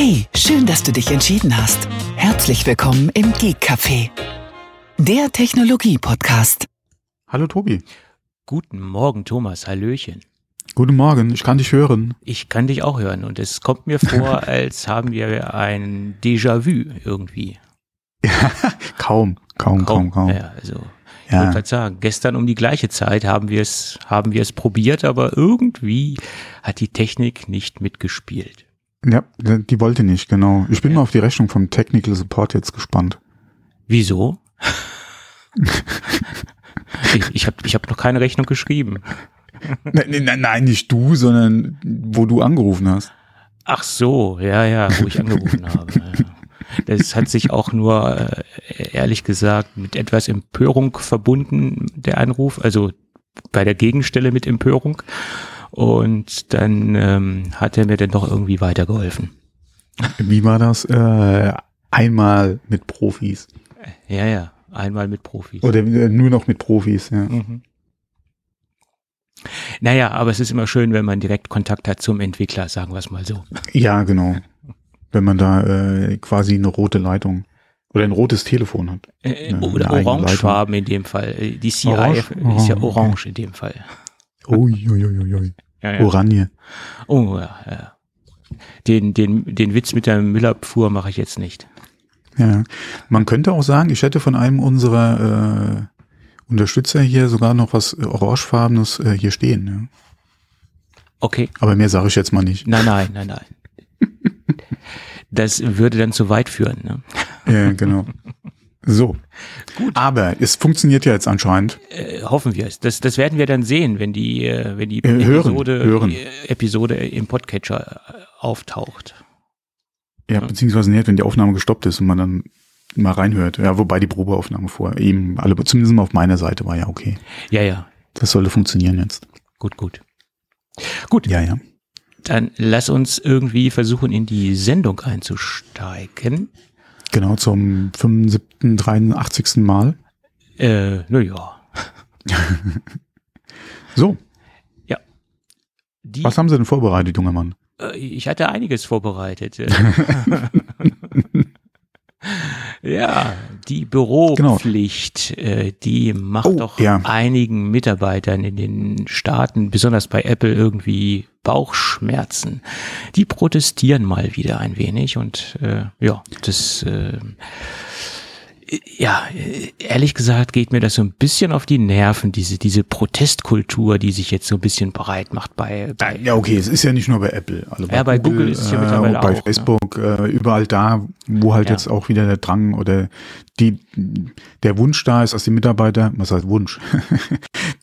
Hey, schön, dass du dich entschieden hast. Herzlich willkommen im Geek Café, der Technologie-Podcast. Hallo Tobi. Guten Morgen, Thomas. Hallöchen. Guten Morgen, ich kann dich hören. Ich kann dich auch hören und es kommt mir vor, als haben wir ein Déjà-vu irgendwie. kaum, kaum, kaum, kaum. Ja, also ich ja. wollte sagen, gestern um die gleiche Zeit haben wir es, haben wir es probiert, aber irgendwie hat die Technik nicht mitgespielt. Ja, die wollte nicht, genau. Ich bin ja. mal auf die Rechnung vom Technical Support jetzt gespannt. Wieso? ich ich habe ich hab noch keine Rechnung geschrieben. Nein, nein, nein, nicht du, sondern wo du angerufen hast. Ach so, ja, ja, wo ich angerufen habe. Ja. Das hat sich auch nur, äh, ehrlich gesagt, mit etwas Empörung verbunden, der Anruf, also bei der Gegenstelle mit Empörung. Und dann ähm, hat er mir dann doch irgendwie weitergeholfen. Wie war das? Äh, einmal mit Profis. Ja, ja, einmal mit Profis. Oder nur noch mit Profis, ja. Mhm. Naja, aber es ist immer schön, wenn man direkt Kontakt hat zum Entwickler, sagen wir es mal so. Ja, genau. Wenn man da äh, quasi eine rote Leitung oder ein rotes Telefon hat. Äh, oder orangefarben in dem Fall. Äh, die CI orange? ist ja orange okay. in dem Fall. Uiuiuiui. Ja, ja. Oranje. Oh, ja, ja. Den, den, den Witz mit der Müllabfuhr mache ich jetzt nicht. Ja, man könnte auch sagen, ich hätte von einem unserer äh, Unterstützer hier sogar noch was Orangefarbenes äh, hier stehen. Ja. Okay. Aber mehr sage ich jetzt mal nicht. Nein, nein, nein, nein. das würde dann zu weit führen. Ne? Ja, genau. So. Gut. Aber es funktioniert ja jetzt anscheinend. Äh, hoffen wir es. Das, das werden wir dann sehen, wenn die, äh, wenn die äh, Episode, hören. Episode im Podcatcher äh, auftaucht. Ja, beziehungsweise nicht, wenn die Aufnahme gestoppt ist und man dann mal reinhört. Ja, wobei die Probeaufnahme vor eben alle, zumindest mal auf meiner Seite war ja okay. Ja, ja. Das sollte funktionieren jetzt. Gut, gut. Gut. Ja, ja. Dann lass uns irgendwie versuchen, in die Sendung einzusteigen. Genau, zum 75., 83. Mal. Äh, na ja. so. Ja. Die, Was haben Sie denn vorbereitet, junger Mann? Äh, ich hatte einiges vorbereitet. Ja, die Büropflicht, genau. die macht oh, doch ja. einigen Mitarbeitern in den Staaten, besonders bei Apple, irgendwie Bauchschmerzen. Die protestieren mal wieder ein wenig und äh, ja, das äh, ja, ehrlich gesagt geht mir das so ein bisschen auf die Nerven, diese, diese Protestkultur, die sich jetzt so ein bisschen breit macht bei, bei Ja, okay, es ist ja nicht nur bei Apple. Also bei ja, bei Google, Google ist es ja mittlerweile äh, bei auch. Bei Facebook, ne? überall da, wo halt ja. jetzt auch wieder der Drang oder die, der Wunsch da ist, dass die Mitarbeiter, was heißt Wunsch?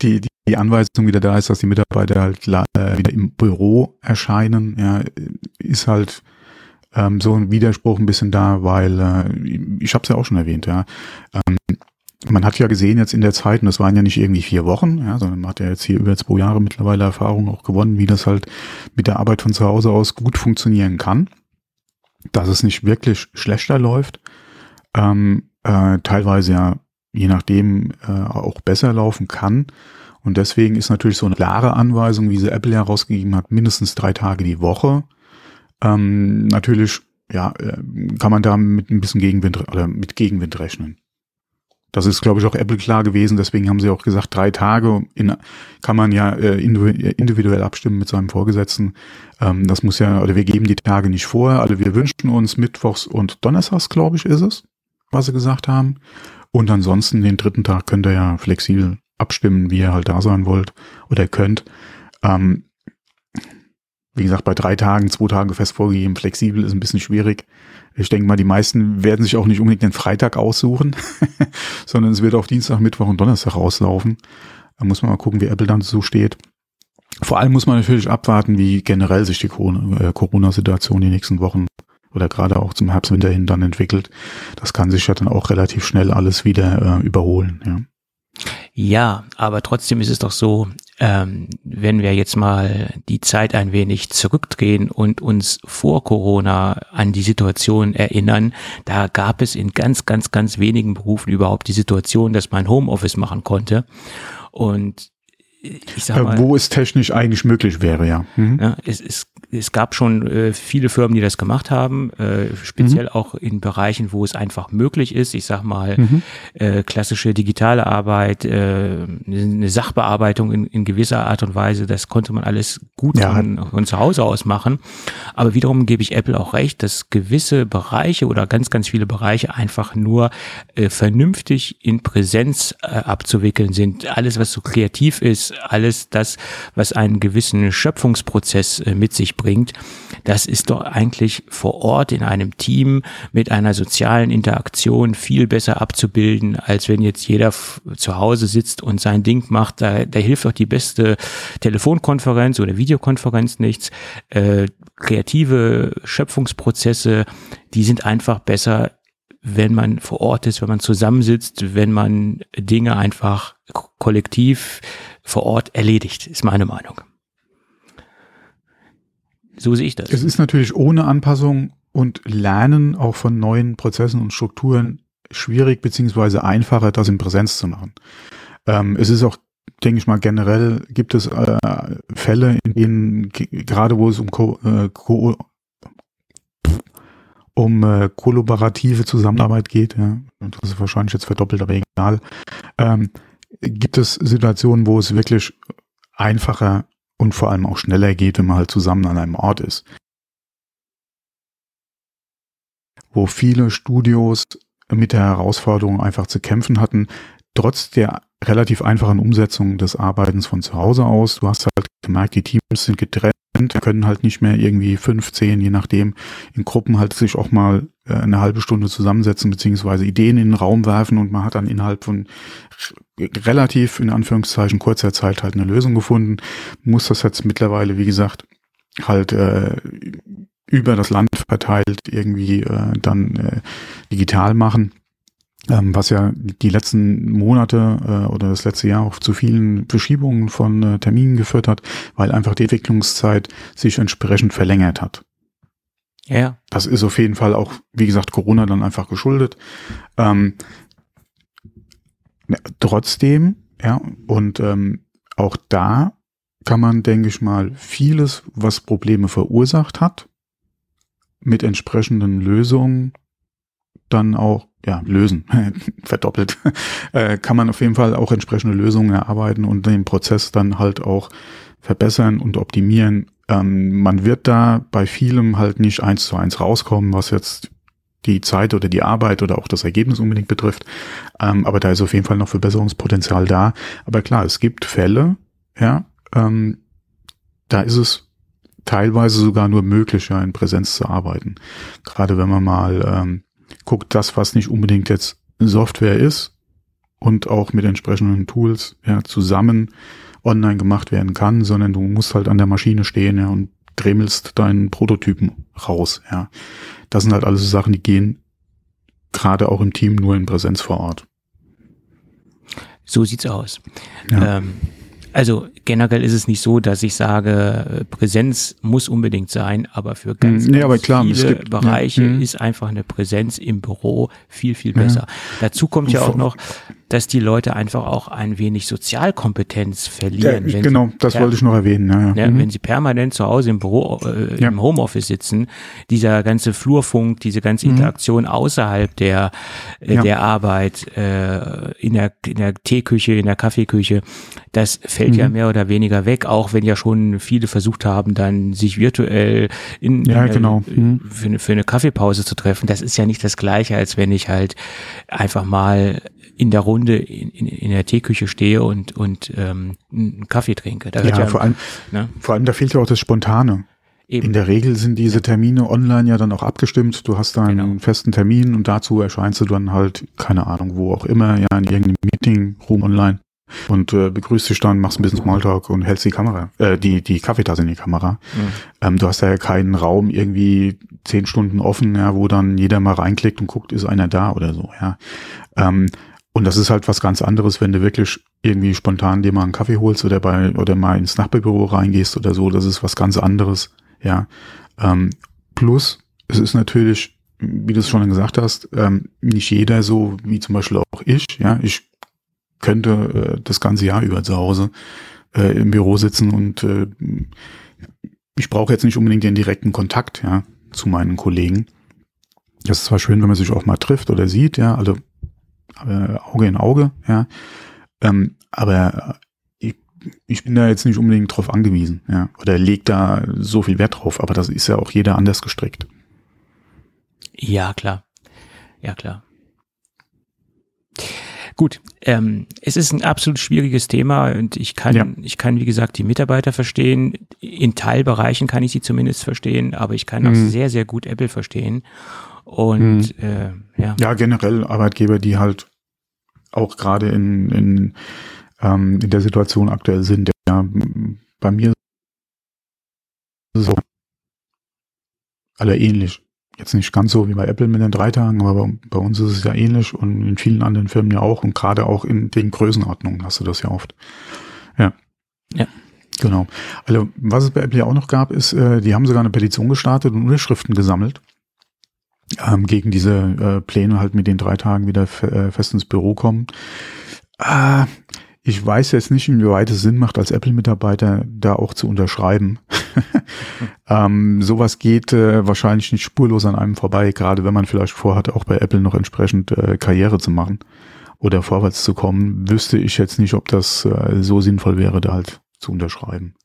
die, die, die Anweisung wieder da ist, dass die Mitarbeiter halt äh, wieder im Büro erscheinen, ja, ist halt, ähm, so ein Widerspruch ein bisschen da, weil äh, ich habe es ja auch schon erwähnt, ja. Ähm, man hat ja gesehen jetzt in der Zeit, und das waren ja nicht irgendwie vier Wochen, ja, sondern man hat ja jetzt hier über zwei Jahre mittlerweile Erfahrung auch gewonnen, wie das halt mit der Arbeit von zu Hause aus gut funktionieren kann, dass es nicht wirklich schlechter läuft, ähm, äh, teilweise ja je nachdem äh, auch besser laufen kann. Und deswegen ist natürlich so eine klare Anweisung, wie sie Apple ja rausgegeben hat, mindestens drei Tage die Woche ähm, natürlich, ja, äh, kann man da mit ein bisschen Gegenwind oder mit Gegenwind rechnen. Das ist, glaube ich, auch Apple klar gewesen. Deswegen haben sie auch gesagt, drei Tage in, kann man ja äh, individuell abstimmen mit seinem Vorgesetzten. Ähm, das muss ja, oder wir geben die Tage nicht vor. Also wir wünschen uns Mittwochs und Donnerstags, glaube ich, ist es, was sie gesagt haben. Und ansonsten den dritten Tag könnt ihr ja flexibel abstimmen, wie ihr halt da sein wollt oder könnt. Ähm, wie gesagt, bei drei Tagen, zwei Tagen fest vorgegeben, flexibel ist ein bisschen schwierig. Ich denke mal, die meisten werden sich auch nicht unbedingt den Freitag aussuchen, sondern es wird auf Dienstag, Mittwoch und Donnerstag rauslaufen. Da muss man mal gucken, wie Apple dann so steht. Vor allem muss man natürlich abwarten, wie generell sich die äh, Corona-Situation die nächsten Wochen oder gerade auch zum Herbst, Winter hin dann entwickelt. Das kann sich ja dann auch relativ schnell alles wieder äh, überholen. Ja. Ja, aber trotzdem ist es doch so, ähm, wenn wir jetzt mal die Zeit ein wenig zurückdrehen und uns vor Corona an die Situation erinnern, da gab es in ganz, ganz, ganz wenigen Berufen überhaupt die Situation, dass man Homeoffice machen konnte. Und ich sag äh, mal, wo es technisch eigentlich möglich wäre, ja. Mhm. ja es, es es gab schon äh, viele Firmen, die das gemacht haben, äh, speziell mhm. auch in Bereichen, wo es einfach möglich ist. Ich sag mal, mhm. äh, klassische digitale Arbeit, äh, eine Sachbearbeitung in, in gewisser Art und Weise, das konnte man alles gut ja. von, von zu Hause aus machen. Aber wiederum gebe ich Apple auch recht, dass gewisse Bereiche oder ganz, ganz viele Bereiche einfach nur äh, vernünftig in Präsenz äh, abzuwickeln sind. Alles, was so kreativ ist, alles das, was einen gewissen Schöpfungsprozess mit sich bringt, das ist doch eigentlich vor Ort in einem Team mit einer sozialen Interaktion viel besser abzubilden, als wenn jetzt jeder zu Hause sitzt und sein Ding macht. Da, da hilft doch die beste Telefonkonferenz oder Videokonferenz nichts. Äh, kreative Schöpfungsprozesse, die sind einfach besser wenn man vor Ort ist, wenn man zusammensitzt, wenn man Dinge einfach kollektiv vor Ort erledigt, ist meine Meinung. So sehe ich das. Es ist natürlich ohne Anpassung und Lernen auch von neuen Prozessen und Strukturen schwierig beziehungsweise einfacher, das in Präsenz zu machen. Ähm, es ist auch, denke ich mal, generell gibt es äh, Fälle, in denen gerade wo es um Ko, äh, Ko um äh, kollaborative Zusammenarbeit geht, ja, das ist wahrscheinlich jetzt verdoppelt, aber egal, ähm, gibt es Situationen, wo es wirklich einfacher und vor allem auch schneller geht, wenn man halt zusammen an einem Ort ist. Wo viele Studios mit der Herausforderung einfach zu kämpfen hatten, trotz der relativ einfachen Umsetzung des Arbeitens von zu Hause aus. Du hast halt gemerkt, die Teams sind getrennt, können halt nicht mehr irgendwie fünf, zehn, je nachdem, in Gruppen halt sich auch mal äh, eine halbe Stunde zusammensetzen, beziehungsweise Ideen in den Raum werfen und man hat dann innerhalb von relativ, in Anführungszeichen, kurzer Zeit halt eine Lösung gefunden. Muss das jetzt mittlerweile, wie gesagt, halt äh, über das Land verteilt irgendwie äh, dann äh, digital machen ähm, was ja die letzten Monate äh, oder das letzte Jahr auch zu vielen Verschiebungen von äh, Terminen geführt hat, weil einfach die Entwicklungszeit sich entsprechend verlängert hat. Ja. Das ist auf jeden Fall auch, wie gesagt, Corona dann einfach geschuldet. Ähm, ja, trotzdem, ja, und ähm, auch da kann man, denke ich mal, vieles, was Probleme verursacht hat, mit entsprechenden Lösungen dann auch ja, lösen, verdoppelt, äh, kann man auf jeden Fall auch entsprechende Lösungen erarbeiten und den Prozess dann halt auch verbessern und optimieren. Ähm, man wird da bei vielem halt nicht eins zu eins rauskommen, was jetzt die Zeit oder die Arbeit oder auch das Ergebnis unbedingt betrifft. Ähm, aber da ist auf jeden Fall noch Verbesserungspotenzial da. Aber klar, es gibt Fälle, ja, ähm, da ist es teilweise sogar nur möglich, ja, in Präsenz zu arbeiten. Gerade wenn man mal ähm, guckt das, was nicht unbedingt jetzt Software ist und auch mit entsprechenden Tools ja, zusammen online gemacht werden kann, sondern du musst halt an der Maschine stehen ja, und dremelst deinen Prototypen raus. Ja. Das sind halt alles so Sachen, die gehen gerade auch im Team nur in Präsenz vor Ort. So sieht's aus. Ja. Ähm, also generell ist es nicht so, dass ich sage, Präsenz muss unbedingt sein, aber für ganz, nee, aber klar, viele gibt, Bereiche ja. ist einfach eine Präsenz im Büro viel, viel besser. Ja. Dazu kommt ja auch noch, dass die Leute einfach auch ein wenig Sozialkompetenz verlieren. Ja, genau, das wollte ich noch erwähnen. Ja, ja. Mhm. Wenn sie permanent zu Hause im Büro, äh, im Homeoffice sitzen, dieser ganze Flurfunk, diese ganze mhm. Interaktion außerhalb der, äh, der Arbeit, äh, in, der, in der Teeküche, in der Kaffeeküche, das fällt mhm. ja mehr oder weniger weg, auch wenn ja schon viele versucht haben, dann sich virtuell in, ja, genau. Mhm. für, für eine Kaffeepause zu treffen. Das ist ja nicht das Gleiche, als wenn ich halt einfach mal in der Runde in, in, in der Teeküche stehe und, und ähm, einen Kaffee trinke. Da ja, ja, vor allem, ne? vor allem, da fehlt ja auch das Spontane. Eben. In der Regel sind diese Termine online ja dann auch abgestimmt. Du hast da einen genau. festen Termin und dazu erscheinst du dann halt, keine Ahnung, wo auch immer, ja, in irgendeinem Meeting-Room online und äh, begrüßt dich dann, machst ein bisschen Smalltalk und hältst die Kamera, äh, die, die Kaffeetasse in die Kamera. Mhm. Ähm, du hast ja keinen Raum irgendwie zehn Stunden offen, ja, wo dann jeder mal reinklickt und guckt, ist einer da oder so, ja. Ähm, und das ist halt was ganz anderes, wenn du wirklich irgendwie spontan dir mal einen Kaffee holst oder bei oder mal ins Nachbarbüro reingehst oder so. Das ist was ganz anderes, ja. Ähm, plus, es ist natürlich, wie du es schon gesagt hast, ähm, nicht jeder so wie zum Beispiel auch ich. Ja, ich könnte äh, das ganze Jahr über zu Hause äh, im Büro sitzen und äh, ich brauche jetzt nicht unbedingt den direkten Kontakt, ja, zu meinen Kollegen. Das ist zwar schön, wenn man sich auch mal trifft oder sieht, ja, also äh, Auge in Auge, ja. Ähm, aber ich, ich bin da jetzt nicht unbedingt drauf angewiesen, ja, oder legt da so viel Wert drauf, aber das ist ja auch jeder anders gestrickt. Ja, klar. Ja, klar. Gut, ähm, es ist ein absolut schwieriges Thema und ich kann, ja. ich kann, wie gesagt, die Mitarbeiter verstehen. In Teilbereichen kann ich sie zumindest verstehen, aber ich kann mhm. auch sehr, sehr gut Apple verstehen. Und mhm. äh, ja. Ja, generell Arbeitgeber, die halt auch gerade in, in, ähm, in der Situation aktuell sind. Ja, bei mir so alle ähnlich jetzt nicht ganz so wie bei Apple mit den drei Tagen, aber bei, uns ist es ja ähnlich und in vielen anderen Firmen ja auch und gerade auch in den Größenordnungen hast du das ja oft. Ja. Ja. Genau. Also was es bei Apple ja auch noch gab, ist, äh, die haben sogar eine Petition gestartet und Unterschriften gesammelt ähm, gegen diese äh, Pläne halt mit den drei Tagen wieder äh, fest ins Büro kommen. Ah, ich weiß jetzt nicht, inwieweit es Sinn macht, als Apple-Mitarbeiter da auch zu unterschreiben. ähm, sowas geht äh, wahrscheinlich nicht spurlos an einem vorbei, gerade wenn man vielleicht vorhat, auch bei Apple noch entsprechend äh, Karriere zu machen oder vorwärts zu kommen, wüsste ich jetzt nicht, ob das äh, so sinnvoll wäre, da halt zu unterschreiben.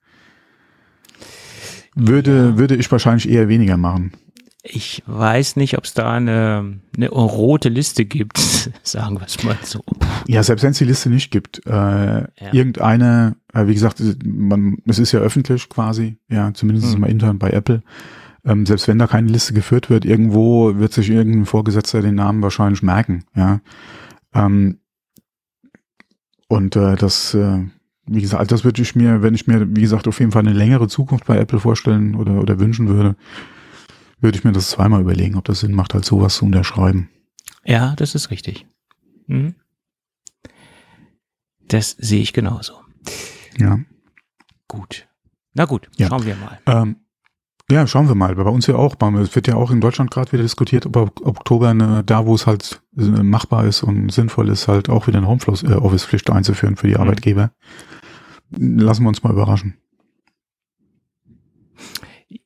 Würde, würde ich wahrscheinlich eher weniger machen. Ich weiß nicht, ob es da eine, eine rote Liste gibt, sagen wir es mal so. Ja, selbst wenn es die Liste nicht gibt, äh, ja. irgendeine, äh, wie gesagt, man, es ist ja öffentlich quasi, ja, zumindest hm. mal intern bei Apple. Ähm, selbst wenn da keine Liste geführt wird, irgendwo wird sich irgendein Vorgesetzter den Namen wahrscheinlich merken, ja. Ähm, und äh, das, äh, wie gesagt, das würde ich mir, wenn ich mir, wie gesagt, auf jeden Fall eine längere Zukunft bei Apple vorstellen oder, oder wünschen würde, würde ich mir das zweimal überlegen, ob das Sinn macht, halt sowas zu unterschreiben. Ja, das ist richtig. Mhm. Das sehe ich genauso. Ja. Gut. Na gut, ja. schauen wir mal. Ähm, ja, schauen wir mal. Bei uns ja auch. Es wird ja auch in Deutschland gerade wieder diskutiert, ob Oktober eine, da, wo es halt äh, machbar ist und sinnvoll ist, halt auch wieder eine Homeoffice-Pflicht äh, einzuführen für die mhm. Arbeitgeber. Lassen wir uns mal überraschen.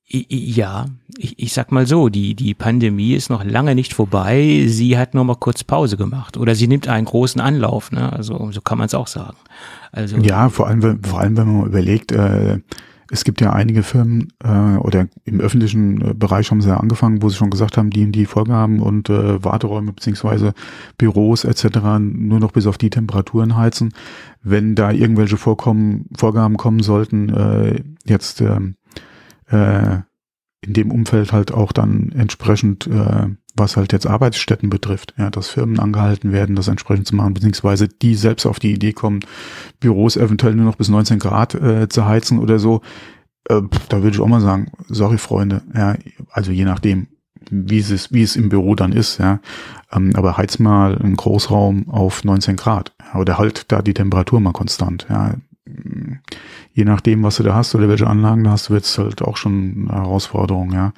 Ja, ich, ich sag mal so, die, die Pandemie ist noch lange nicht vorbei. Sie hat nur mal kurz Pause gemacht oder sie nimmt einen großen Anlauf. Ne? Also so kann man es auch sagen. Also ja, vor allem, vor allem, wenn man überlegt, äh, es gibt ja einige Firmen äh, oder im öffentlichen äh, Bereich haben sie ja angefangen, wo sie schon gesagt haben, die die Vorgaben und äh, Warteräume beziehungsweise Büros etc. nur noch bis auf die Temperaturen heizen. Wenn da irgendwelche Vorkommen, Vorgaben kommen sollten, äh, jetzt äh, äh, in dem Umfeld halt auch dann entsprechend, äh, was halt jetzt Arbeitsstätten betrifft, ja, dass Firmen angehalten werden, das entsprechend zu machen, beziehungsweise die selbst auf die Idee kommen, Büros eventuell nur noch bis 19 Grad äh, zu heizen oder so. Äh, da würde ich auch mal sagen, sorry Freunde, ja, also je nachdem, wie es wie es im Büro dann ist, ja. Ähm, aber heiz mal einen Großraum auf 19 Grad ja, oder halt da die Temperatur mal konstant, ja je nachdem, was du da hast oder welche Anlagen du hast, wird es halt auch schon eine Herausforderung, ja.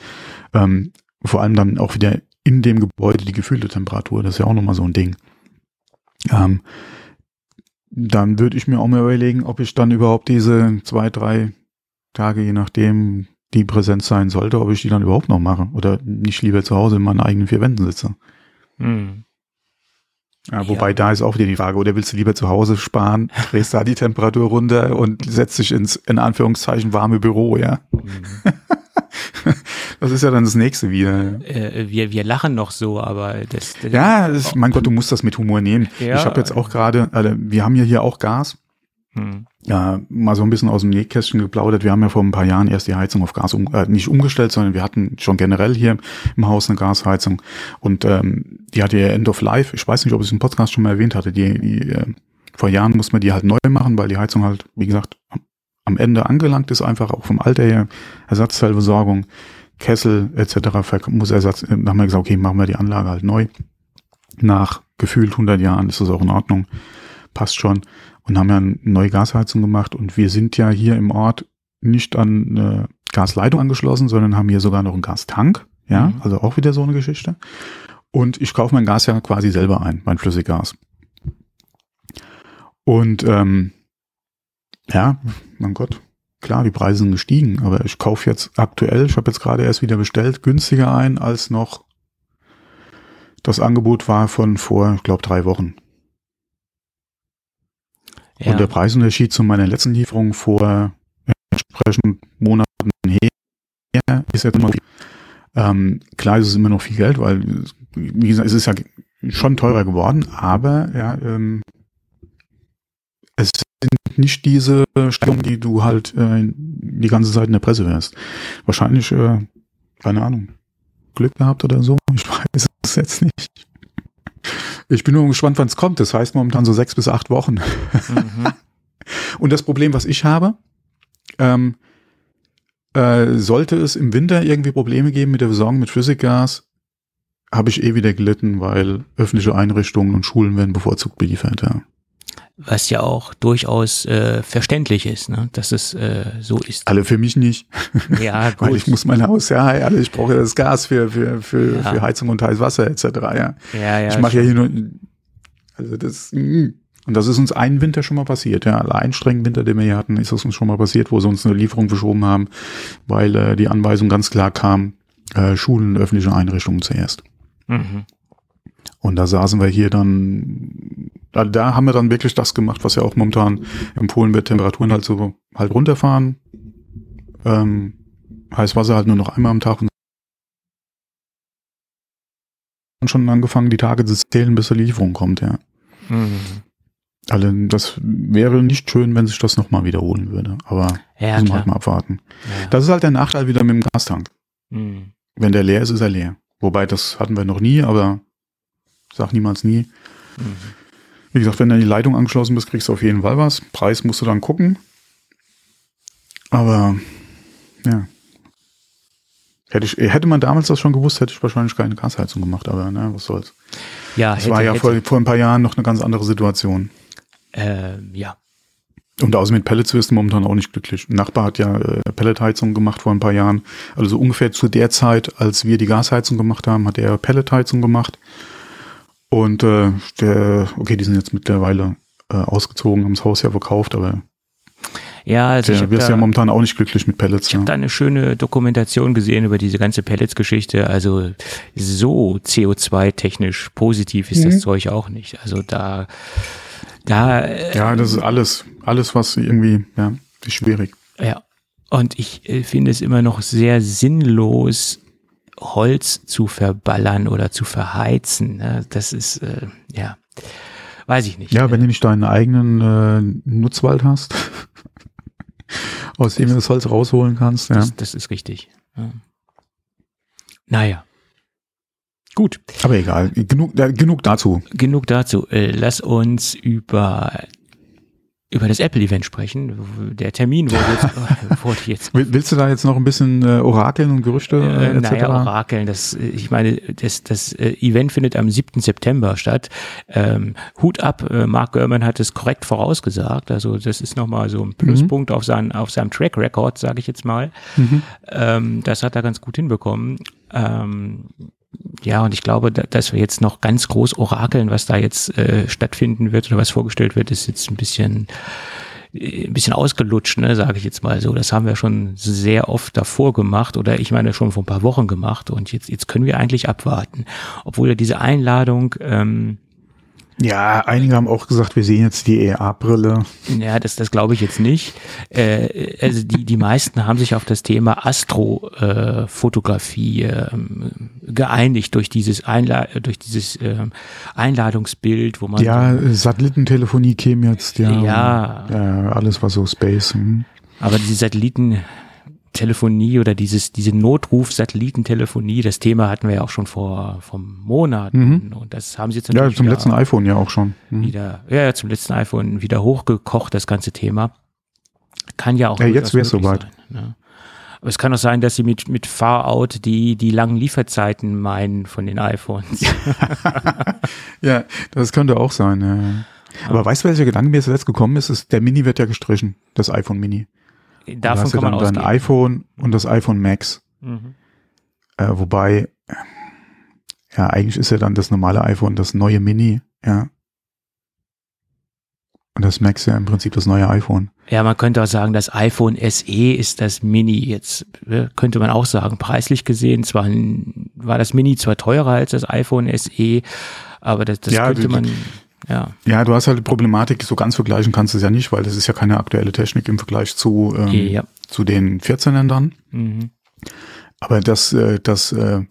Ähm, vor allem dann auch wieder in dem Gebäude die gefühlte Temperatur, das ist ja auch nochmal so ein Ding. Ähm, dann würde ich mir auch mal überlegen, ob ich dann überhaupt diese zwei, drei Tage, je nachdem, die Präsenz sein sollte, ob ich die dann überhaupt noch mache oder nicht lieber zu Hause in meinen eigenen vier Wänden sitze. Hm. Ja, wobei ja. da ist auch wieder die Frage, oder willst du lieber zu Hause sparen, drehst da die Temperatur runter und setzt dich ins, in Anführungszeichen, warme Büro, ja. Mhm. das ist ja dann das nächste wieder. Äh, wir, wir lachen noch so, aber das. das ja, das, mein Gott, du musst das mit Humor nehmen. Ja. Ich habe jetzt auch gerade, also wir haben ja hier auch Gas. Hm. Ja, mal so ein bisschen aus dem Nähkästchen geplaudert. Wir haben ja vor ein paar Jahren erst die Heizung auf Gas um, äh, nicht umgestellt, sondern wir hatten schon generell hier im Haus eine Gasheizung und ähm, die hatte ja End of Life. Ich weiß nicht, ob ich es im Podcast schon mal erwähnt hatte. Die, die äh, vor Jahren musste man die halt neu machen, weil die Heizung halt, wie gesagt, am Ende angelangt ist, einfach auch vom Alter her, Ersatzteilbesorgung, Kessel etc. muss Ersatz. Äh, dann haben wir gesagt, okay, machen wir die Anlage halt neu. Nach gefühlt 100 Jahren ist das auch in Ordnung, passt schon und haben ja eine neue Gasheizung gemacht und wir sind ja hier im Ort nicht an eine Gasleitung angeschlossen, sondern haben hier sogar noch einen Gastank. Ja, mhm. also auch wieder so eine Geschichte. Und ich kaufe mein Gas ja quasi selber ein, mein Flüssiggas. Und ähm, ja, mein Gott, klar, die Preise sind gestiegen, aber ich kaufe jetzt aktuell, ich habe jetzt gerade erst wieder bestellt, günstiger ein als noch das Angebot war von vor, ich glaube, drei Wochen. Ja. Und der Preisunterschied zu meiner letzten Lieferung vor entsprechend Monaten her ist jetzt immer ähm, klar, ist es immer noch viel Geld, weil, wie gesagt, es ist ja schon teurer geworden, aber ja, ähm, es sind nicht diese Stellungen, die du halt äh, die ganze Zeit in der Presse hörst. Wahrscheinlich, äh, keine Ahnung, Glück gehabt oder so. Ich weiß es jetzt nicht. Ich bin nur gespannt, wann es kommt. Das heißt momentan so sechs bis acht Wochen. Mhm. Und das Problem, was ich habe, ähm, äh, sollte es im Winter irgendwie Probleme geben mit der Versorgung mit Flüssiggas, habe ich eh wieder gelitten, weil öffentliche Einrichtungen und Schulen werden bevorzugt beliefert. Ja was ja auch durchaus äh, verständlich ist, ne? dass es äh, so ist. Alle für mich nicht. Ja, gut. Weil ich muss mein Haus, ja, alle, ich brauche ja das Gas für, für, für, ja. für Heizung und heißes Wasser etc. Ja, ja, ja Ich mache ja hier nur, also das, mm. und das ist uns einen Winter schon mal passiert, ja. Allein strengen Winter, den wir hier hatten, ist es uns schon mal passiert, wo sie uns eine Lieferung verschoben haben, weil äh, die Anweisung ganz klar kam, äh, Schulen, öffentliche Einrichtungen zuerst. Mhm. Und da saßen wir hier dann da, da haben wir dann wirklich das gemacht, was ja auch momentan empfohlen wird, Temperaturen halt so halt runterfahren. Ähm, heiß Wasser halt nur noch einmal am Tag und schon angefangen, die Tage zu zählen, bis die Lieferung kommt, ja. Mhm. Also das wäre nicht schön, wenn sich das nochmal wiederholen würde. Aber ja, müssen wir halt mal abwarten. Ja. Das ist halt der Nachteil wieder mit dem Gastank. Mhm. Wenn der leer ist, ist er leer. Wobei, das hatten wir noch nie, aber sag niemals nie. Mhm. Wie gesagt, wenn du an die Leitung angeschlossen bist, kriegst du auf jeden Fall was. Preis musst du dann gucken. Aber ja. Hätte, ich, hätte man damals das schon gewusst, hätte ich wahrscheinlich keine Gasheizung gemacht, aber ne, was soll's. Ja, das hätte, war ja vor, vor ein paar Jahren noch eine ganz andere Situation. Äh, ja. Und außer mit Pellets wirst du momentan auch nicht glücklich. Ein Nachbar hat ja äh, Pelletheizung gemacht vor ein paar Jahren. Also so ungefähr zu der Zeit, als wir die Gasheizung gemacht haben, hat er Pelletheizung gemacht. Und äh, der, okay, die sind jetzt mittlerweile äh, ausgezogen, haben das Haus ja verkauft, aber ja, also der wirst ja momentan auch nicht glücklich mit Pellets. Ich habe ja. da eine schöne Dokumentation gesehen über diese ganze Pellets-Geschichte. Also so CO2-technisch positiv ist mhm. das Zeug auch nicht. Also da, da. Äh, ja, das ist alles, alles was irgendwie, ja, ist schwierig. Ja. Und ich äh, finde es immer noch sehr sinnlos, Holz zu verballern oder zu verheizen. Ne? Das ist, äh, ja, weiß ich nicht. Ja, wenn du nicht deinen eigenen äh, Nutzwald hast, aus dem du das Holz rausholen kannst. Ja. Das, das ist richtig. Ja. Naja. Gut. Aber egal, genug, genug dazu. Genug dazu. Äh, lass uns über über das Apple-Event sprechen. Der Termin wurde jetzt, wurde jetzt. Willst du da jetzt noch ein bisschen äh, orakeln und Gerüchte äh, äh? Naja, orakeln. Das, ich meine, das, das äh, Event findet am 7. September statt. Ähm, Hut ab, äh, Mark Gurman hat es korrekt vorausgesagt. Also das ist nochmal so ein Pluspunkt mhm. auf, sein, auf seinem Track Record, sage ich jetzt mal. Mhm. Ähm, das hat er ganz gut hinbekommen. Ähm, ja, und ich glaube, dass wir jetzt noch ganz groß orakeln, was da jetzt äh, stattfinden wird oder was vorgestellt wird, ist jetzt ein bisschen äh, ein bisschen ausgelutscht, ne, sage ich jetzt mal so. Das haben wir schon sehr oft davor gemacht oder ich meine schon vor ein paar Wochen gemacht und jetzt jetzt können wir eigentlich abwarten, obwohl ja diese Einladung ähm, ja, einige haben auch gesagt, wir sehen jetzt die EA-Brille. Ja, das, das glaube ich jetzt nicht. Äh, also die, die meisten haben sich auf das Thema Astrofotografie äh, geeinigt durch dieses, Einla durch dieses äh, Einladungsbild, wo man. Ja, so, Satellitentelefonie käme jetzt, ja. Ja. ja alles was so Space. Hm. Aber diese Satelliten Telefonie oder dieses, diese Notruf-Satellitentelefonie, das Thema hatten wir ja auch schon vor, vor Monaten. Mhm. Und das haben sie jetzt. Ja, zum letzten iPhone ja auch schon. Mhm. Wieder, ja, zum letzten iPhone wieder hochgekocht, das ganze Thema. Kann ja auch. Ja, jetzt wäre es soweit. Sein, ne? Aber es kann auch sein, dass sie mit, mit Far-Out die, die langen Lieferzeiten meinen von den iPhones. ja, das könnte auch sein. Ja. Aber ja. weißt du, welcher Gedanke mir jetzt gekommen ist? ist? Der Mini wird ja gestrichen, das iPhone Mini. Davon kann man dann dein iPhone und das iPhone Max. Mhm. Äh, wobei, ja, eigentlich ist ja dann das normale iPhone das neue Mini, ja. Und das Max ja im Prinzip das neue iPhone. Ja, man könnte auch sagen, das iPhone SE ist das Mini. Jetzt äh, könnte man auch sagen, preislich gesehen, zwar war das Mini zwar teurer als das iPhone SE, aber das, das ja, könnte man. Ja. ja, du hast halt die Problematik, so ganz vergleichen kannst du es ja nicht, weil das ist ja keine aktuelle Technik im Vergleich zu, ähm, ja. zu den 14ern dann. Mhm. Aber das, äh, das äh,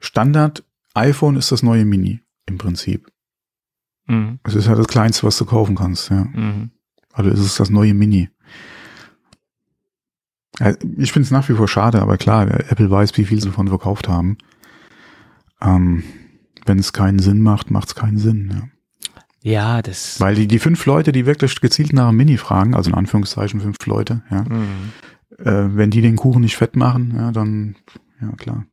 Standard iPhone ist das neue Mini im Prinzip. Mhm. Es ist halt das Kleinste, was du kaufen kannst, ja. Mhm. Also es ist das neue Mini. Ich finde es nach wie vor schade, aber klar, Apple weiß, wie viel sie davon verkauft haben. Ähm, Wenn es keinen Sinn macht, macht es keinen Sinn. Ja. Ja, das. Weil die, die fünf Leute, die wirklich gezielt nach einem Mini fragen, also in Anführungszeichen fünf Leute, ja, mhm. äh, wenn die den Kuchen nicht fett machen, ja, dann, ja klar.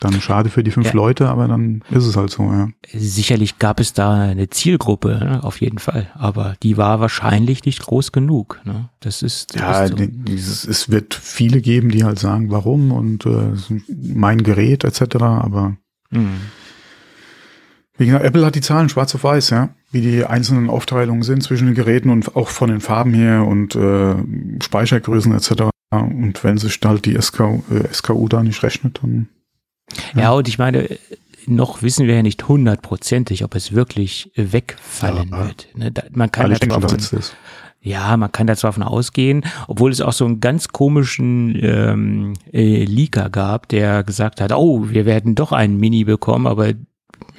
Dann schade für die fünf ja. Leute, aber dann ist es halt so, ja. Sicherlich gab es da eine Zielgruppe, ne, auf jeden Fall. Aber die war wahrscheinlich nicht groß genug. Ne? Das ist. Das ja, ist so. dieses, es wird viele geben, die halt sagen, warum und äh, mein Gerät etc. Aber mhm. wie gesagt, Apple hat die Zahlen schwarz auf weiß, ja, wie die einzelnen Aufteilungen sind zwischen den Geräten und auch von den Farben her und äh, Speichergrößen etc. Und wenn sich halt die SK, äh, SKU da nicht rechnet, dann ja, ja und ich meine, noch wissen wir ja nicht hundertprozentig, ob es wirklich wegfallen ja, wird. Ne, da, man kann denke, davon, ja, man kann da zwar davon ausgehen, obwohl es auch so einen ganz komischen ähm, äh, Leaker gab, der gesagt hat, oh, wir werden doch einen Mini bekommen, aber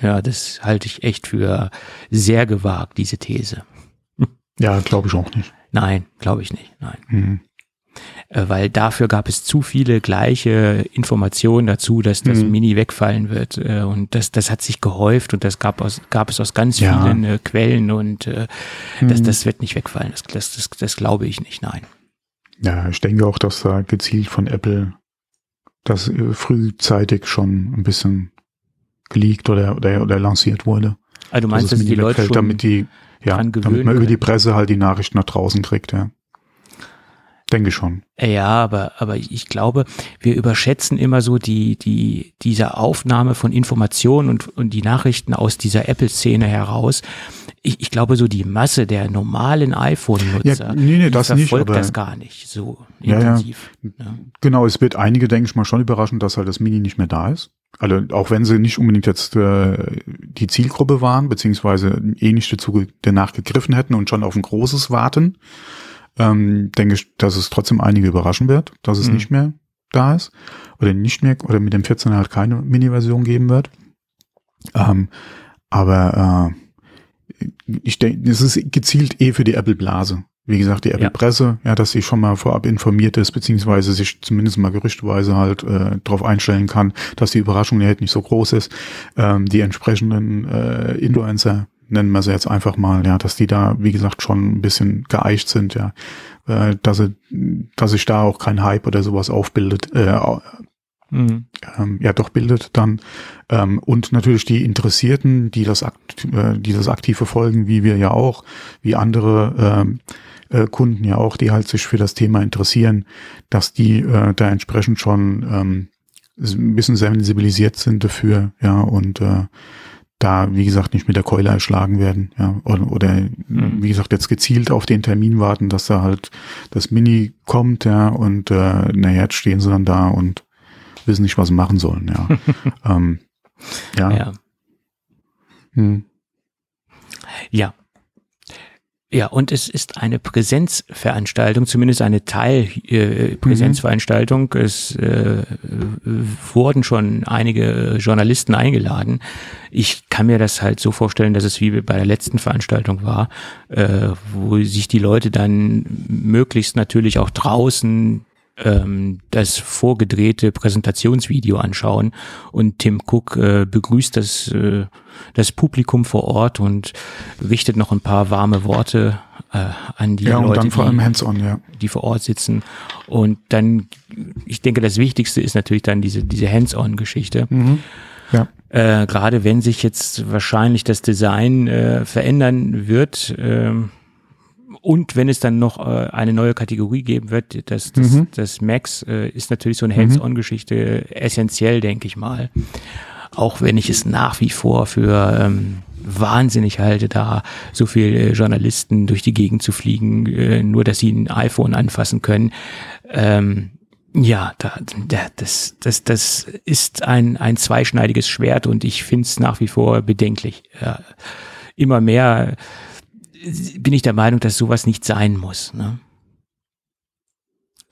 ja, das halte ich echt für sehr gewagt, diese These. Ja, glaube ich auch nicht. Nein, glaube ich nicht. Nein. Mhm. Äh, weil dafür gab es zu viele gleiche Informationen dazu, dass das mhm. Mini wegfallen wird. Äh, und das, das hat sich gehäuft und das gab, aus, gab es aus ganz ja. vielen äh, Quellen und äh, mhm. das, das wird nicht wegfallen. Das, das, das, das glaube ich nicht, nein. Ja, ich denke auch, dass da gezielt von Apple das frühzeitig schon ein bisschen geleakt oder, oder, oder lanciert wurde. Also du meinst, dass, dass die Leute schon damit die, ja, damit man über die Presse halt die Nachrichten nach draußen kriegt, ja. Denke schon. Ja, aber, aber ich glaube, wir überschätzen immer so die, die, diese Aufnahme von Informationen und, und die Nachrichten aus dieser Apple-Szene heraus. Ich, ich glaube, so die Masse der normalen iPhone-Nutzer ja, nee, nee, das verfolgt nicht, das gar nicht so intensiv. Ja, ja. Genau, es wird einige, denke ich mal, schon überraschen, dass halt das Mini nicht mehr da ist. Also auch wenn sie nicht unbedingt jetzt äh, die Zielgruppe waren, beziehungsweise eh nicht dazu danach gegriffen hätten und schon auf ein großes warten ähm, denke ich, dass es trotzdem einige überraschen wird, dass es mhm. nicht mehr da ist oder nicht mehr oder mit dem 14er halt keine Mini-Version geben wird. Ähm, aber äh, ich denke, es ist gezielt eh für die Apple-Blase. Wie gesagt, die Apple-Presse, ja. ja, dass sie schon mal vorab informiert ist, beziehungsweise sich zumindest mal gerüchtweise halt äh, darauf einstellen kann, dass die Überraschung halt nicht so groß ist. Ähm, die entsprechenden äh, Influencer nennen wir sie jetzt einfach mal, ja, dass die da, wie gesagt, schon ein bisschen geeicht sind, ja, äh, dass, sie, dass sich da auch kein Hype oder sowas aufbildet, äh, mhm. ähm, ja, doch bildet dann. Ähm, und natürlich die Interessierten, die das, akt, äh, die das aktiv verfolgen, wie wir ja auch, wie andere ähm, äh, Kunden ja auch, die halt sich für das Thema interessieren, dass die äh, da entsprechend schon ähm, ein bisschen sensibilisiert sind dafür, ja, und äh, da, wie gesagt, nicht mit der Keule erschlagen werden, ja, oder, oder mhm. wie gesagt, jetzt gezielt auf den Termin warten, dass da halt das Mini kommt, ja, und äh, naja, jetzt stehen sie dann da und wissen nicht, was sie machen sollen, ja. ähm, ja. Ja. Hm. ja, ja, und es ist eine Präsenzveranstaltung, zumindest eine Teilpräsenzveranstaltung. Äh, mhm. Es äh, wurden schon einige Journalisten eingeladen. Ich kann mir das halt so vorstellen, dass es wie bei der letzten Veranstaltung war, äh, wo sich die Leute dann möglichst natürlich auch draußen ähm, das vorgedrehte Präsentationsvideo anschauen und Tim Cook äh, begrüßt das, äh, das Publikum vor Ort und richtet noch ein paar warme Worte äh, an die ja, Leute, die, ja. die vor Ort sitzen. Und dann, ich denke, das Wichtigste ist natürlich dann diese, diese Hands-on-Geschichte. Mhm. Ja. Äh, Gerade wenn sich jetzt wahrscheinlich das Design äh, verändern wird, äh, und wenn es dann noch äh, eine neue Kategorie geben wird, das, das, mhm. das Max äh, ist natürlich so eine mhm. Hands-on-Geschichte essentiell, denke ich mal. Auch wenn ich es nach wie vor für ähm, wahnsinnig halte, da so viele Journalisten durch die Gegend zu fliegen, äh, nur dass sie ein iPhone anfassen können. Ähm, ja, da, da, das, das, das ist ein, ein zweischneidiges Schwert und ich finde es nach wie vor bedenklich. Ja, immer mehr bin ich der Meinung, dass sowas nicht sein muss. Ne?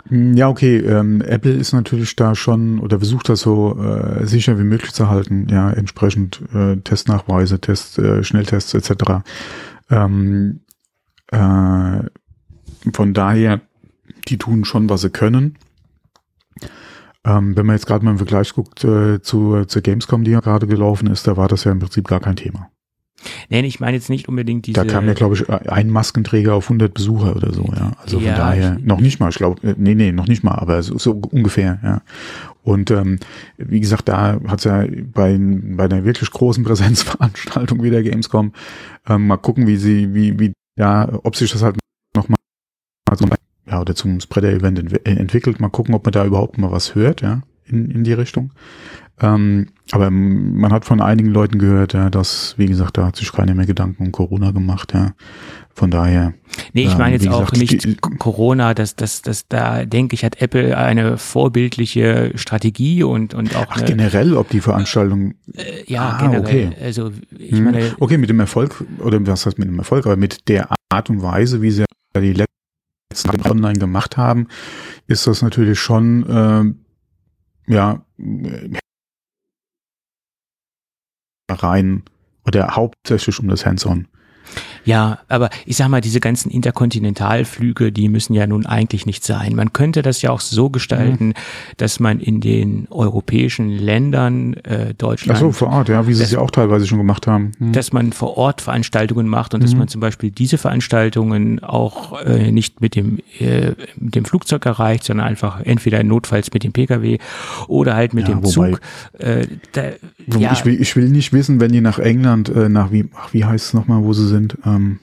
Ja, okay. Ähm, Apple ist natürlich da schon oder versucht das so äh, sicher wie möglich zu halten. Ja, entsprechend äh, Testnachweise, Test, äh, Schnelltests etc. Ähm, äh, von daher, die tun schon, was sie können. Ähm, wenn man jetzt gerade mal im Vergleich guckt äh, zu, zur Gamescom, die ja gerade gelaufen ist, da war das ja im Prinzip gar kein Thema. Nee, ich meine jetzt nicht unbedingt diese. Da kam ja, glaube ich, ein Maskenträger auf 100 Besucher oder so, ja. Also ja, von daher, noch nicht mal, ich glaube, äh, nee, nee, noch nicht mal, aber so, so ungefähr, ja. Und ähm, wie gesagt, da hat es ja bei, bei einer wirklich großen Präsenzveranstaltung wie der Gamescom ähm, mal gucken, wie sie, wie, wie, ja, ob sich das halt nochmal so, ja, oder zum Spreader-Event ent entwickelt. Mal gucken, ob man da überhaupt mal was hört, ja, in, in die Richtung. Ähm, aber man hat von einigen Leuten gehört, ja, dass, wie gesagt, da hat sich keiner mehr Gedanken um Corona gemacht, ja. Von daher. Nee, ich meine ähm, jetzt auch nicht die, Corona, dass das, das, da denke ich, hat Apple eine vorbildliche Strategie und, und auch. Ach, generell, ob die Veranstaltung. Äh, ja, ah, generell. Okay. Also, ich hm. meine. Okay, mit dem Erfolg, oder was heißt mit dem Erfolg, aber mit der Art und Weise, wie sie die letzten online gemacht haben, ist das natürlich schon, äh, ja, rein oder hauptsächlich um das Hands-on. Ja, aber ich sag mal, diese ganzen Interkontinentalflüge, die müssen ja nun eigentlich nicht sein. Man könnte das ja auch so gestalten, mhm. dass man in den europäischen Ländern, äh, Deutschland. Ach so, vor Ort, ja, wie sie es ja auch teilweise schon gemacht haben. Mhm. Dass man vor Ort Veranstaltungen macht und mhm. dass man zum Beispiel diese Veranstaltungen auch äh, nicht mit dem, äh, mit dem Flugzeug erreicht, sondern einfach entweder notfalls mit dem Pkw oder halt mit ja, dem wobei, Zug. Äh, da, ja. ich, will, ich will nicht wissen, wenn die nach England, äh, nach wie, ach, wie heißt es nochmal, wo sie sind, ähm, ähm,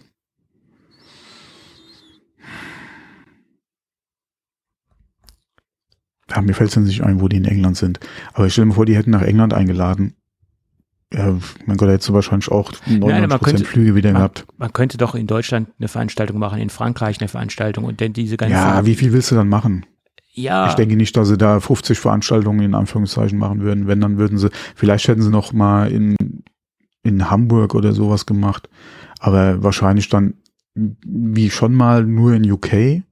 ja, mir fällt es nicht ein, wo die in England sind. Aber ich stelle mir vor, die hätten nach England eingeladen. Ja, mein Gott, da hättest du wahrscheinlich auch 99% könnte, Flüge wieder man, gehabt. Man könnte doch in Deutschland eine Veranstaltung machen, in Frankreich eine Veranstaltung und dann diese ganzen. Ja, wie viel willst du dann machen? Ja. Ich denke nicht, dass sie da 50 Veranstaltungen in Anführungszeichen machen würden. Wenn, dann würden sie, vielleicht hätten sie noch mal in, in Hamburg oder sowas gemacht aber wahrscheinlich dann wie schon mal nur in UK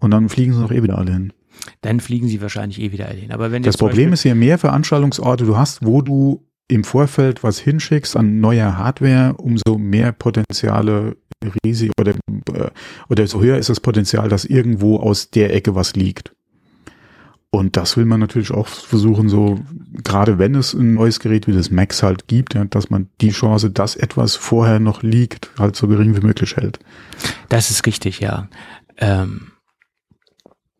und dann fliegen sie doch eh wieder alle hin. Dann fliegen sie wahrscheinlich eh wieder alle hin. Aber wenn das Problem ist, je mehr Veranstaltungsorte du hast, wo du im Vorfeld was hinschickst an neuer Hardware, umso mehr Potenziale riesig oder, äh, oder so höher ist das Potenzial, dass irgendwo aus der Ecke was liegt. Und das will man natürlich auch versuchen, so, gerade wenn es ein neues Gerät wie das Max halt gibt, ja, dass man die Chance, dass etwas vorher noch liegt, halt so gering wie möglich hält. Das ist richtig, ja. Ähm,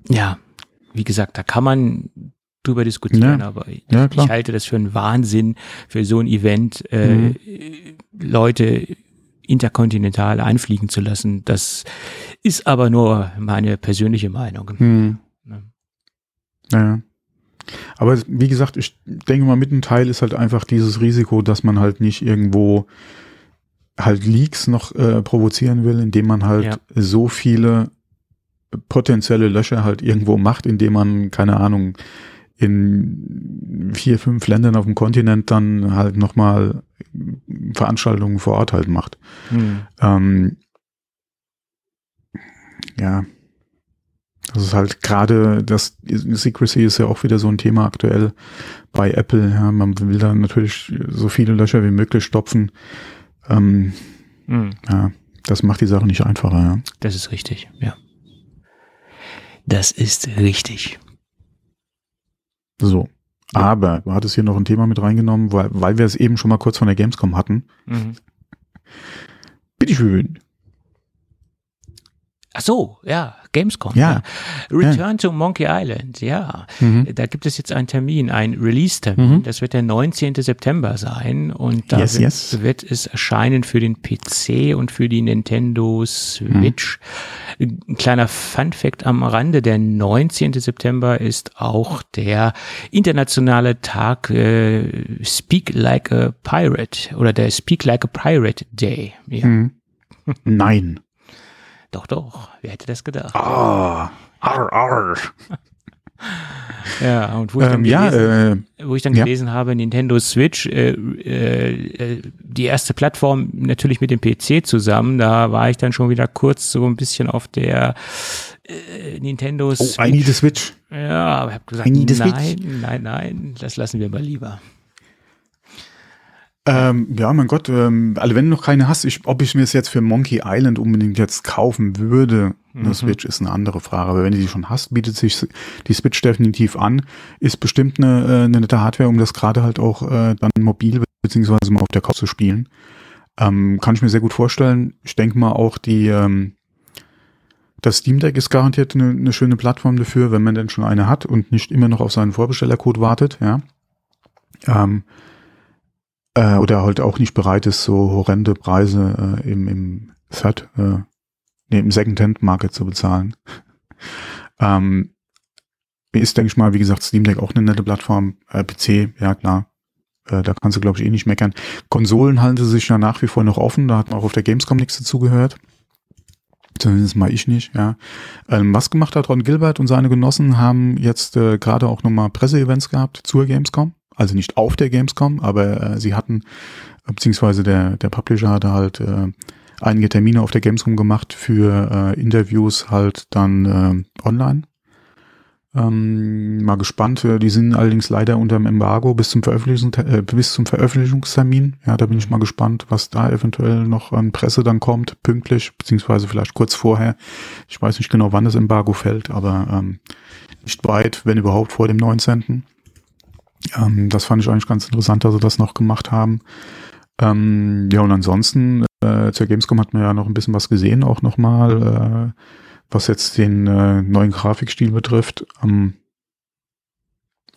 ja, wie gesagt, da kann man drüber diskutieren, ja, aber ich, ja, ich, halte das für einen Wahnsinn, für so ein Event äh, mhm. Leute interkontinental einfliegen zu lassen. Das ist aber nur meine persönliche Meinung. Mhm. Naja. Aber wie gesagt, ich denke mal, mit ein Teil ist halt einfach dieses Risiko, dass man halt nicht irgendwo halt Leaks noch äh, provozieren will, indem man halt ja. so viele potenzielle Löcher halt irgendwo macht, indem man, keine Ahnung, in vier, fünf Ländern auf dem Kontinent dann halt nochmal Veranstaltungen vor Ort halt macht. Hm. Ähm, ja, das ist halt gerade, das Secrecy ist ja auch wieder so ein Thema aktuell bei Apple. Ja, man will da natürlich so viele Löcher wie möglich stopfen. Ähm, mhm. Ja, das macht die Sache nicht einfacher. Ja. Das ist richtig, ja. Das ist richtig. So. Ja. Aber du hattest hier noch ein Thema mit reingenommen, weil, weil wir es eben schon mal kurz von der Gamescom hatten. Mhm. Bitteschön. Ach so, ja, Gamescom. Ja. ja. Return ja. to Monkey Island, ja. Mhm. Da gibt es jetzt einen Termin, einen Release-Termin. Mhm. Das wird der 19. September sein und da yes, wird, yes. wird, es erscheinen für den PC und für die Nintendo Switch. Mhm. Ein kleiner Fun-Fact am Rande, der 19. September ist auch der internationale Tag äh, Speak Like a Pirate oder der Speak Like a Pirate Day. Ja. Mhm. Nein. Doch, doch. Wer hätte das gedacht? Ah, arr, arr. ja, und wo ich dann, ähm, gelesen, ja, äh, wo ich dann ja. gelesen habe, Nintendo Switch, äh, äh, die erste Plattform natürlich mit dem PC zusammen, da war ich dann schon wieder kurz so ein bisschen auf der äh, Nintendo Switch. Oh, I need a Switch. Ja, aber ich habe gesagt, nein, nein, nein, das lassen wir mal lieber. Ähm, ja, mein Gott, ähm, also wenn du noch keine hast, ich, ob ich mir es jetzt für Monkey Island unbedingt jetzt kaufen würde, mhm. eine Switch ist eine andere Frage. Aber wenn du die schon hast, bietet sich die Switch definitiv an. Ist bestimmt eine, äh, eine nette Hardware, um das gerade halt auch äh, dann mobil beziehungsweise mal auf der Couch zu spielen. Ähm, kann ich mir sehr gut vorstellen. Ich denke mal auch die, ähm, das Steam Deck ist garantiert eine, eine schöne Plattform dafür, wenn man denn schon eine hat und nicht immer noch auf seinen Vorbestellercode wartet, ja. Ähm, äh, oder halt auch nicht bereit ist, so horrende Preise äh, im, im Third, äh, nee, im Second-Hand-Market zu bezahlen. ähm, ist, denke ich mal, wie gesagt, Steam Deck auch eine nette Plattform. Äh, PC, ja klar. Äh, da kannst du, glaube ich, eh nicht meckern. Konsolen halten sich ja nach wie vor noch offen. Da hat man auch auf der Gamescom nichts dazugehört. Zumindest mal ich nicht, ja. Ähm, was gemacht hat Ron Gilbert und seine Genossen haben jetzt äh, gerade auch nochmal Presseevents gehabt zur Gamescom also nicht auf der Gamescom, aber äh, sie hatten, beziehungsweise der, der Publisher hatte halt äh, einige Termine auf der Gamescom gemacht für äh, Interviews halt dann äh, online. Ähm, mal gespannt. Die sind allerdings leider unter dem Embargo bis zum, Veröffentlichungs äh, bis zum Veröffentlichungstermin. Ja, da bin ich mal gespannt, was da eventuell noch an Presse dann kommt, pünktlich, beziehungsweise vielleicht kurz vorher. Ich weiß nicht genau, wann das Embargo fällt, aber ähm, nicht weit, wenn überhaupt vor dem 19. Ähm, das fand ich eigentlich ganz interessant, dass sie das noch gemacht haben. Ähm, ja, und ansonsten, äh, zur Gamescom hat man ja noch ein bisschen was gesehen, auch nochmal, äh, was jetzt den äh, neuen Grafikstil betrifft. Ähm,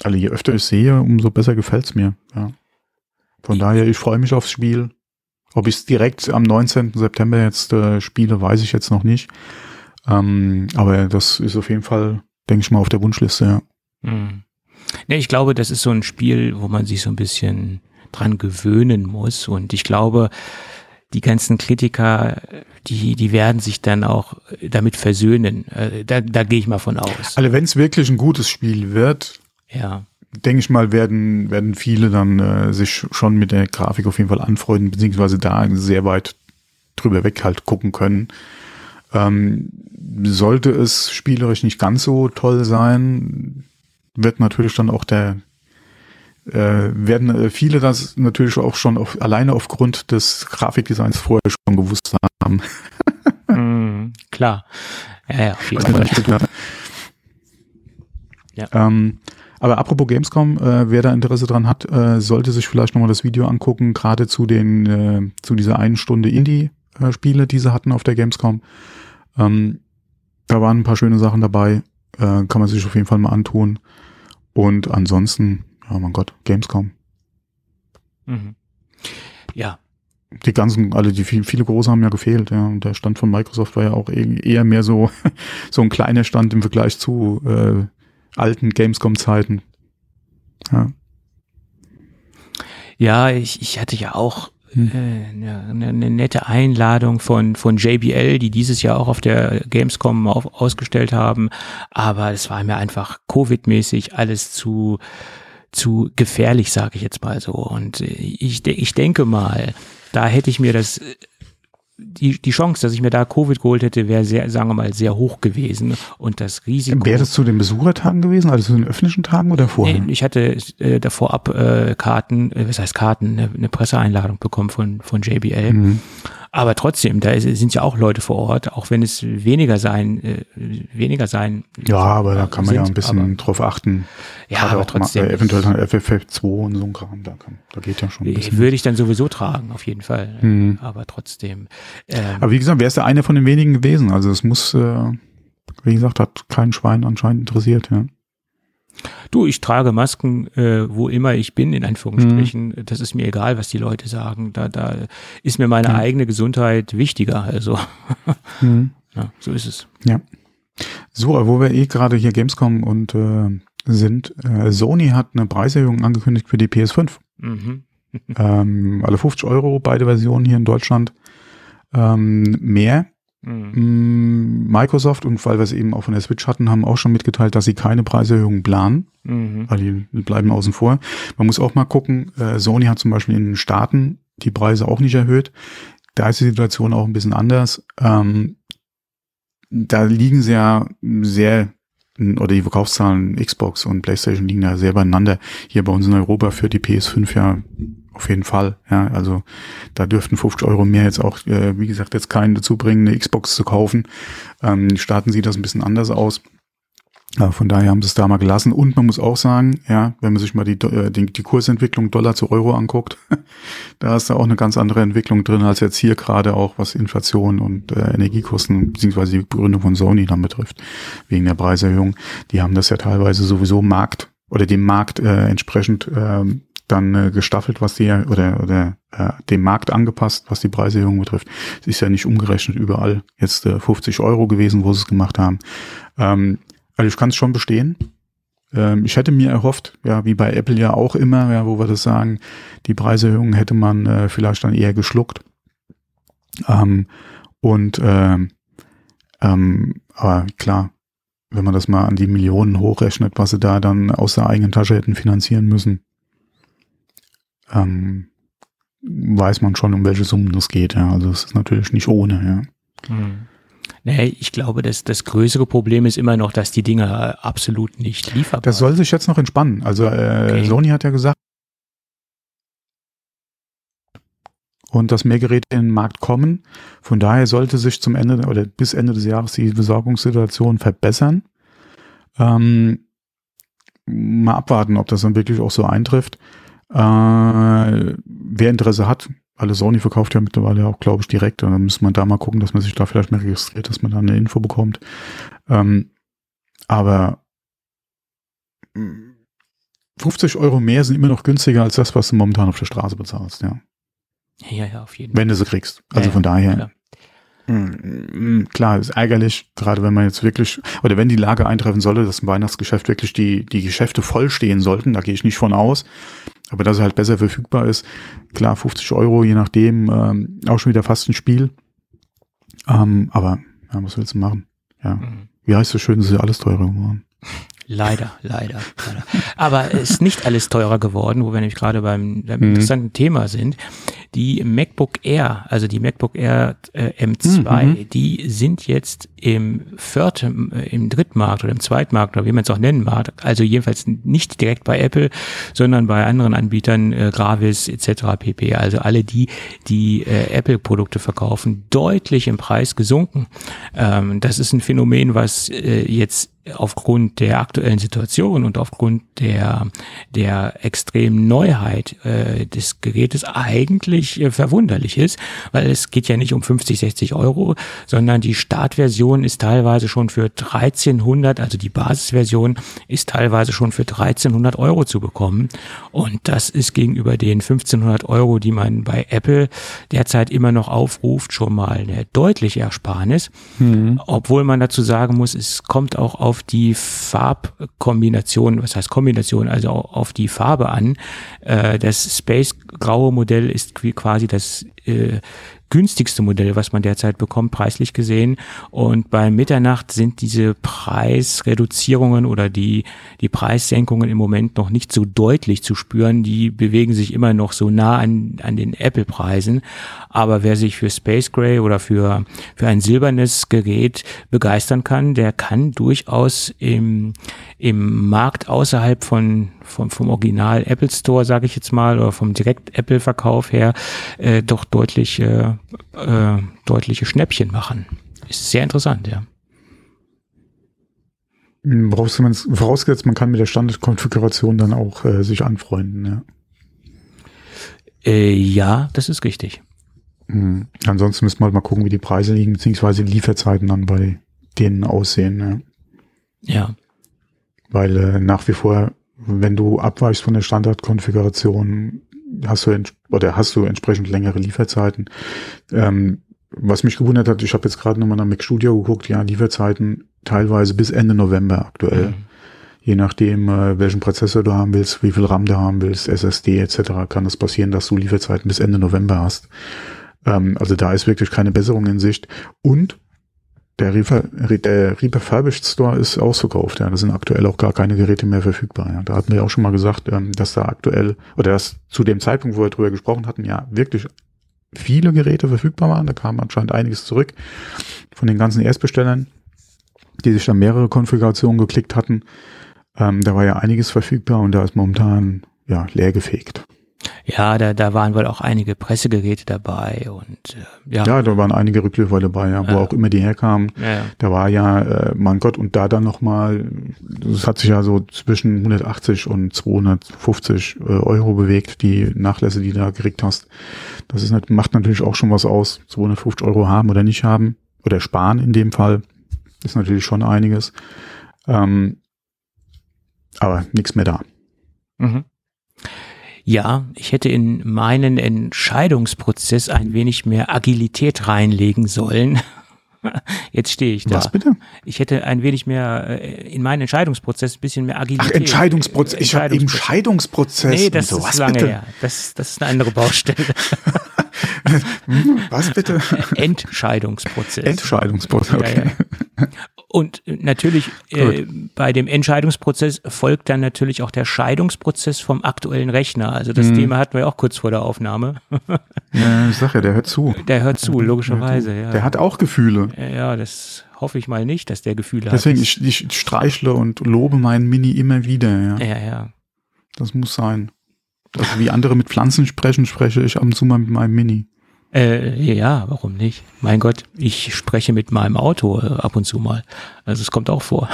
also je öfter ich sehe, umso besser gefällt's mir. Ja. Von daher, ich freue mich aufs Spiel. Ob ich es direkt am 19. September jetzt äh, spiele, weiß ich jetzt noch nicht. Ähm, aber das ist auf jeden Fall, denke ich mal, auf der Wunschliste, ja. Mhm. Ne, ich glaube, das ist so ein Spiel, wo man sich so ein bisschen dran gewöhnen muss. Und ich glaube, die ganzen Kritiker, die, die werden sich dann auch damit versöhnen. Äh, da, da gehe ich mal von aus. Also wenn es wirklich ein gutes Spiel wird, ja. denke ich mal, werden, werden viele dann äh, sich schon mit der Grafik auf jeden Fall anfreunden, beziehungsweise da sehr weit drüber weg halt gucken können. Ähm, sollte es spielerisch nicht ganz so toll sein, wird natürlich dann auch der äh, werden äh, viele das natürlich auch schon auf, alleine aufgrund des Grafikdesigns vorher schon gewusst haben. mm, klar. Ja, ja, auf jeden Fall. Ja. Ähm, aber apropos Gamescom, äh, wer da Interesse dran hat, äh, sollte sich vielleicht nochmal das Video angucken, gerade zu den, äh, zu dieser einen Stunde Indie-Spiele, die sie hatten auf der Gamescom. Ähm, da waren ein paar schöne Sachen dabei, äh, kann man sich auf jeden Fall mal antun. Und ansonsten, ja mein Gott, Gamescom. Mhm. Ja. Die ganzen, alle, die viel, viele große haben ja gefehlt, ja. Und der Stand von Microsoft war ja auch eher mehr so, so ein kleiner Stand im Vergleich zu äh, alten Gamescom-Zeiten. Ja. Ja, ich, ich hatte ja auch eine, eine, nette Einladung von, von JBL, die dieses Jahr auch auf der Gamescom auf, ausgestellt haben. Aber es war mir einfach Covid-mäßig alles zu, zu gefährlich, sage ich jetzt mal so. Und ich, ich denke mal, da hätte ich mir das die, die Chance, dass ich mir da Covid geholt hätte, wäre sehr, sagen wir mal, sehr hoch gewesen. Und das Risiko. Wäre das zu den Besuchertagen gewesen, also zu den öffentlichen Tagen oder vorher? Nee, ich hatte äh, davor ab äh, Karten, äh, was heißt Karten, eine, eine Presseeinladung bekommen von, von JBL. Mhm. Aber trotzdem, da sind ja auch Leute vor Ort, auch wenn es weniger sein, äh, weniger sein. Ja, aber da kann man sind, ja ein bisschen aber, drauf achten. Ja, aber trotzdem. Mal, äh, eventuell dann FFF2 und so ein Kram, da, kann, da geht ja schon ein bisschen. Würde ich dann sowieso tragen, auf jeden Fall. Mhm. Aber trotzdem. Ähm, aber wie gesagt, wer ist der eine von den wenigen gewesen? Also es muss, äh, wie gesagt, hat kein Schwein anscheinend interessiert, ja. Du, ich trage Masken, äh, wo immer ich bin, in Anführungsstrichen. Mhm. Das ist mir egal, was die Leute sagen. Da, da ist mir meine mhm. eigene Gesundheit wichtiger. Also, mhm. ja, so ist es. Ja. So, wo wir eh gerade hier Gamescom und äh, sind, äh, Sony hat eine Preiserhöhung angekündigt für die PS5. Mhm. ähm, alle 50 Euro, beide Versionen hier in Deutschland. Ähm, mehr Mhm. Mm, Microsoft und weil wir es eben auch von der Switch hatten, haben auch schon mitgeteilt, dass sie keine Preiserhöhung planen, mhm. weil die bleiben außen vor. Man muss auch mal gucken, äh, Sony hat zum Beispiel in den Staaten die Preise auch nicht erhöht. Da ist die Situation auch ein bisschen anders. Ähm, da liegen sie ja sehr oder die Verkaufszahlen Xbox und PlayStation liegen ja sehr beieinander. Hier bei uns in Europa für die PS5 ja auf jeden Fall. Ja, also da dürften 50 Euro mehr jetzt auch, äh, wie gesagt, jetzt keinen dazu bringen, eine Xbox zu kaufen. Ähm, die Staaten sieht das ein bisschen anders aus. Ja, von daher haben sie es da mal gelassen. Und man muss auch sagen, ja, wenn man sich mal die, äh, die, die Kursentwicklung Dollar zu Euro anguckt, da ist da auch eine ganz andere Entwicklung drin als jetzt hier gerade auch, was Inflation und äh, Energiekosten beziehungsweise die Begründung von Sony dann betrifft, wegen der Preiserhöhung. Die haben das ja teilweise sowieso Markt oder dem Markt äh, entsprechend äh, dann äh, gestaffelt, was die oder oder äh, dem Markt angepasst, was die Preiserhöhung betrifft. Es ist ja nicht umgerechnet überall jetzt äh, 50 Euro gewesen, wo sie es gemacht haben. Ähm, also ich kann es schon bestehen. Ähm, ich hätte mir erhofft, ja, wie bei Apple ja auch immer, ja, wo wir das sagen, die Preiserhöhung hätte man äh, vielleicht dann eher geschluckt. Ähm, und ähm, ähm, aber klar, wenn man das mal an die Millionen hochrechnet, was sie da dann aus der eigenen Tasche hätten finanzieren müssen, ähm, weiß man schon, um welche Summen das geht. Ja. Also es ist natürlich nicht ohne. Ja. Hm. Nee, ich glaube, dass das größere Problem ist immer noch, dass die Dinger absolut nicht lieferbar sind. Das soll sich jetzt noch entspannen. Also äh, okay. Sony hat ja gesagt, und dass mehr Geräte in den Markt kommen. Von daher sollte sich zum Ende oder bis Ende des Jahres die Besorgungssituation verbessern. Ähm, mal abwarten, ob das dann wirklich auch so eintrifft. Äh, wer Interesse hat, alle Sony verkauft ja mittlerweile auch, glaube ich, direkt. Und dann muss man da mal gucken, dass man sich da vielleicht mehr registriert, dass man da eine Info bekommt. Ähm, aber 50 mm, Euro mehr sind immer noch günstiger als das, was du momentan auf der Straße bezahlst, ja. Ja, ja, auf jeden Fall. Wenn du sie kriegst. Also ja, von daher. Klar. Mm, mm, klar, ist ärgerlich, gerade wenn man jetzt wirklich, oder wenn die Lage eintreffen solle, dass im Weihnachtsgeschäft wirklich die, die Geschäfte vollstehen sollten, da gehe ich nicht von aus, aber dass es halt besser verfügbar ist, klar, 50 Euro, je nachdem, ähm, auch schon wieder fast ein Spiel. Ähm, aber, ja, was willst du machen? Ja. Mhm. Wie heißt es schön, es ist ja alles teurer geworden. Leider, leider, leider. Aber es ist nicht alles teurer geworden, wo wir nämlich gerade beim, beim mhm. interessanten Thema sind. Die MacBook Air, also die MacBook Air äh, M2, mhm. die sind jetzt im vierten, äh, im Drittmarkt oder im Zweitmarkt oder wie man es auch nennen mag, also jedenfalls nicht direkt bei Apple, sondern bei anderen Anbietern, äh, Gravis etc. pp. Also alle die, die äh, Apple-Produkte verkaufen, deutlich im Preis gesunken. Ähm, das ist ein Phänomen, was äh, jetzt aufgrund der aktuellen Situation und aufgrund der, der extremen Neuheit äh, des Gerätes eigentlich äh, verwunderlich ist, weil es geht ja nicht um 50, 60 Euro, sondern die Startversion ist teilweise schon für 1300, also die Basisversion ist teilweise schon für 1300 Euro zu bekommen und das ist gegenüber den 1500 Euro, die man bei Apple derzeit immer noch aufruft, schon mal eine deutliche Ersparnis, mhm. obwohl man dazu sagen muss, es kommt auch auf auf die Farbkombination, was heißt Kombination, also auf die Farbe an. Äh, das Space graue Modell ist quasi das äh, günstigste Modell, was man derzeit bekommt, preislich gesehen. Und bei Mitternacht sind diese Preisreduzierungen oder die, die Preissenkungen im Moment noch nicht so deutlich zu spüren. Die bewegen sich immer noch so nah an, an den Apple-Preisen. Aber wer sich für Space Gray oder für, für ein silbernes Gerät begeistern kann, der kann durchaus im, im Markt außerhalb von, vom, vom Original Apple Store, sage ich jetzt mal, oder vom Direkt Apple Verkauf her, äh, doch deutlich äh, äh, deutliche Schnäppchen machen. Ist sehr interessant, ja. Vorausgesetzt, man kann mit der Standardkonfiguration dann auch äh, sich anfreunden, ja. Äh, ja, das ist richtig. Mhm. Ansonsten müssen wir halt mal gucken, wie die Preise liegen, beziehungsweise die Lieferzeiten dann bei denen aussehen. Ja. ja. Weil äh, nach wie vor, wenn du abweichst von der Standardkonfiguration, hast du oder hast du entsprechend längere Lieferzeiten. Ähm, was mich gewundert hat, ich habe jetzt gerade nochmal nach Mac Studio geguckt, ja, Lieferzeiten teilweise bis Ende November aktuell. Mhm. Je nachdem, äh, welchen Prozessor du haben willst, wie viel RAM du haben willst, SSD etc., kann es das passieren, dass du Lieferzeiten bis Ende November hast. Ähm, also da ist wirklich keine Besserung in Sicht. Und der, Refer der Refurbished Store ist ausverkauft. Ja, da sind aktuell auch gar keine Geräte mehr verfügbar. Ja, da hatten wir auch schon mal gesagt, ähm, dass da aktuell oder dass zu dem Zeitpunkt, wo wir drüber gesprochen hatten, ja wirklich viele Geräte verfügbar waren. Da kam anscheinend einiges zurück von den ganzen Erstbestellern, die sich dann mehrere Konfigurationen geklickt hatten. Ähm, da war ja einiges verfügbar und da ist momentan ja leergefegt. Ja, da, da waren wohl auch einige Pressegeräte dabei und äh, ja. Ja, da waren einige Rückläufer dabei, ja, wo ja. auch immer die herkamen. Ja, ja. Da war ja, äh, mein Gott, und da dann nochmal, das hat sich ja so zwischen 180 und 250 äh, Euro bewegt, die Nachlässe, die du da gekriegt hast. Das ist, macht natürlich auch schon was aus, 250 Euro haben oder nicht haben, oder sparen in dem Fall, ist natürlich schon einiges. Ähm, aber nichts mehr da. Mhm. Ja, ich hätte in meinen Entscheidungsprozess ein wenig mehr Agilität reinlegen sollen. Jetzt stehe ich da. Was bitte? Ich hätte ein wenig mehr äh, in meinen Entscheidungsprozess ein bisschen mehr Agilität. Ach, Entscheidungsprozess. Ich habe Scheidungsprozess. Nee, das so, ist lange bitte? her. Das, das ist eine andere Baustelle. was bitte? Entscheidungsprozess. Entscheidungsprozess, okay. Ja, ja. Und natürlich äh, bei dem Entscheidungsprozess folgt dann natürlich auch der Scheidungsprozess vom aktuellen Rechner. Also das mhm. Thema hatten wir auch kurz vor der Aufnahme. ja, ich sag ja, der hört zu. Der hört zu, logischerweise. Ja. Der hat auch Gefühle. Ja, das hoffe ich mal nicht, dass der Gefühle Deswegen, hat. Deswegen, ich, ich streichle und lobe meinen Mini immer wieder. Ja, ja. ja. Das muss sein. Also wie andere mit Pflanzen sprechen, spreche ich ab und zu mal mit meinem Mini. Äh, ja, warum nicht? Mein Gott, ich spreche mit meinem Auto äh, ab und zu mal. Also es kommt auch vor.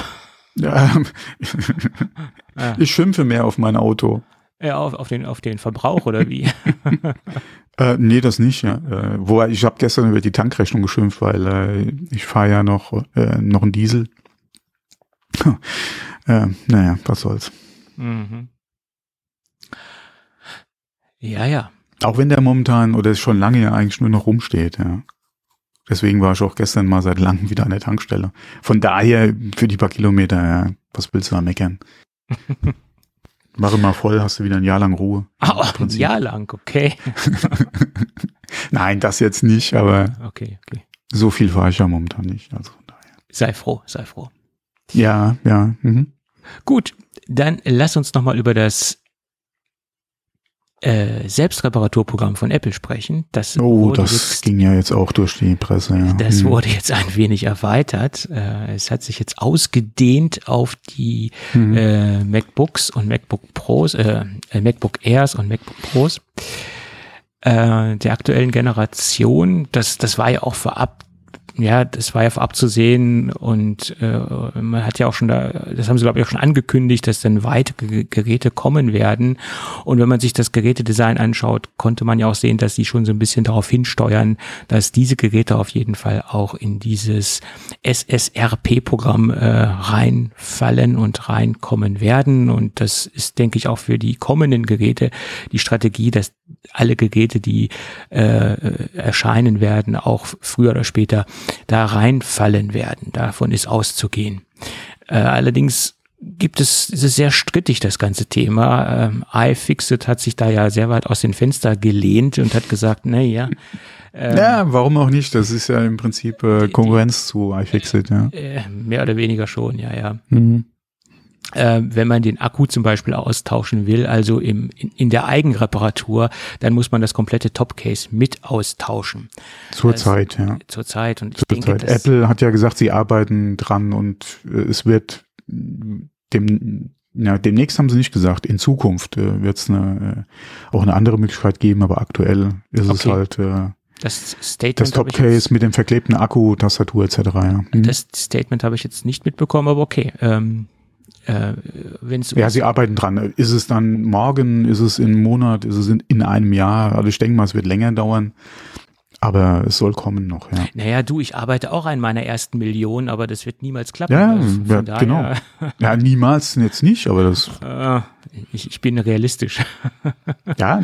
Ja, ich schimpfe mehr auf mein Auto. Ja, auf, auf, den, auf den Verbrauch oder wie? äh, nee, das nicht, ja. Äh, wobei, ich habe gestern über die Tankrechnung geschimpft, weil äh, ich fahre ja noch, äh, noch einen Diesel. äh, naja, was soll's. Mhm. Ja, ja. Auch wenn der momentan oder schon lange ja eigentlich nur noch rumsteht, ja. Deswegen war ich auch gestern mal seit langem wieder an der Tankstelle. Von daher für die paar Kilometer, ja, was willst du da meckern? Mache mal voll, hast du wieder ein Jahr lang Ruhe. Oh, ein Jahr lang, okay. Nein, das jetzt nicht, aber okay, okay. so viel fahre ich ja momentan nicht. Also von daher. Sei froh, sei froh. Ja, ja. Mhm. Gut, dann lass uns nochmal über das äh, Selbstreparaturprogramm von Apple sprechen. Das oh, das jetzt, ging ja jetzt auch durch die Presse. Ja. Das hm. wurde jetzt ein wenig erweitert. Äh, es hat sich jetzt ausgedehnt auf die hm. äh, MacBooks und MacBook Pros, äh, äh, MacBook Airs und MacBook Pros äh, der aktuellen Generation. Das, das war ja auch vorab ja, das war ja vorab zu sehen und äh, man hat ja auch schon da, das haben sie glaube ich auch schon angekündigt, dass dann weitere Geräte kommen werden. Und wenn man sich das Gerätedesign anschaut, konnte man ja auch sehen, dass sie schon so ein bisschen darauf hinsteuern, dass diese Geräte auf jeden Fall auch in dieses SSRP-Programm äh, reinfallen und reinkommen werden. Und das ist, denke ich, auch für die kommenden Geräte die Strategie, dass alle Geräte, die äh, erscheinen werden, auch früher oder später da reinfallen werden. Davon ist auszugehen. Äh, allerdings gibt es, ist es sehr strittig, das ganze Thema. Ähm, iFixit hat sich da ja sehr weit aus dem Fenster gelehnt und hat gesagt, na ja. Ähm, ja, warum auch nicht? Das ist ja im Prinzip äh, Konkurrenz die, zu iFixit, ja. Äh, mehr oder weniger schon, ja, ja. Mhm äh, wenn man den Akku zum Beispiel austauschen will, also im, in, in der Eigenreparatur, dann muss man das komplette Topcase mit austauschen. Zurzeit, also, ja. Zurzeit. Und ich Zur denke, Apple hat ja gesagt, sie arbeiten dran und äh, es wird dem, ja, demnächst haben sie nicht gesagt, in Zukunft äh, wird es eine, äh, auch eine andere Möglichkeit geben, aber aktuell ist okay. es halt äh, Das Statement. Das Topcase mit dem verklebten Akku, Tastatur etc. Ja. Mhm. Das Statement habe ich jetzt nicht mitbekommen, aber okay. Ähm, äh, wenn's ja, sie arbeiten dran. Ist es dann morgen, ist es in einem Monat, ist es in, in einem Jahr? Also ich denke mal, es wird länger dauern. Aber es soll kommen noch, ja. Naja, du, ich arbeite auch an meiner ersten Million, aber das wird niemals klappen. Ja, also ja genau. Ja, niemals jetzt nicht, aber das. Äh, ich, ich bin realistisch. ja,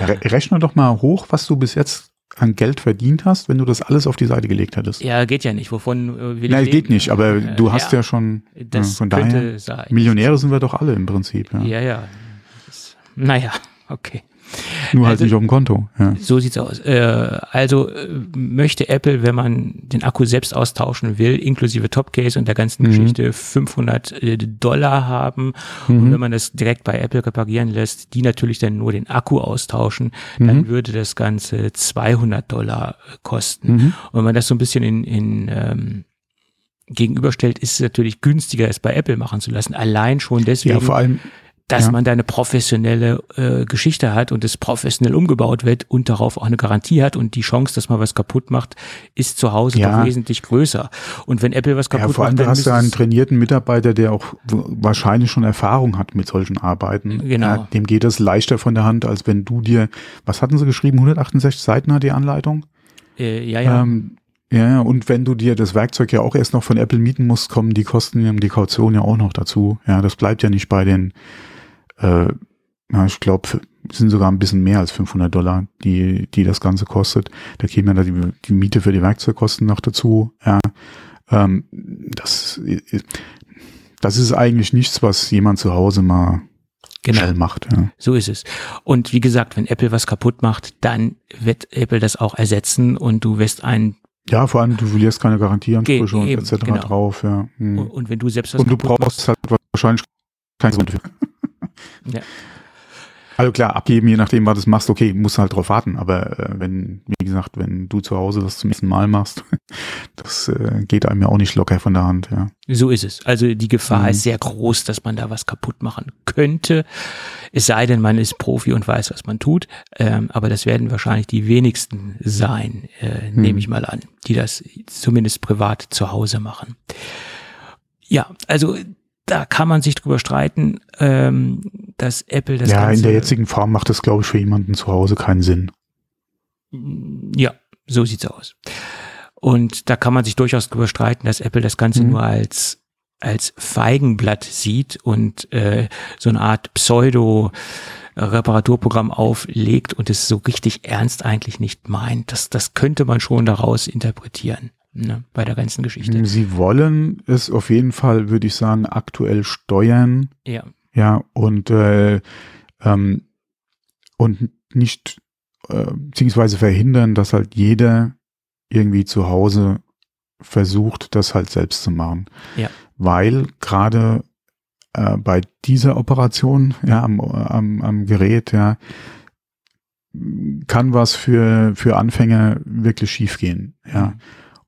rechne doch mal hoch, was du bis jetzt an Geld verdient hast, wenn du das alles auf die Seite gelegt hättest. Ja, geht ja nicht. Wovon äh, will Nein, geht nicht, aber äh, du hast ja, ja schon, das von daher, sein. Millionäre sind wir doch alle im Prinzip. Ja, ja. ja. Das, naja, okay. Nur halt also, nicht auf dem Konto. Ja. So sieht's aus. Äh, also äh, möchte Apple, wenn man den Akku selbst austauschen will, inklusive Topcase und der ganzen mhm. Geschichte, 500 äh, Dollar haben. Mhm. Und wenn man das direkt bei Apple reparieren lässt, die natürlich dann nur den Akku austauschen, mhm. dann würde das Ganze 200 Dollar kosten. Mhm. Und wenn man das so ein bisschen in, in ähm, gegenüberstellt, ist es natürlich günstiger, es bei Apple machen zu lassen. Allein schon deswegen. Ja, vor allem dass ja. man da eine professionelle äh, Geschichte hat und es professionell umgebaut wird und darauf auch eine Garantie hat und die Chance, dass man was kaputt macht, ist zu Hause ja. doch wesentlich größer. Und wenn Apple was kaputt ja, vor allem macht, dann hast du einen trainierten Mitarbeiter, der auch wahrscheinlich schon Erfahrung hat mit solchen Arbeiten. Genau. Ja, dem geht das leichter von der Hand, als wenn du dir, was hatten sie geschrieben, 168 Seiten hat die Anleitung? Äh, ja, ja. Ähm, ja, und wenn du dir das Werkzeug ja auch erst noch von Apple mieten musst, kommen die Kosten, die Kaution ja auch noch dazu. Ja, das bleibt ja nicht bei den äh, ja, ich glaube, sind sogar ein bisschen mehr als 500 Dollar, die, die das Ganze kostet. Da käme dann die, die Miete für die Werkzeugkosten noch dazu. Ja, ähm, das, das ist eigentlich nichts, was jemand zu Hause mal genau. schnell macht. Ja. So ist es. Und wie gesagt, wenn Apple was kaputt macht, dann wird Apple das auch ersetzen und du wirst ein ja, vor allem, du verlierst keine Garantieansprüche und etc. Genau. drauf, ja. Hm. Und wenn du selbst was Und du brauchst halt wahrscheinlich kein Grund für. Ja. Also klar, abgeben, je nachdem, was du machst, okay, musst halt drauf warten. Aber äh, wenn, wie gesagt, wenn du zu Hause das zum ersten Mal machst, das äh, geht einem ja auch nicht locker von der Hand, ja. So ist es. Also die Gefahr mhm. ist sehr groß, dass man da was kaputt machen könnte. Es sei denn, man ist Profi und weiß, was man tut. Ähm, aber das werden wahrscheinlich die wenigsten sein, äh, mhm. nehme ich mal an, die das zumindest privat zu Hause machen. Ja, also da kann man sich drüber streiten, ähm, dass Apple das Ja, Ganze, in der jetzigen Form macht das, glaube ich, für jemanden zu Hause keinen Sinn. Ja, so sieht's aus. Und da kann man sich durchaus drüber streiten, dass Apple das Ganze mhm. nur als als Feigenblatt sieht und äh, so eine Art Pseudo Reparaturprogramm auflegt und es so richtig ernst eigentlich nicht meint. Das, das könnte man schon daraus interpretieren ne, bei der ganzen Geschichte. Sie wollen es auf jeden Fall, würde ich sagen, aktuell steuern. Ja. Ja, und, äh, ähm, und nicht, äh, beziehungsweise verhindern, dass halt jeder irgendwie zu Hause versucht, das halt selbst zu machen. Ja. Weil gerade äh, bei dieser Operation, ja, am, am, am Gerät, ja, kann was für, für Anfänger wirklich schiefgehen, ja. Mhm.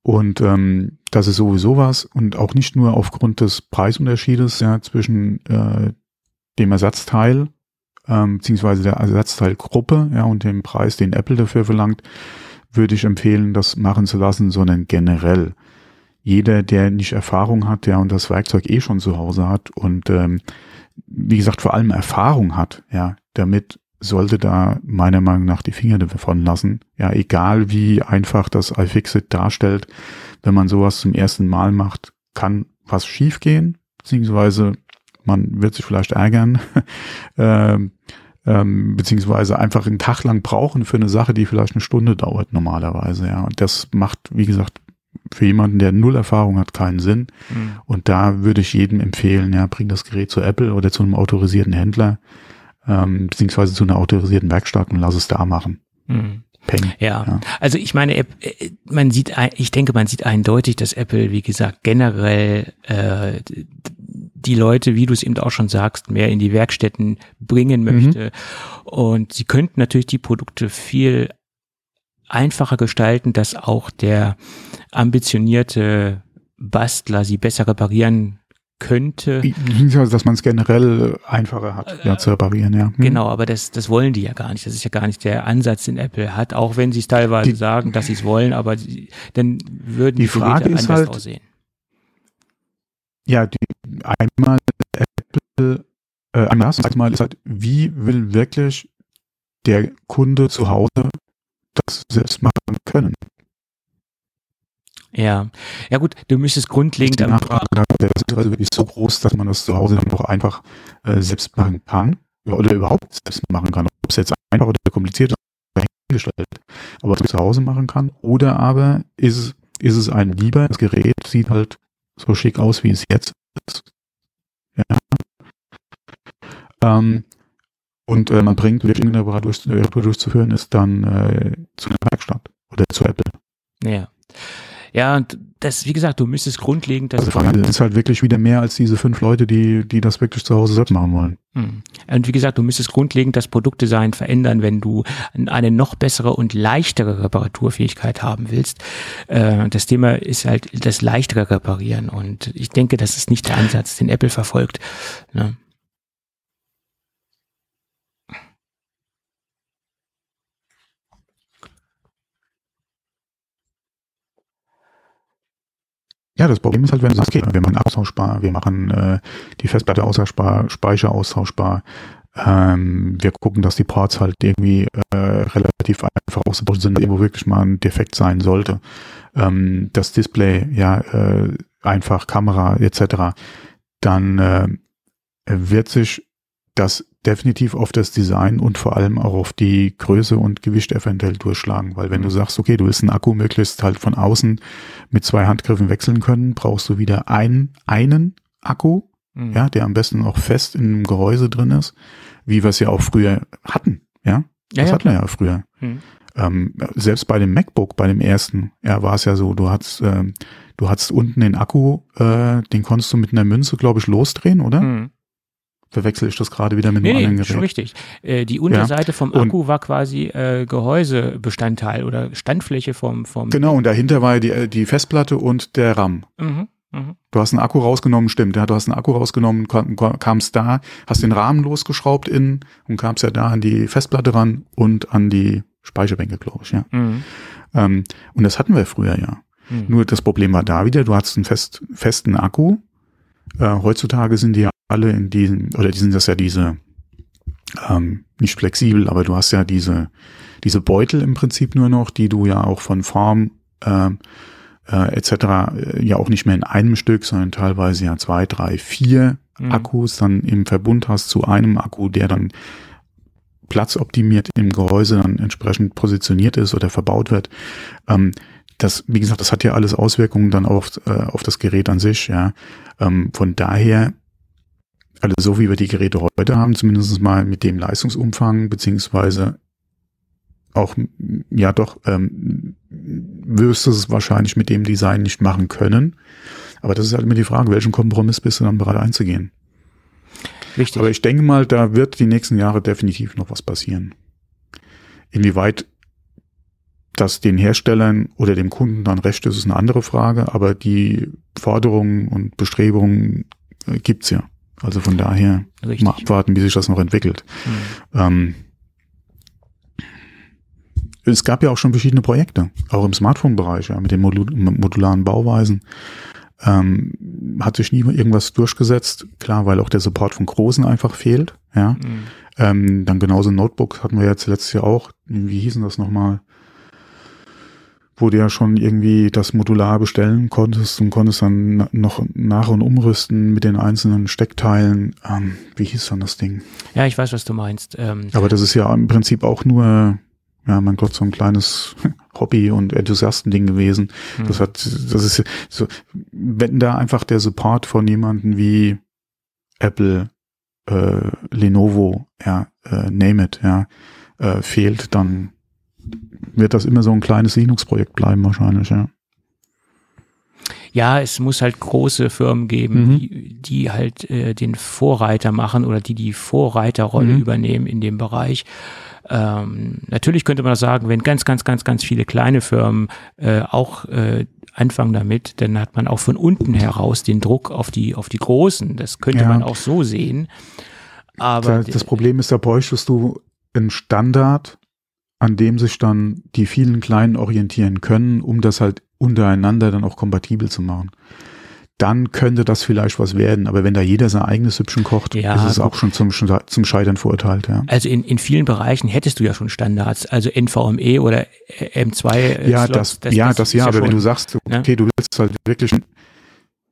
Und ähm, das ist sowieso was und auch nicht nur aufgrund des Preisunterschiedes ja, zwischen äh, dem Ersatzteil ähm, beziehungsweise der Ersatzteilgruppe ja, und dem Preis, den Apple dafür verlangt, würde ich empfehlen, das machen zu lassen, sondern generell. Jeder, der nicht Erfahrung hat, ja, und das Werkzeug eh schon zu Hause hat und ähm, wie gesagt vor allem Erfahrung hat, ja, damit sollte da meiner Meinung nach die Finger davon lassen. Ja, egal wie einfach das iFixit darstellt, wenn man sowas zum ersten Mal macht, kann was schiefgehen, beziehungsweise man wird sich vielleicht ärgern, ähm, ähm, beziehungsweise einfach einen Tag lang brauchen für eine Sache, die vielleicht eine Stunde dauert normalerweise. Ja, und das macht, wie gesagt, für jemanden, der null Erfahrung hat, keinen Sinn. Mhm. Und da würde ich jedem empfehlen, ja, bring das Gerät zu Apple oder zu einem autorisierten Händler ähm, beziehungsweise zu einer autorisierten Werkstatt und lass es da machen. Mhm. Peng. Ja. ja. also ich meine, äh, man sieht, ich denke, man sieht eindeutig, dass Apple, wie gesagt, generell äh, die Leute, wie du es eben auch schon sagst, mehr in die Werkstätten bringen mhm. möchte. Mhm. Und sie könnten natürlich die Produkte viel einfacher gestalten, dass auch der ambitionierte Bastler sie besser reparieren könnte. Dass man es generell einfacher hat, ja, zu reparieren, ja. Hm. Genau, aber das, das wollen die ja gar nicht. Das ist ja gar nicht der Ansatz, den Apple hat, auch wenn sie es teilweise die, sagen, dass sie es wollen, aber die, dann würden die, die Frage Geräte ist halt, aussehen. Ja, die, einmal Apple, äh, einmal einmal ist halt, wie will wirklich der Kunde zu Hause das selbst machen können? Ja, ja gut, du müsstest grundlegend. Die Nachfrage der ist also wirklich so groß, dass man das zu Hause dann auch einfach äh, selbst machen kann oder überhaupt selbst machen kann. Ob es jetzt einfach oder kompliziert ist, hingestellt. Aber zu Hause machen kann. Oder aber ist es, ist es ein lieber, das Gerät sieht halt so schick aus, wie es jetzt ist. Ja. Ähm, und äh, man bringt wirklich eine Reparatur durchzuführen, ist dann äh, zu einer Werkstatt oder zu Apple. Ja. Ja, und das, wie gesagt, du müsstest grundlegend das. Also es ist halt wirklich wieder mehr als diese fünf Leute, die, die das wirklich zu Hause selbst machen wollen. Hm. Und wie gesagt, du müsstest grundlegend das Produktdesign verändern, wenn du eine noch bessere und leichtere Reparaturfähigkeit haben willst. Äh, das Thema ist halt das leichtere Reparieren. Und ich denke, das ist nicht der Ansatz, den Apple verfolgt. Ja, das Problem ist halt, wenn du sagst, okay, wir machen austauschbar, wir machen äh, die Festplatte austauschbar, Speicher austauschbar, ähm, wir gucken, dass die Ports halt irgendwie äh, relativ einfach ausgebaut sind, wo wirklich mal ein Defekt sein sollte. Ähm, das Display, ja, äh, einfach Kamera etc. Dann äh, wird sich das definitiv auf das Design und vor allem auch auf die Größe und Gewicht eventuell durchschlagen. Weil wenn du sagst, okay, du willst einen Akku möglichst halt von außen mit zwei Handgriffen wechseln können, brauchst du wieder einen, einen Akku, mhm. ja, der am besten auch fest in einem Gehäuse drin ist, wie wir es ja auch früher hatten, ja. ja das ja, hatten wir ja früher. Mhm. Ähm, selbst bei dem MacBook, bei dem ersten, ja, war es ja so, du hast, ähm, du hattest unten den Akku, äh, den konntest du mit einer Münze, glaube ich, losdrehen, oder? Mhm verwechsel ich das gerade wieder mit einem nee, anderen Gerät. Schon richtig. Äh, die Unterseite ja. vom Akku und war quasi äh, Gehäusebestandteil oder Standfläche vom, vom. Genau, und dahinter war die, äh, die Festplatte und der RAM. Mhm, mh. Du hast einen Akku rausgenommen, stimmt. Ja, du hast einen Akku rausgenommen, kamst da, hast den Rahmen losgeschraubt innen und kamst ja da an die Festplatte ran und an die Speicherbänke, glaube ich, ja. Mhm. Ähm, und das hatten wir früher ja. Mhm. Nur das Problem war da wieder, du hattest einen fest, festen Akku. Äh, heutzutage sind die ja alle in diesen, oder die sind das ja diese, ähm, nicht flexibel, aber du hast ja diese, diese Beutel im Prinzip nur noch, die du ja auch von Form äh, äh, etc. Ja auch nicht mehr in einem Stück, sondern teilweise ja zwei, drei, vier mhm. Akkus dann im Verbund hast zu einem Akku, der dann platzoptimiert im Gehäuse dann entsprechend positioniert ist oder verbaut wird. Ähm, das, wie gesagt, das hat ja alles Auswirkungen dann auf, äh, auf das Gerät an sich, ja. Ähm, von daher also so wie wir die Geräte heute haben, zumindest mal mit dem Leistungsumfang, beziehungsweise auch, ja doch, ähm, wirst du es wahrscheinlich mit dem Design nicht machen können. Aber das ist halt immer die Frage, welchen Kompromiss bist du dann bereit einzugehen? Richtig. Aber ich denke mal, da wird die nächsten Jahre definitiv noch was passieren. Inwieweit das den Herstellern oder dem Kunden dann recht ist, ist eine andere Frage, aber die Forderungen und Bestrebungen äh, gibt's ja. Also von daher Richtig. mal abwarten, wie sich das noch entwickelt. Mhm. Ähm, es gab ja auch schon verschiedene Projekte, auch im Smartphone-Bereich, ja, mit den Modul modularen Bauweisen. Ähm, hat sich nie irgendwas durchgesetzt, klar, weil auch der Support von Großen einfach fehlt. Ja. Mhm. Ähm, dann genauso Notebooks hatten wir jetzt letztes Jahr auch. Wie hießen das nochmal? Wo du ja schon irgendwie das modular bestellen konntest und konntest dann noch nach- und umrüsten mit den einzelnen Steckteilen. Ähm, wie hieß dann das Ding? Ja, ich weiß, was du meinst. Ähm, Aber das ist ja im Prinzip auch nur, ja, mein Gott, so ein kleines Hobby- und Enthusiastending gewesen. Mhm. Das hat, das ist so, wenn da einfach der Support von jemanden wie Apple, äh, Lenovo, ja, äh, name it, ja, äh, fehlt, dann wird das immer so ein kleines Linux-Projekt bleiben wahrscheinlich, ja. Ja, es muss halt große Firmen geben, mhm. die, die halt äh, den Vorreiter machen oder die die Vorreiterrolle mhm. übernehmen in dem Bereich. Ähm, natürlich könnte man sagen, wenn ganz, ganz, ganz, ganz viele kleine Firmen äh, auch äh, anfangen damit, dann hat man auch von unten heraus den Druck auf die, auf die Großen. Das könnte ja. man auch so sehen. Aber das Problem ist, da bräuchtest du einen Standard, an dem sich dann die vielen Kleinen orientieren können, um das halt untereinander dann auch kompatibel zu machen. Dann könnte das vielleicht was werden, aber wenn da jeder sein eigenes Süppchen kocht, ja, ist es auch schon zum, zum Scheitern verurteilt. Ja. Also in, in vielen Bereichen hättest du ja schon Standards, also NVMe oder M2. Ja, Slots, das, das, ja, das, das ja, aber schon, wenn du sagst, ne? okay, ne? du willst halt wirklich ein,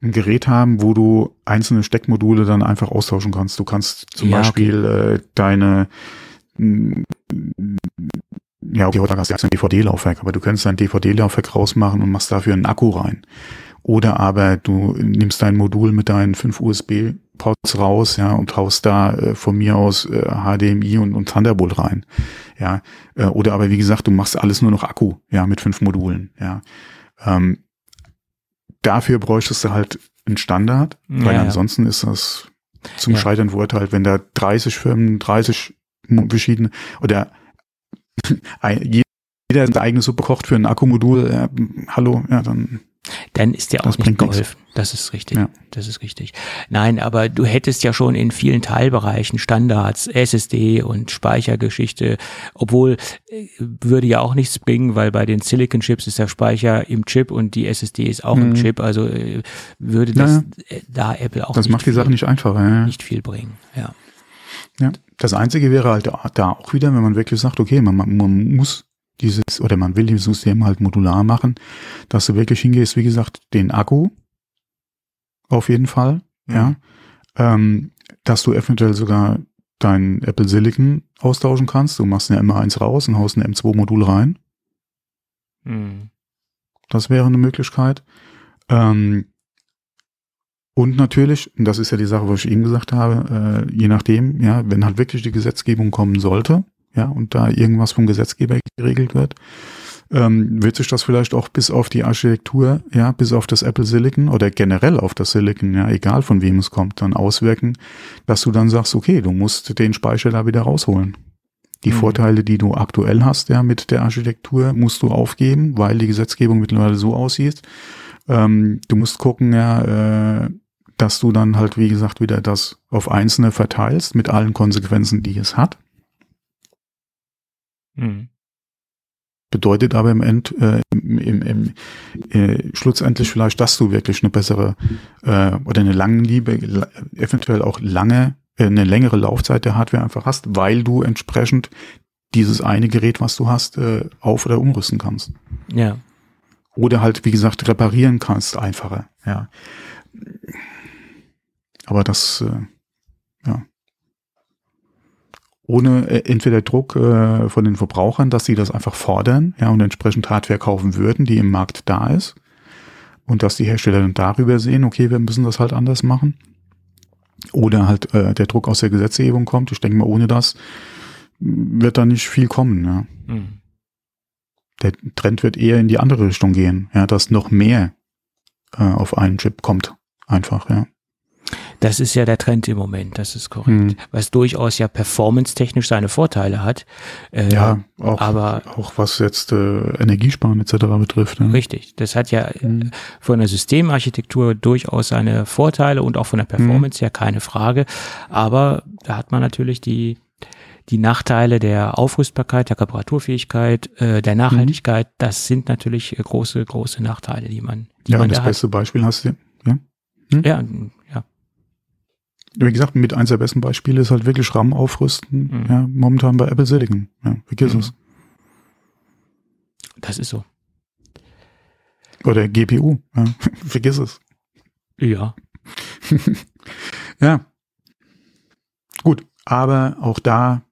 ein, Gerät haben, wo du einzelne Steckmodule dann einfach austauschen kannst. Du kannst zum ja, Beispiel okay. äh, deine ja, okay, heute hast du ein DVD-Laufwerk, aber du könntest ein DVD-Laufwerk rausmachen und machst dafür einen Akku rein. Oder aber du nimmst dein Modul mit deinen fünf USB-Ports raus, ja, und haust da äh, von mir aus äh, HDMI und, und Thunderbolt rein. Ja. Äh, oder aber wie gesagt, du machst alles nur noch Akku, ja, mit fünf Modulen, ja. Ähm, dafür bräuchtest du halt einen Standard, weil ja, ansonsten ja. ist das zum ja. Scheitern verurteilt, wenn da 30 Firmen, 30 verschiedene oder jeder seine eigene Suppe kocht für ein Akkumodul, äh, hallo, ja, dann dann ist dir auch nicht geholfen. Nichts. Das ist richtig. Ja. Das ist richtig. Nein, aber du hättest ja schon in vielen Teilbereichen Standards, SSD und Speichergeschichte, obwohl äh, würde ja auch nichts bringen, weil bei den Silicon Chips ist der Speicher im Chip und die SSD ist auch mhm. im Chip. Also äh, würde das ja. da Apple auch das macht die Sache nicht einfacher. Ja. Nicht viel bringen. Ja. Ja. Das Einzige wäre halt da auch wieder, wenn man wirklich sagt, okay, man, man muss dieses, oder man will dieses System halt modular machen, dass du wirklich hingehst, wie gesagt, den Akku auf jeden Fall, mhm. ja, ähm, dass du eventuell sogar dein Apple Silicon austauschen kannst. Du machst eine M1 raus und haust ein M2-Modul rein. Mhm. Das wäre eine Möglichkeit. Ähm, und natürlich, und das ist ja die Sache, was ich eben gesagt habe, äh, je nachdem, ja, wenn halt wirklich die Gesetzgebung kommen sollte, ja, und da irgendwas vom Gesetzgeber geregelt wird, ähm, wird sich das vielleicht auch bis auf die Architektur, ja, bis auf das Apple Silicon oder generell auf das Silicon, ja, egal von wem es kommt, dann auswirken, dass du dann sagst, okay, du musst den Speicher da wieder rausholen. Die mhm. Vorteile, die du aktuell hast, ja, mit der Architektur, musst du aufgeben, weil die Gesetzgebung mittlerweile so aussieht. Ähm, du musst gucken, ja, äh, dass du dann halt, wie gesagt, wieder das auf Einzelne verteilst mit allen Konsequenzen, die es hat. Mhm. Bedeutet aber im End, äh, im, im, im äh, schlussendlich vielleicht, dass du wirklich eine bessere äh, oder eine lange Liebe, eventuell auch lange, äh, eine längere Laufzeit der Hardware einfach hast, weil du entsprechend dieses eine Gerät, was du hast, äh, auf- oder umrüsten kannst. Ja. Oder halt, wie gesagt, reparieren kannst einfacher. Ja. Aber das, äh, ja ohne äh, entweder Druck äh, von den Verbrauchern, dass sie das einfach fordern, ja, und entsprechend Hardware kaufen würden, die im Markt da ist. Und dass die Hersteller dann darüber sehen, okay, wir müssen das halt anders machen. Oder halt äh, der Druck aus der Gesetzgebung kommt. Ich denke mal, ohne das wird da nicht viel kommen. Ja. Mhm. Der Trend wird eher in die andere Richtung gehen, ja, dass noch mehr äh, auf einen Chip kommt. Einfach, ja. Das ist ja der Trend im Moment, das ist korrekt. Mhm. Was durchaus ja performance-technisch seine Vorteile hat. Äh, ja, auch, aber auch was jetzt äh, Energiesparen etc. betrifft. Ne? Richtig, das hat ja mhm. von der Systemarchitektur durchaus seine Vorteile und auch von der Performance mhm. her keine Frage. Aber da hat man natürlich die die Nachteile der Aufrüstbarkeit, der Reparaturfähigkeit, äh, der Nachhaltigkeit, das sind natürlich große, große Nachteile, die man, die ja, man das da beste hat. Beispiel hast du, ja? Hm? Ja wie gesagt, mit eins der besten Beispiele ist halt wirklich RAM aufrüsten. Mhm. Ja, momentan bei Apple Silicon. Ja, vergiss mhm. es. Das ist so. Oder GPU. Ja, vergiss es. Ja. ja. Gut, aber auch da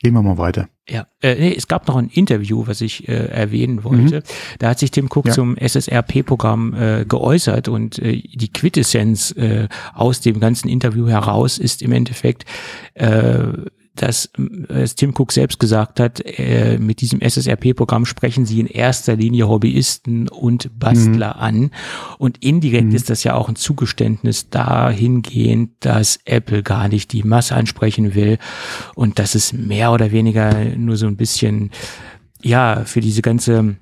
gehen wir mal weiter. Ja, äh, nee, es gab noch ein Interview, was ich äh, erwähnen wollte. Mhm. Da hat sich Tim Cook ja. zum SSRP-Programm äh, geäußert und äh, die Quintessenz äh, aus dem ganzen Interview heraus ist im Endeffekt, äh, dass äh, Tim Cook selbst gesagt hat, äh, mit diesem SSRP-Programm sprechen sie in erster Linie Hobbyisten und Bastler mhm. an. Und indirekt mhm. ist das ja auch ein Zugeständnis dahingehend, dass Apple gar nicht die Masse ansprechen will und dass es mehr oder weniger nur so ein bisschen, ja, für diese ganze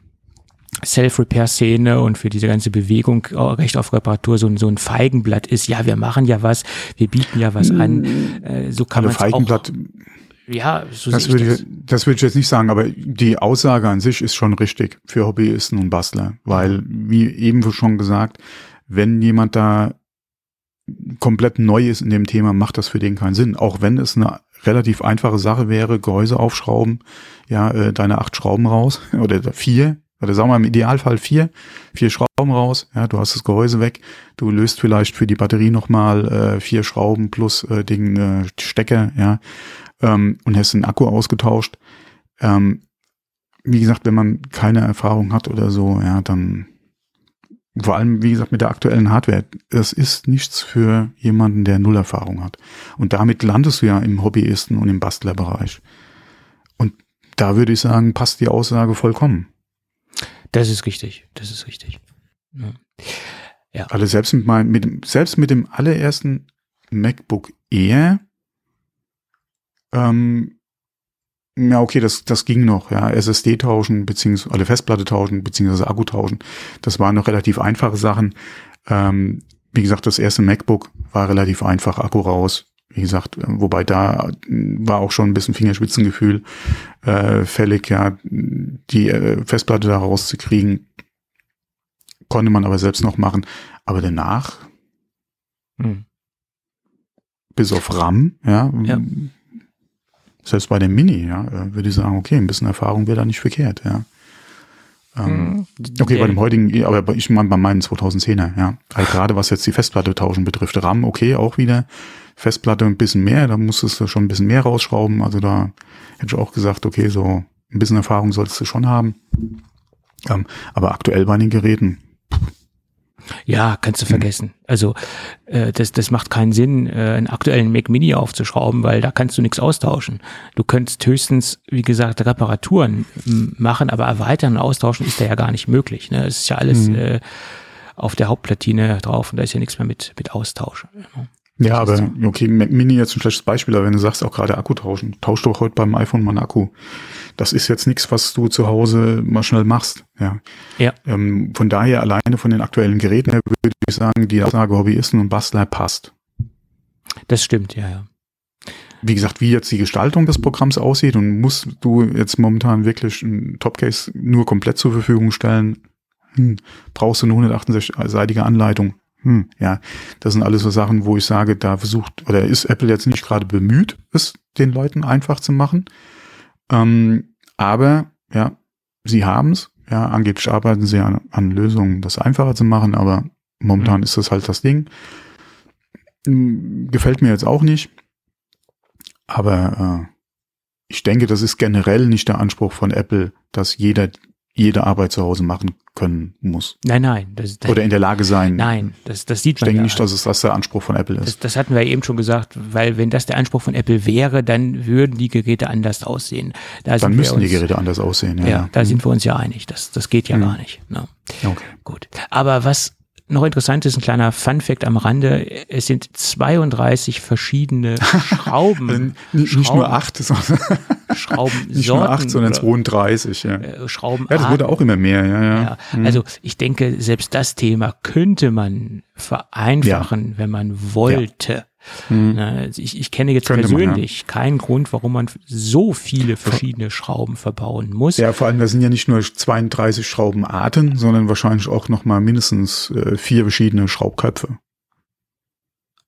Self-Repair-Szene und für diese ganze Bewegung äh, Recht auf Reparatur so ein, so ein Feigenblatt ist. Ja, wir machen ja was, wir bieten ja was an. Mm. Äh, so kann man Feigenblatt. Auch, ja, so das würde ich, das würde ich jetzt nicht sagen, aber die Aussage an sich ist schon richtig für Hobbyisten und Bastler, weil wie eben schon gesagt, wenn jemand da komplett neu ist in dem Thema, macht das für den keinen Sinn. Auch wenn es eine relativ einfache Sache wäre, Gehäuse aufschrauben, ja, äh, deine acht Schrauben raus oder vier, oder sagen wir im Idealfall vier, vier Schrauben raus, ja, du hast das Gehäuse weg, du löst vielleicht für die Batterie nochmal äh, vier Schrauben plus äh, den äh, Stecker, ja, ähm, und hast den Akku ausgetauscht. Ähm, wie gesagt, wenn man keine Erfahrung hat oder so, ja, dann vor allem, wie gesagt, mit der aktuellen Hardware, das ist nichts für jemanden, der null Erfahrung hat. Und damit landest du ja im Hobbyisten und im Bastlerbereich. Und da würde ich sagen, passt die Aussage vollkommen. Das ist richtig, das ist richtig. Ja. ja. Also selbst mit, meinem, mit, dem, selbst mit dem allerersten MacBook Air, ähm, ja, okay, das, das ging noch, ja. SSD tauschen, beziehungsweise alle Festplatte tauschen, beziehungsweise Akku tauschen. Das waren noch relativ einfache Sachen. Ähm, wie gesagt, das erste MacBook war relativ einfach, Akku raus, wie gesagt, wobei da war auch schon ein bisschen Fingerspitzengefühl äh, fällig, ja, die äh, Festplatte da rauszukriegen, konnte man aber selbst noch machen. Aber danach, hm. bis auf RAM, ja, ja, selbst bei dem Mini, ja, äh, würde ich sagen, okay, ein bisschen Erfahrung wäre da nicht verkehrt, ja. Ähm, hm. okay, bei dem heutigen, aber ich meine bei meinen 2010er, ja. Also gerade was jetzt die Festplatte tauschen betrifft, RAM, okay, auch wieder Festplatte ein bisschen mehr, da musstest du schon ein bisschen mehr rausschrauben. Also da hätte ich auch gesagt, okay, so ein bisschen Erfahrung solltest du schon haben. Ähm, aber aktuell bei den Geräten. Ja, kannst du vergessen. Also äh, das, das macht keinen Sinn, äh, einen aktuellen Mac Mini aufzuschrauben, weil da kannst du nichts austauschen. Du könntest höchstens, wie gesagt, Reparaturen machen, aber erweitern und austauschen ist da ja gar nicht möglich. Ne? Es ist ja alles mhm. äh, auf der Hauptplatine drauf und da ist ja nichts mehr mit, mit Austausch. Ne? Ja, aber okay, Mac Mini jetzt ein schlechtes Beispiel, aber wenn du sagst, auch gerade Akku tauschen, tausch doch heute beim iPhone mal einen Akku. Das ist jetzt nichts, was du zu Hause mal schnell machst. Ja. ja. Ähm, von daher alleine von den aktuellen Geräten her würde ich sagen, die Aussage Hobbyisten und Bastler passt. Das stimmt, ja, ja. Wie gesagt, wie jetzt die Gestaltung des Programms aussieht und musst du jetzt momentan wirklich ein Topcase nur komplett zur Verfügung stellen, hm, brauchst du eine 168-seitige Anleitung hm, ja, das sind alles so Sachen, wo ich sage, da versucht oder ist Apple jetzt nicht gerade bemüht, es den Leuten einfach zu machen. Ähm, aber ja, sie haben es. Ja, angeblich arbeiten sie an, an, Lösungen, das einfacher zu machen, aber momentan mhm. ist das halt das Ding. Hm, gefällt mir jetzt auch nicht. Aber äh, ich denke, das ist generell nicht der Anspruch von Apple, dass jeder jede Arbeit zu Hause machen können muss. Nein, nein. Das, das, Oder in der Lage sein. Nein, das, das sieht man. Ich denke ja. nicht, dass es das der Anspruch von Apple ist. Das, das hatten wir ja eben schon gesagt, weil wenn das der Anspruch von Apple wäre, dann würden die Geräte anders aussehen. Da dann müssen uns, die Geräte anders aussehen. Ja, ja da mhm. sind wir uns ja einig. Das, das geht ja mhm. gar nicht. No. Ne? Okay. Gut. Aber was noch interessant ist, ein kleiner Fun-Fact am Rande, es sind 32 verschiedene Schrauben. nicht, Schrauben, nur acht, sondern Schrauben nicht nur acht, sondern 32. Ja. Äh, Schrauben. Ja, das wurde auch immer mehr. Ja, ja. ja mhm. Also ich denke, selbst das Thema könnte man vereinfachen, ja. wenn man wollte. Hm. Also ich, ich kenne jetzt Könnte persönlich man, ja. keinen Grund, warum man so viele verschiedene Schrauben verbauen muss. Ja, vor allem, da sind ja nicht nur 32 Schraubenarten, sondern wahrscheinlich auch nochmal mindestens äh, vier verschiedene Schraubköpfe.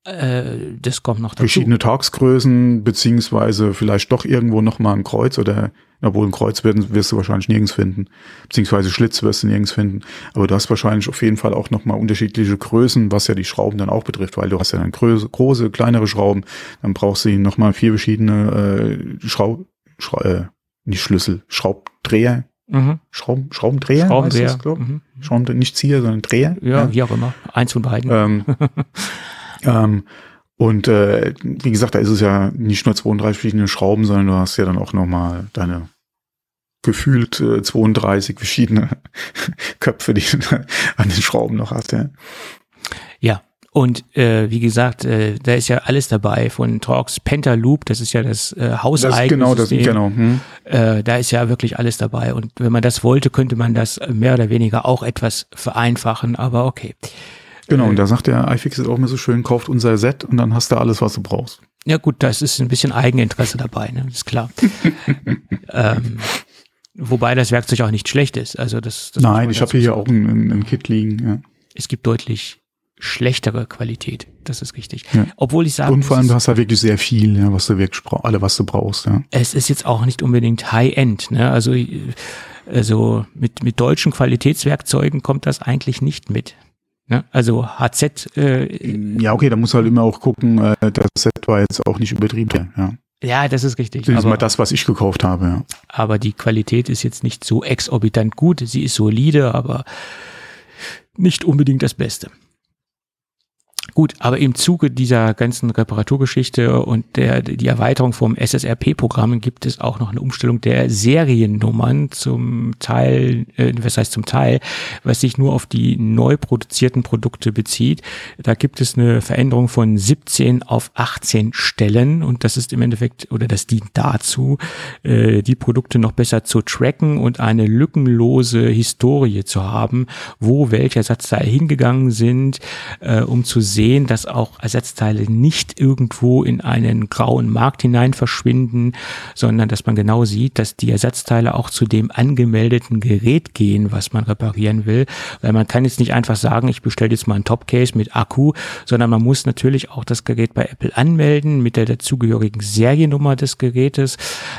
Äh, das kommt noch dazu. Verschiedene Tagsgrößen, beziehungsweise vielleicht doch irgendwo nochmal ein Kreuz oder, obwohl ein Kreuz wirst, wirst du wahrscheinlich nirgends finden, beziehungsweise Schlitz wirst du nirgends finden. Aber du hast wahrscheinlich auf jeden Fall auch nochmal unterschiedliche Größen, was ja die Schrauben dann auch betrifft, weil du hast ja dann große, große kleinere Schrauben, dann brauchst du nochmal vier verschiedene äh, Schraub, Schra äh, nicht Schlüssel, Schraubdreher, Mhm. Schrauben, Schraubendreher, Schraubendreher. Das, mhm. Schrauben, nicht Zieher, sondern Dreher. Ja, ja, wie auch immer. Eins von beiden. Ähm, Ähm, Und äh, wie gesagt, da ist es ja nicht nur 32 verschiedene Schrauben, sondern du hast ja dann auch nochmal deine gefühlt äh, 32 verschiedene Köpfe, die du an den Schrauben noch hast. Ja, ja und äh, wie gesagt, äh, da ist ja alles dabei von Torx Pentaloop, das ist ja das äh, hauseigene genau, das, genau. Hm. Äh, da ist ja wirklich alles dabei. Und wenn man das wollte, könnte man das mehr oder weniger auch etwas vereinfachen, aber okay. Genau, und äh, da sagt der iFixit auch immer so schön, kauft unser Set und dann hast du alles, was du brauchst. Ja gut, das ist ein bisschen Eigeninteresse dabei, ne? ist klar. ähm, wobei das Werkzeug auch nicht schlecht ist. Also das, das Nein, ich habe hier auch ein, ein Kit liegen. Ja. Es gibt deutlich schlechtere Qualität. Das ist richtig. Ja. Obwohl ich sage. Und vor allem, du hast da wirklich sehr viel, ja, was du wirklich alle, was du brauchst, ja. Es ist jetzt auch nicht unbedingt High-End, ne? Also, also mit, mit deutschen Qualitätswerkzeugen kommt das eigentlich nicht mit. Ne? Also HZ. Äh, ja, okay, da muss halt immer auch gucken, äh, das Set war jetzt auch nicht übertrieben, ja. Ja, das ist richtig. Das ist mal das, was ich gekauft habe, ja. Aber die Qualität ist jetzt nicht so exorbitant gut. Sie ist solide, aber nicht unbedingt das Beste. Gut, aber im Zuge dieser ganzen Reparaturgeschichte und der, die Erweiterung vom SSRP-Programm gibt es auch noch eine Umstellung der Seriennummern zum Teil, äh, was heißt zum Teil, was sich nur auf die neu produzierten Produkte bezieht. Da gibt es eine Veränderung von 17 auf 18 Stellen und das ist im Endeffekt, oder das dient dazu, äh, die Produkte noch besser zu tracken und eine lückenlose Historie zu haben, wo welche Ersatzteile hingegangen sind, äh, um zu sehen, dass auch Ersatzteile nicht irgendwo in einen grauen Markt hinein verschwinden, sondern dass man genau sieht, dass die Ersatzteile auch zu dem angemeldeten Gerät gehen, was man reparieren will. Weil man kann jetzt nicht einfach sagen, ich bestelle jetzt mal ein Topcase mit Akku, sondern man muss natürlich auch das Gerät bei Apple anmelden mit der dazugehörigen Seriennummer des Gerätes.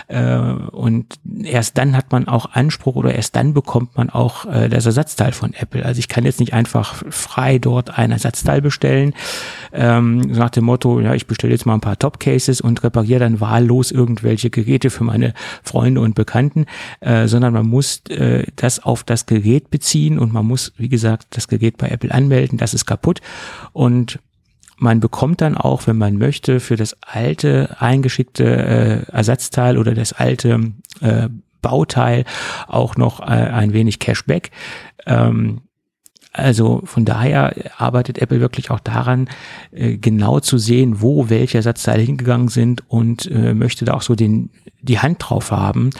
Äh, und erst dann hat man auch Anspruch oder erst dann bekommt man auch äh, das Ersatzteil von Apple. Also ich kann jetzt nicht einfach frei dort ein Ersatzteil bestellen, ähm, nach dem Motto, ja, ich bestelle jetzt mal ein paar Top-Cases und repariere dann wahllos irgendwelche Geräte für meine Freunde und Bekannten, äh, sondern man muss äh, das auf das Gerät beziehen und man muss, wie gesagt, das Gerät bei Apple anmelden, das ist kaputt und man bekommt dann auch, wenn man möchte, für das alte eingeschickte äh, Ersatzteil oder das alte äh, Bauteil auch noch äh, ein wenig Cashback. Ähm, also von daher arbeitet Apple wirklich auch daran, äh, genau zu sehen, wo welche Ersatzteile hingegangen sind und äh, möchte da auch so den, die Hand drauf haben,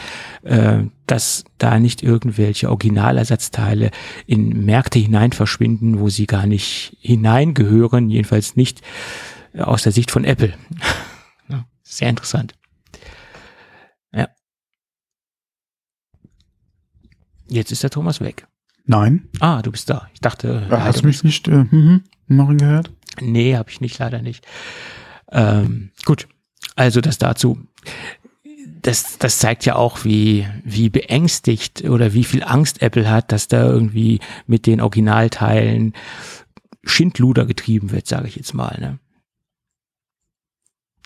äh, dass da nicht irgendwelche Originalersatzteile in Märkte hinein verschwinden, wo sie gar nicht hineingehören, jedenfalls nicht aus der Sicht von Apple. Sehr interessant. Ja. Jetzt ist der Thomas weg. Nein. Ah, du bist da. Ich dachte. Äh, hast du mich nicht äh, hm, machen gehört? Nee, habe ich nicht, leider nicht. Ähm, gut, also das dazu. Das, das zeigt ja auch, wie, wie beängstigt oder wie viel Angst Apple hat, dass da irgendwie mit den Originalteilen Schindluder getrieben wird, sage ich jetzt mal. Ne?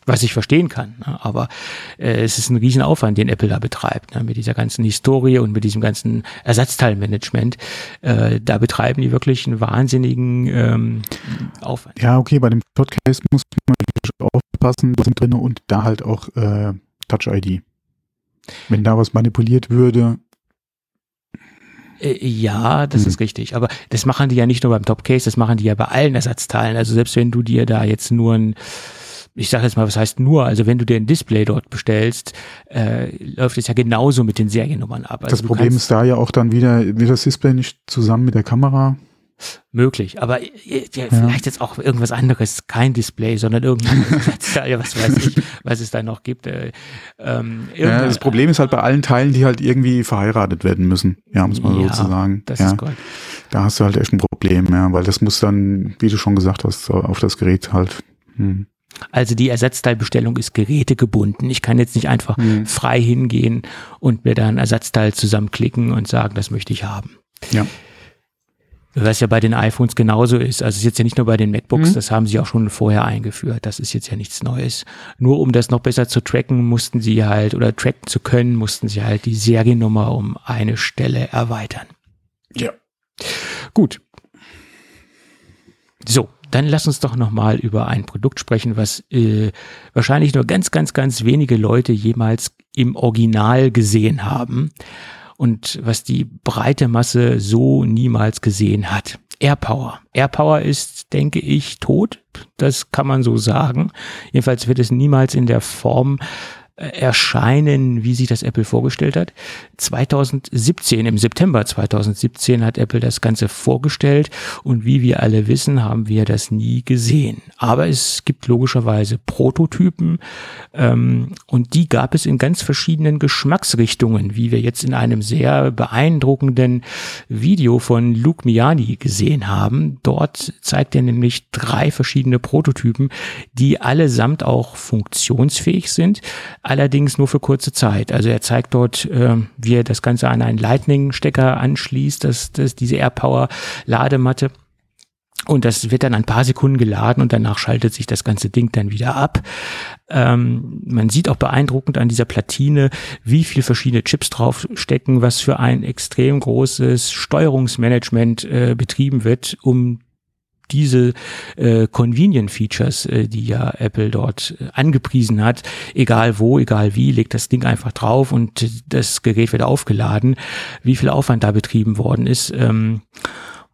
Was ich verstehen kann. Ne? Aber äh, es ist ein Riesenaufwand, den Apple da betreibt, ne? mit dieser ganzen Historie und mit diesem ganzen Ersatzteilmanagement. Äh, da betreiben die wirklich einen wahnsinnigen ähm, Aufwand. Ja, okay, bei dem Podcast muss man aufpassen, da sind drin und da halt auch äh, Touch ID. Wenn da was manipuliert würde, äh, ja, das mhm. ist richtig. Aber das machen die ja nicht nur beim Topcase, das machen die ja bei allen Ersatzteilen. Also selbst wenn du dir da jetzt nur ein ich sage jetzt mal, was heißt nur, also wenn du dir ein Display dort bestellst, äh, läuft es ja genauso mit den Seriennummern ab. Also das Problem ist da ja auch dann wieder, wird das Display nicht zusammen mit der Kamera? Möglich, aber ja, ja. vielleicht jetzt auch irgendwas anderes, kein Display, sondern irgendein, was weiß ich, was es da noch gibt. Äh, ähm, ja, das Problem ist halt bei allen Teilen, die halt irgendwie verheiratet werden müssen, ja, muss man ja, so sagen. Das ja. ist Gold. Da hast du halt echt ein Problem, ja, weil das muss dann, wie du schon gesagt hast, auf das Gerät halt. Hm. Also die Ersatzteilbestellung ist gerätegebunden. Ich kann jetzt nicht einfach mhm. frei hingehen und mir da ein Ersatzteil zusammenklicken und sagen, das möchte ich haben. Ja. Was ja bei den iPhones genauso ist. Also es ist jetzt ja nicht nur bei den MacBooks, mhm. das haben sie auch schon vorher eingeführt. Das ist jetzt ja nichts Neues. Nur um das noch besser zu tracken, mussten sie halt, oder tracken zu können, mussten sie halt die Seriennummer um eine Stelle erweitern. Ja. Gut. So, dann lass uns doch nochmal über ein Produkt sprechen, was äh, wahrscheinlich nur ganz, ganz, ganz wenige Leute jemals im Original gesehen haben und was die breite Masse so niemals gesehen hat. AirPower. AirPower ist, denke ich, tot. Das kann man so sagen. Jedenfalls wird es niemals in der Form erscheinen, wie sich das Apple vorgestellt hat. 2017, im September 2017 hat Apple das Ganze vorgestellt und wie wir alle wissen, haben wir das nie gesehen. Aber es gibt logischerweise Prototypen ähm, und die gab es in ganz verschiedenen Geschmacksrichtungen, wie wir jetzt in einem sehr beeindruckenden Video von Luke Miani gesehen haben. Dort zeigt er nämlich drei verschiedene Prototypen, die allesamt auch funktionsfähig sind allerdings nur für kurze Zeit. Also er zeigt dort, äh, wie er das Ganze an einen Lightning-Stecker anschließt, das, das, diese AirPower-Ladematte. Und das wird dann ein paar Sekunden geladen und danach schaltet sich das ganze Ding dann wieder ab. Ähm, man sieht auch beeindruckend an dieser Platine, wie viel verschiedene Chips draufstecken, was für ein extrem großes Steuerungsmanagement äh, betrieben wird, um diese äh, Convenient Features, äh, die ja Apple dort äh, angepriesen hat, egal wo, egal wie, legt das Ding einfach drauf und das Gerät wird aufgeladen, wie viel Aufwand da betrieben worden ist. Ähm,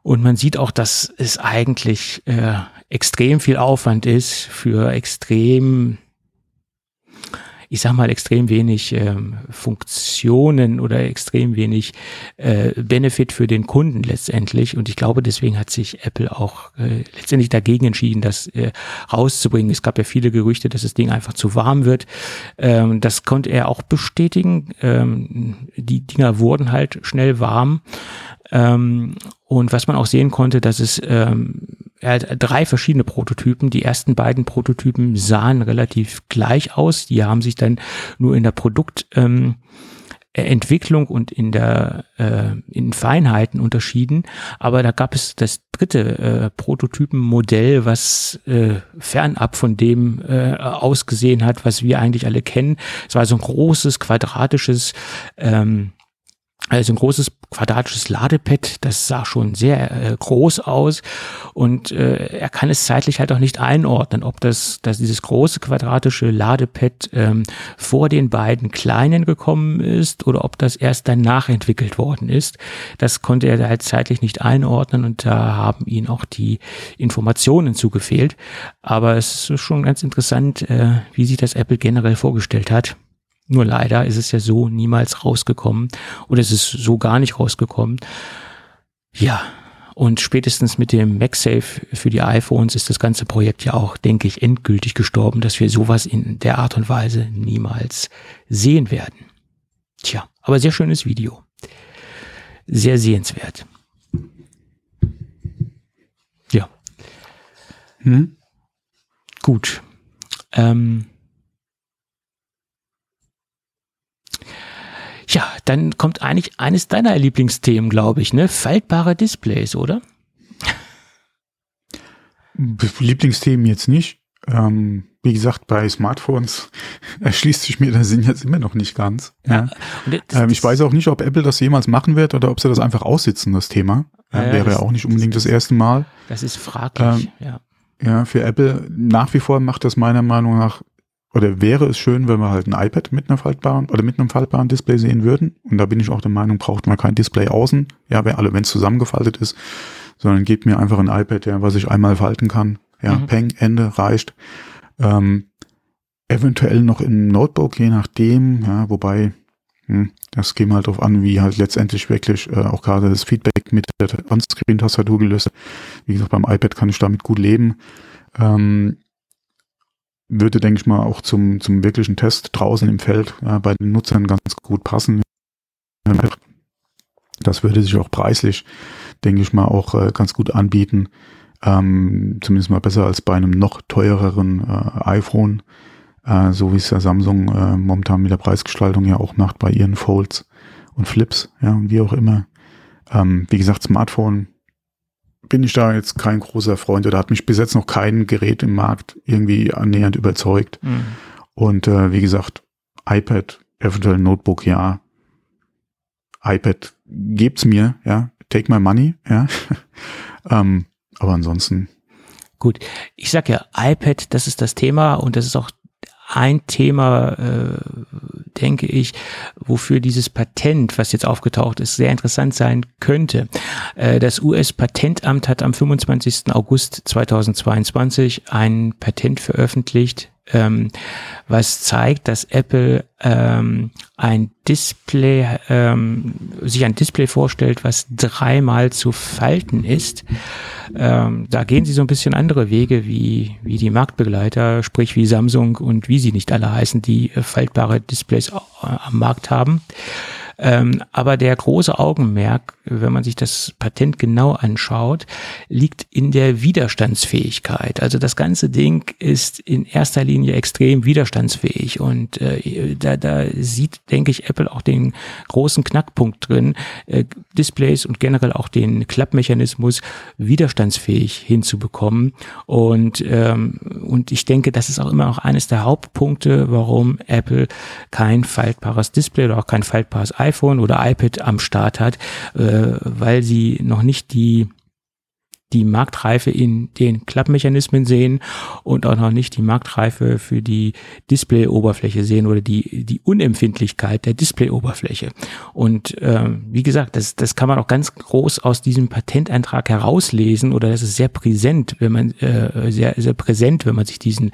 und man sieht auch, dass es eigentlich äh, extrem viel Aufwand ist für extrem ich sag mal, extrem wenig ähm, Funktionen oder extrem wenig äh, Benefit für den Kunden letztendlich. Und ich glaube, deswegen hat sich Apple auch äh, letztendlich dagegen entschieden, das äh, rauszubringen. Es gab ja viele Gerüchte, dass das Ding einfach zu warm wird. Ähm, das konnte er auch bestätigen. Ähm, die Dinger wurden halt schnell warm. Ähm, und was man auch sehen konnte, dass es ähm, er hat drei verschiedene Prototypen. Die ersten beiden Prototypen sahen relativ gleich aus. Die haben sich dann nur in der Produktentwicklung ähm, und in der äh, in Feinheiten unterschieden. Aber da gab es das dritte äh, Prototypenmodell, was äh, fernab von dem äh, ausgesehen hat, was wir eigentlich alle kennen. Es war so ein großes quadratisches ähm, also ein großes quadratisches Ladepad, das sah schon sehr äh, groß aus und äh, er kann es zeitlich halt auch nicht einordnen, ob das, dass dieses große quadratische Ladepad ähm, vor den beiden kleinen gekommen ist oder ob das erst danach entwickelt worden ist. Das konnte er halt zeitlich nicht einordnen und da haben ihn auch die Informationen zugefehlt. Aber es ist schon ganz interessant, äh, wie sich das Apple generell vorgestellt hat. Nur leider ist es ja so niemals rausgekommen oder es ist so gar nicht rausgekommen. Ja, und spätestens mit dem MagSafe für die iPhones ist das ganze Projekt ja auch, denke ich, endgültig gestorben, dass wir sowas in der Art und Weise niemals sehen werden. Tja, aber sehr schönes Video. Sehr sehenswert. Ja. Hm? Gut. Ähm, Ja, dann kommt eigentlich eines deiner Lieblingsthemen, glaube ich, ne? Faltbare Displays, oder? Lieblingsthemen jetzt nicht. Ähm, wie gesagt, bei Smartphones erschließt sich mir der Sinn jetzt immer noch nicht ganz. Ja. ja. Das, ähm, ich weiß auch nicht, ob Apple das jemals machen wird oder ob sie das einfach aussitzen, das Thema. Ja, äh, wäre ja auch nicht unbedingt das, das, erste Mal. Das ist fraglich, ähm, ja. Ja, für Apple nach wie vor macht das meiner Meinung nach oder wäre es schön, wenn wir halt ein iPad mit einer faltbaren oder mit einem faltbaren Display sehen würden. Und da bin ich auch der Meinung, braucht man kein Display außen. Ja, wenn alle, wenn es zusammengefaltet ist, sondern gebt mir einfach ein iPad, ja, was ich einmal falten kann. Ja, mhm. Peng, Ende, reicht. Ähm, eventuell noch im Notebook, je nachdem, ja, wobei, hm, das käme halt darauf an, wie halt letztendlich wirklich äh, auch gerade das Feedback mit der On-Screen-Tastatur gelöst. Wie gesagt, beim iPad kann ich damit gut leben. Ähm, würde, denke ich mal, auch zum, zum wirklichen Test draußen im Feld ja, bei den Nutzern ganz gut passen. Das würde sich auch preislich, denke ich mal, auch äh, ganz gut anbieten. Ähm, zumindest mal besser als bei einem noch teureren äh, iPhone, äh, so wie es ja Samsung äh, momentan mit der Preisgestaltung ja auch macht bei ihren Folds und Flips, ja, und wie auch immer. Ähm, wie gesagt, Smartphone bin ich da jetzt kein großer Freund oder hat mich bis jetzt noch kein Gerät im Markt irgendwie annähernd überzeugt. Mhm. Und äh, wie gesagt, iPad, eventuell Notebook, ja. iPad gebt's mir, ja. Take my money, ja. ähm, aber ansonsten Gut, ich sag ja, iPad, das ist das Thema und das ist auch ein Thema, äh, denke ich, wofür dieses Patent, was jetzt aufgetaucht ist, sehr interessant sein könnte. Äh, das US-Patentamt hat am 25. August 2022 ein Patent veröffentlicht, ähm, was zeigt, dass Apple ähm, ein Display, ähm, sich ein Display vorstellt, was dreimal zu falten ist. Ähm, da gehen sie so ein bisschen andere Wege wie, wie die Marktbegleiter, sprich wie Samsung und wie sie nicht alle heißen, die äh, faltbare Displays äh, am Markt haben. Ähm, aber der große Augenmerk, wenn man sich das Patent genau anschaut, liegt in der Widerstandsfähigkeit. Also das ganze Ding ist in erster Linie extrem widerstandsfähig und äh, da, da sieht, denke ich, Apple auch den großen Knackpunkt drin, äh, Displays und generell auch den Klappmechanismus widerstandsfähig hinzubekommen. Und, ähm, und ich denke, das ist auch immer noch eines der Hauptpunkte, warum Apple kein faltbares Display oder auch kein faltbares iPhone oder iPad am Start hat, äh, weil sie noch nicht die die Marktreife in den Klappmechanismen sehen und auch noch nicht die Marktreife für die Displayoberfläche sehen oder die, die Unempfindlichkeit der Displayoberfläche. Und ähm, wie gesagt, das, das kann man auch ganz groß aus diesem Patenteintrag herauslesen oder das ist sehr präsent, wenn man äh, sehr, sehr präsent, wenn man sich diesen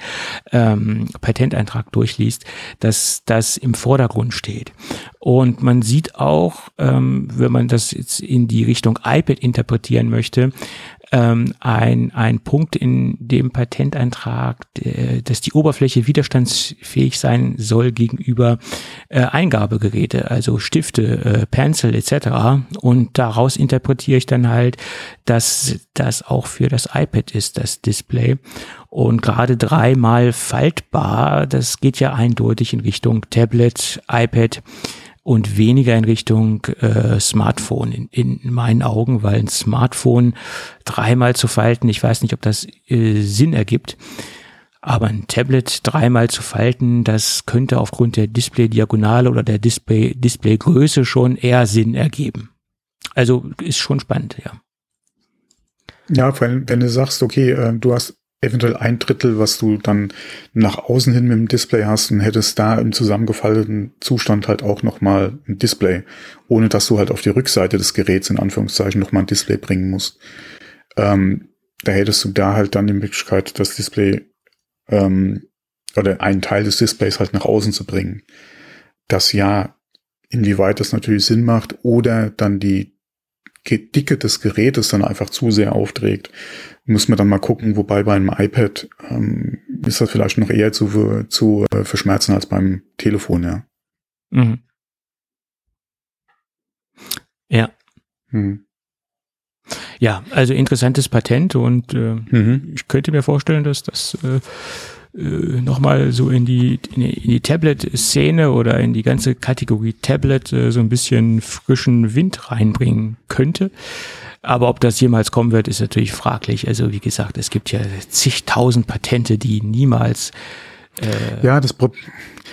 ähm, Patenteintrag durchliest, dass das im Vordergrund steht. Und man sieht auch, ähm, wenn man das jetzt in die Richtung iPad interpretieren möchte, ähm, ein, ein Punkt in dem Patenteintrag, äh, dass die Oberfläche widerstandsfähig sein soll gegenüber äh, Eingabegeräte, also Stifte, äh, Pencil etc. Und daraus interpretiere ich dann halt, dass das auch für das iPad ist, das Display. Und gerade dreimal faltbar, das geht ja eindeutig in Richtung Tablet, iPad und weniger in Richtung äh, Smartphone in, in meinen Augen, weil ein Smartphone dreimal zu falten, ich weiß nicht, ob das äh, Sinn ergibt. Aber ein Tablet dreimal zu falten, das könnte aufgrund der Display-Diagonale oder der Display, Displaygröße schon eher Sinn ergeben. Also ist schon spannend, ja. Ja, vor allem, wenn du sagst, okay, äh, du hast eventuell ein Drittel, was du dann nach außen hin mit dem Display hast und hättest da im zusammengefalteten Zustand halt auch nochmal ein Display, ohne dass du halt auf die Rückseite des Geräts in Anführungszeichen nochmal ein Display bringen musst. Ähm, da hättest du da halt dann die Möglichkeit, das Display ähm, oder einen Teil des Displays halt nach außen zu bringen. Das ja, inwieweit das natürlich Sinn macht oder dann die Dicke des Gerätes dann einfach zu sehr aufträgt, muss man dann mal gucken, wobei beim iPad ähm, ist das vielleicht noch eher zu, zu äh, verschmerzen als beim Telefon, ja. Mhm. Ja. Mhm. Ja, also interessantes Patent und äh, mhm. ich könnte mir vorstellen, dass das äh, äh, nochmal so in die, in die, Tablet-Szene oder in die ganze Kategorie Tablet äh, so ein bisschen frischen Wind reinbringen könnte. Aber ob das jemals kommen wird, ist natürlich fraglich. Also wie gesagt, es gibt ja zigtausend Patente, die niemals. Äh, ja, das, Pro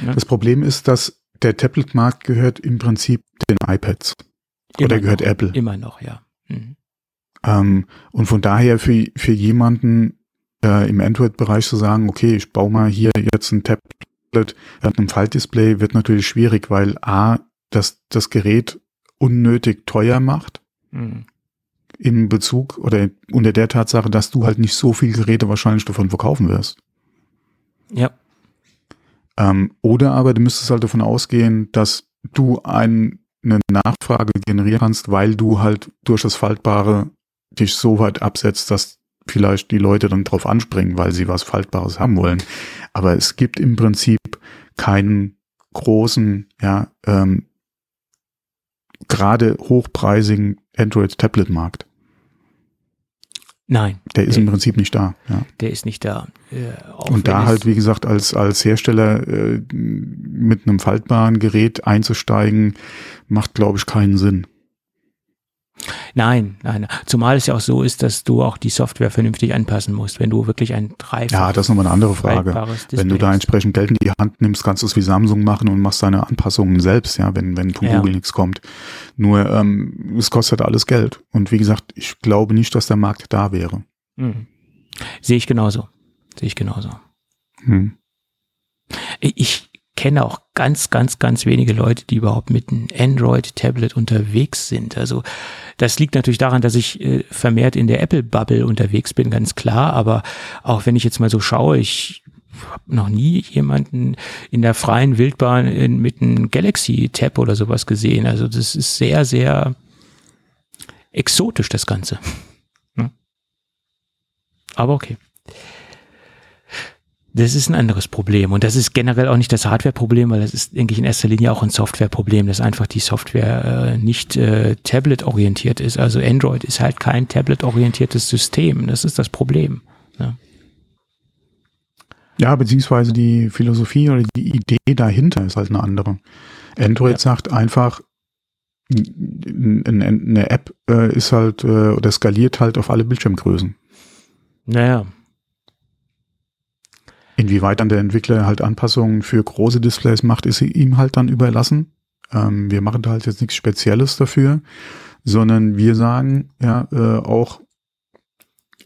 ne? das Problem ist, dass der Tablet-Markt gehört im Prinzip den iPads. Immer Oder gehört noch, Apple. Immer noch, ja. Mhm. Ähm, und von daher für, für jemanden äh, im Android-Bereich zu sagen, okay, ich baue mal hier jetzt ein Tablet mit einem Faltdisplay, wird natürlich schwierig, weil A, das, das Gerät unnötig teuer macht. Mhm in Bezug oder unter der Tatsache, dass du halt nicht so viel Geräte wahrscheinlich davon verkaufen wirst. Ja. Ähm, oder aber du müsstest halt davon ausgehen, dass du ein, eine Nachfrage generieren kannst, weil du halt durch das Faltbare dich so weit absetzt, dass vielleicht die Leute dann drauf anspringen, weil sie was Faltbares haben wollen. Aber es gibt im Prinzip keinen großen, ja, ähm, gerade hochpreisigen Android-Tablet-Markt. Nein. Der ist der, im Prinzip nicht da. Ja. Der ist nicht da. Äh, und da halt, wie gesagt, als, als Hersteller äh, mit einem faltbaren Gerät einzusteigen, macht, glaube ich, keinen Sinn. Nein, nein. Zumal es ja auch so ist, dass du auch die Software vernünftig anpassen musst, wenn du wirklich ein dreifach Ja, das ist nochmal eine andere Frage. Wenn du da entsprechend Geld in die Hand nimmst, kannst du es wie Samsung machen und machst deine Anpassungen selbst, ja, wenn, wenn von ja. Google nichts kommt. Nur, ähm, es kostet alles Geld. Und wie gesagt, ich glaube nicht, dass der Markt da wäre. Mhm. Sehe ich genauso. Sehe ich genauso. Hm. Ich kenne auch ganz, ganz, ganz wenige Leute, die überhaupt mit einem Android-Tablet unterwegs sind. Also das liegt natürlich daran, dass ich äh, vermehrt in der Apple-Bubble unterwegs bin, ganz klar. Aber auch wenn ich jetzt mal so schaue, ich habe noch nie jemanden in der freien Wildbahn in, mit einem Galaxy-Tab oder sowas gesehen. Also das ist sehr, sehr exotisch, das Ganze. Hm? Aber okay. Das ist ein anderes Problem. Und das ist generell auch nicht das Hardware-Problem, weil das ist, denke ich, in erster Linie auch ein Software-Problem, dass einfach die Software äh, nicht äh, Tablet-orientiert ist. Also Android ist halt kein Tablet-orientiertes System. Das ist das Problem. Ne? Ja, beziehungsweise die Philosophie oder die Idee dahinter ist halt eine andere. Android ja. sagt einfach, eine App äh, ist halt äh, oder skaliert halt auf alle Bildschirmgrößen. Naja. Inwieweit dann der Entwickler halt Anpassungen für große Displays macht, ist ihm halt dann überlassen. Ähm, wir machen da halt jetzt nichts Spezielles dafür, sondern wir sagen ja äh, auch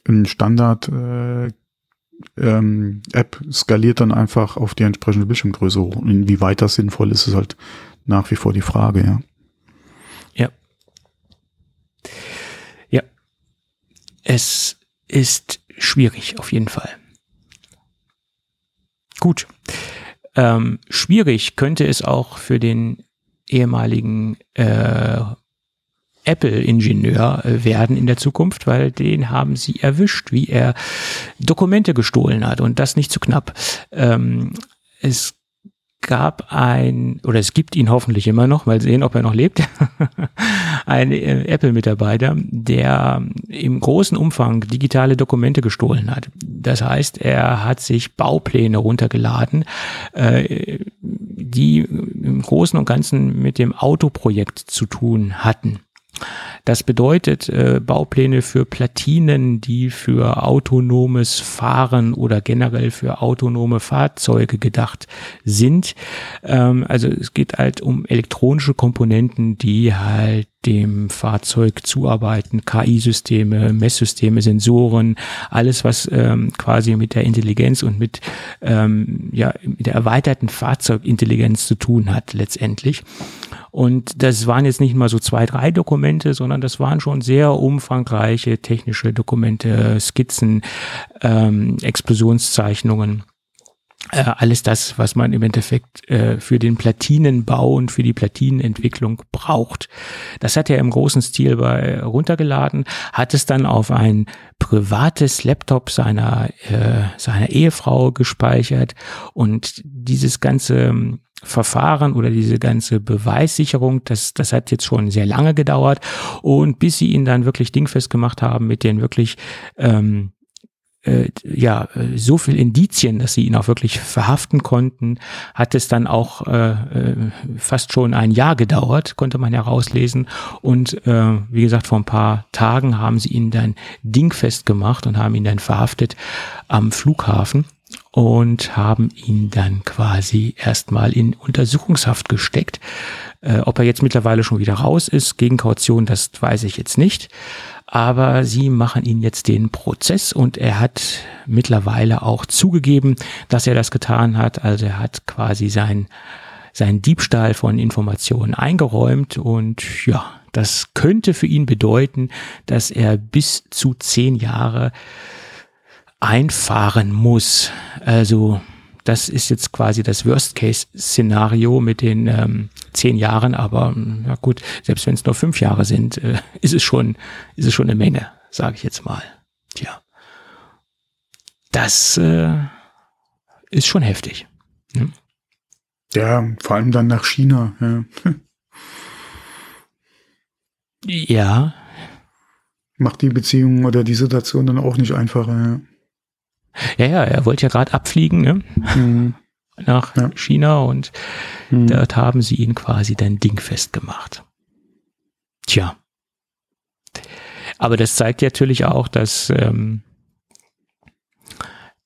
ein Standard äh, ähm, App skaliert dann einfach auf die entsprechende Bildschirmgröße hoch. Inwieweit das sinnvoll ist, ist halt nach wie vor die Frage, ja. Ja. Ja. Es ist schwierig, auf jeden Fall. Gut. Ähm, schwierig könnte es auch für den ehemaligen äh, Apple-Ingenieur äh, werden in der Zukunft, weil den haben sie erwischt, wie er Dokumente gestohlen hat und das nicht zu knapp. Ähm, es gab ein, oder es gibt ihn hoffentlich immer noch, mal sehen, ob er noch lebt, ein äh, Apple-Mitarbeiter, der im großen Umfang digitale Dokumente gestohlen hat. Das heißt, er hat sich Baupläne runtergeladen, äh, die im Großen und Ganzen mit dem Autoprojekt zu tun hatten. Das bedeutet äh, Baupläne für Platinen, die für autonomes Fahren oder generell für autonome Fahrzeuge gedacht sind. Ähm, also es geht halt um elektronische Komponenten, die halt dem Fahrzeug zuarbeiten, KI-Systeme, Messsysteme, Sensoren, alles, was ähm, quasi mit der Intelligenz und mit, ähm, ja, mit der erweiterten Fahrzeugintelligenz zu tun hat letztendlich. Und das waren jetzt nicht mal so zwei, drei Dokumente, sondern das waren schon sehr umfangreiche technische Dokumente, Skizzen, ähm, Explosionszeichnungen. Äh, alles das, was man im Endeffekt äh, für den Platinenbau und für die Platinenentwicklung braucht. Das hat er im großen Stil bei runtergeladen, hat es dann auf ein privates Laptop seiner, äh, seiner Ehefrau gespeichert und dieses ganze Verfahren oder diese ganze Beweissicherung, das, das hat jetzt schon sehr lange gedauert. Und bis sie ihn dann wirklich dingfest gemacht haben mit den wirklich ähm, äh, ja so viel Indizien, dass sie ihn auch wirklich verhaften konnten, hat es dann auch äh, äh, fast schon ein Jahr gedauert, konnte man herauslesen. Und äh, wie gesagt, vor ein paar Tagen haben sie ihn dann dingfest gemacht und haben ihn dann verhaftet am Flughafen und haben ihn dann quasi erstmal in Untersuchungshaft gesteckt. Äh, ob er jetzt mittlerweile schon wieder raus ist, gegen Kaution, das weiß ich jetzt nicht. Aber sie machen ihn jetzt den Prozess und er hat mittlerweile auch zugegeben, dass er das getan hat. Also er hat quasi sein, sein Diebstahl von Informationen eingeräumt und ja, das könnte für ihn bedeuten, dass er bis zu zehn Jahre einfahren muss. Also das ist jetzt quasi das Worst-Case-Szenario mit den ähm, zehn Jahren, aber na gut, selbst wenn es nur fünf Jahre sind, äh, ist es schon, ist es schon eine Menge, sage ich jetzt mal. Tja, das äh, ist schon heftig. Hm? Ja, vor allem dann nach China. Ja. ja. Macht die Beziehung oder die Situation dann auch nicht einfacher. Ja. Ja, ja, er wollte ja gerade abfliegen ne? Mhm. nach ja. China und mhm. dort haben sie ihn quasi dann dingfest gemacht. Tja. Aber das zeigt natürlich auch, dass, ähm,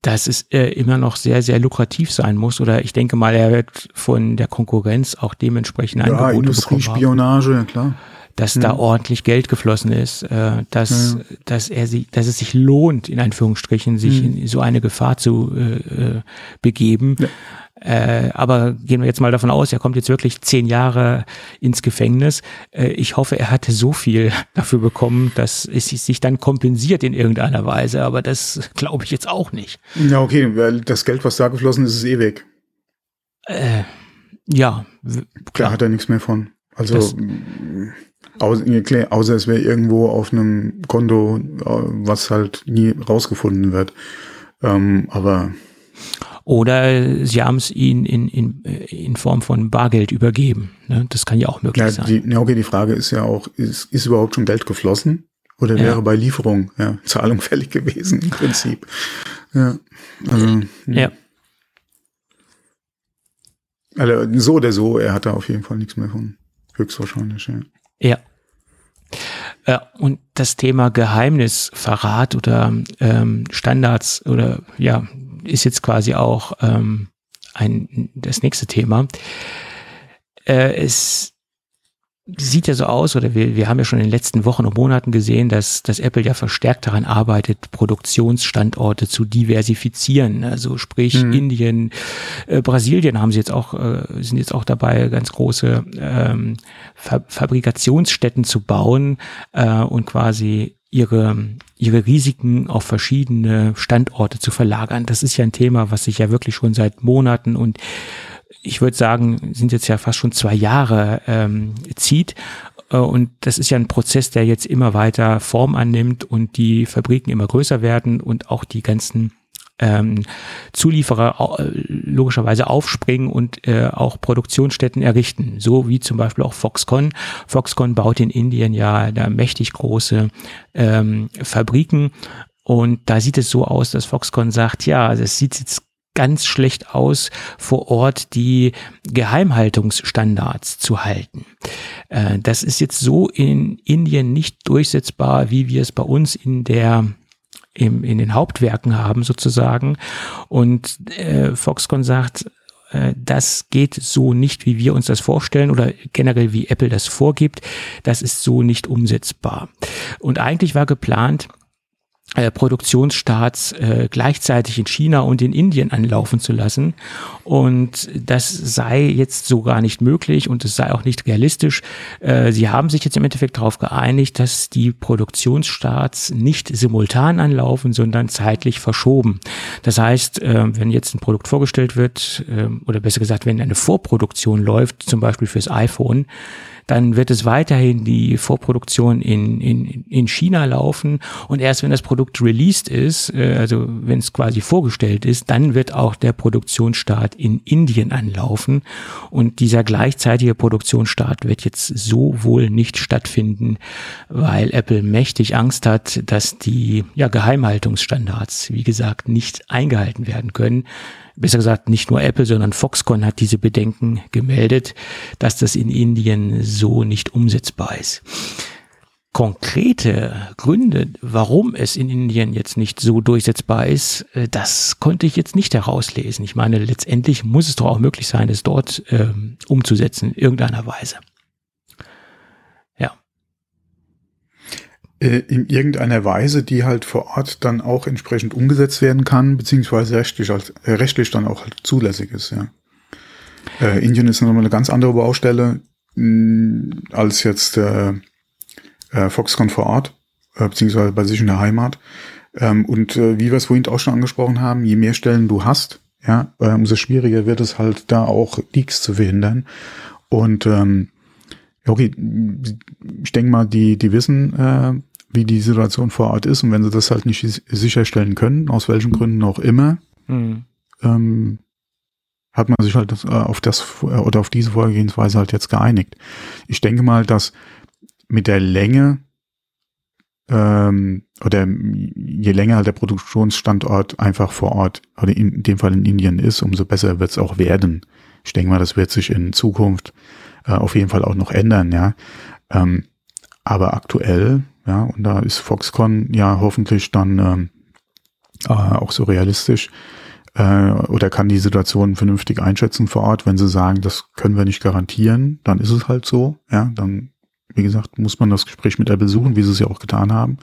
dass es äh, immer noch sehr, sehr lukrativ sein muss. Oder ich denke mal, er wird von der Konkurrenz auch dementsprechend ja, Angebote Industriespionage, ja klar. Dass mhm. da ordentlich Geld geflossen ist, äh, dass, ja. dass er sie, dass es sich lohnt, in Anführungsstrichen, sich mhm. in so eine Gefahr zu äh, äh begeben. Ja. Äh, aber gehen wir jetzt mal davon aus, er kommt jetzt wirklich zehn Jahre ins Gefängnis. Äh, ich hoffe, er hatte so viel dafür bekommen, dass es sich dann kompensiert in irgendeiner Weise. Aber das glaube ich jetzt auch nicht. Ja, okay, weil das Geld, was da geflossen ist, ist eh weg. Äh, ja, klar. Da hat er nichts mehr von. Also, außer, außer es wäre irgendwo auf einem Konto, äh, was halt nie rausgefunden wird. Ähm, aber oder sie haben es ihnen in, in, in Form von Bargeld übergeben. Ne? Das kann ja auch möglich ja, sein. Die, ja, okay, die Frage ist ja auch, ist, ist überhaupt schon Geld geflossen? Oder wäre bei Lieferung ja, Zahlung fällig gewesen im Prinzip? Ja, also, hm. ja. Also so oder so, er hat da auf jeden Fall nichts mehr von. Höchstwahrscheinlich, ja. Ja. Ja, und das Thema Geheimnisverrat oder ähm, Standards oder ja, ist jetzt quasi auch ähm, ein, das nächste Thema. Äh, es sieht ja so aus, oder wir, wir haben ja schon in den letzten Wochen und Monaten gesehen, dass, dass Apple ja verstärkt daran arbeitet, Produktionsstandorte zu diversifizieren. Also sprich mhm. Indien, äh, Brasilien haben sie jetzt auch, äh, sind jetzt auch dabei, ganz große ähm, Fa Fabrikationsstätten zu bauen äh, und quasi ihre, ihre Risiken auf verschiedene Standorte zu verlagern. Das ist ja ein Thema, was sich ja wirklich schon seit Monaten und ich würde sagen, sind jetzt ja fast schon zwei Jahre ähm, zieht. Äh, und das ist ja ein Prozess, der jetzt immer weiter Form annimmt und die Fabriken immer größer werden und auch die ganzen ähm, Zulieferer äh, logischerweise aufspringen und äh, auch Produktionsstätten errichten, so wie zum Beispiel auch Foxconn. Foxconn baut in Indien ja da mächtig große ähm, Fabriken und da sieht es so aus, dass Foxconn sagt, ja, es sieht jetzt ganz schlecht aus, vor Ort die Geheimhaltungsstandards zu halten. Äh, das ist jetzt so in Indien nicht durchsetzbar, wie wir es bei uns in der im, in den Hauptwerken haben sozusagen. Und äh, Foxconn sagt, äh, das geht so nicht, wie wir uns das vorstellen oder generell wie Apple das vorgibt. Das ist so nicht umsetzbar. Und eigentlich war geplant, äh, Produktionsstarts äh, gleichzeitig in China und in Indien anlaufen zu lassen. Und das sei jetzt so gar nicht möglich und es sei auch nicht realistisch. Äh, sie haben sich jetzt im Endeffekt darauf geeinigt, dass die Produktionsstarts nicht simultan anlaufen, sondern zeitlich verschoben. Das heißt, äh, wenn jetzt ein Produkt vorgestellt wird, äh, oder besser gesagt, wenn eine Vorproduktion läuft, zum Beispiel fürs iPhone, dann wird es weiterhin die Vorproduktion in, in, in China laufen. Und erst wenn das Produkt released ist, äh, also wenn es quasi vorgestellt ist, dann wird auch der Produktionsstart in Indien anlaufen. Und dieser gleichzeitige Produktionsstart wird jetzt so wohl nicht stattfinden, weil Apple mächtig Angst hat, dass die ja, Geheimhaltungsstandards, wie gesagt, nicht eingehalten werden können besser gesagt nicht nur Apple, sondern Foxconn hat diese Bedenken gemeldet, dass das in Indien so nicht umsetzbar ist. Konkrete Gründe, warum es in Indien jetzt nicht so durchsetzbar ist, äh, das konnte ich jetzt nicht herauslesen. Ich meine, letztendlich muss es doch auch möglich sein, es dort ähm, umzusetzen, in irgendeiner Weise. In irgendeiner Weise, die halt vor Ort dann auch entsprechend umgesetzt werden kann, beziehungsweise rechtlich, als, äh, rechtlich dann auch halt zulässig ist, ja. Äh, Indien ist nochmal eine ganz andere Baustelle mh, mm, als jetzt äh, äh, Foxconn vor Ort, äh, beziehungsweise bei sich in der Heimat. Ähm, und äh, wie wir es vorhin auch schon angesprochen haben, je mehr Stellen du hast, ja, äh, umso schwieriger wird es halt da auch Leaks zu verhindern. Und ähm, Okay, ich denke mal, die, die wissen, äh, wie die Situation vor Ort ist und wenn sie das halt nicht sicherstellen können, aus welchen Gründen auch immer, mhm. ähm, hat man sich halt äh, auf das äh, oder auf diese Vorgehensweise halt jetzt geeinigt. Ich denke mal, dass mit der Länge ähm, oder je länger halt der Produktionsstandort einfach vor Ort oder in dem Fall in Indien ist, umso besser wird es auch werden. Ich denke mal, das wird sich in Zukunft äh, auf jeden Fall auch noch ändern, ja. Ähm, aber aktuell, ja, und da ist Foxconn ja hoffentlich dann ähm, äh, auch so realistisch äh, oder kann die Situation vernünftig einschätzen vor Ort, wenn sie sagen, das können wir nicht garantieren, dann ist es halt so, ja, dann wie gesagt, muss man das Gespräch mit Apple suchen, wie sie es ja auch getan haben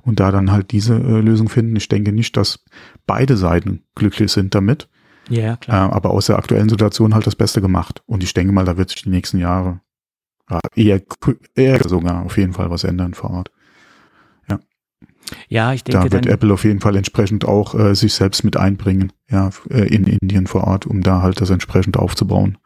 und da dann halt diese äh, Lösung finden. Ich denke nicht, dass beide Seiten glücklich sind damit. Ja, klar. Äh, aber aus der aktuellen Situation halt das Beste gemacht. Und ich denke mal, da wird sich die nächsten Jahre ja, eher, eher sogar auf jeden Fall was ändern vor Ort. Ja. Ja, ich denke. Da wird Apple auf jeden Fall entsprechend auch äh, sich selbst mit einbringen, ja, äh, in Indien vor Ort, um da halt das entsprechend aufzubauen.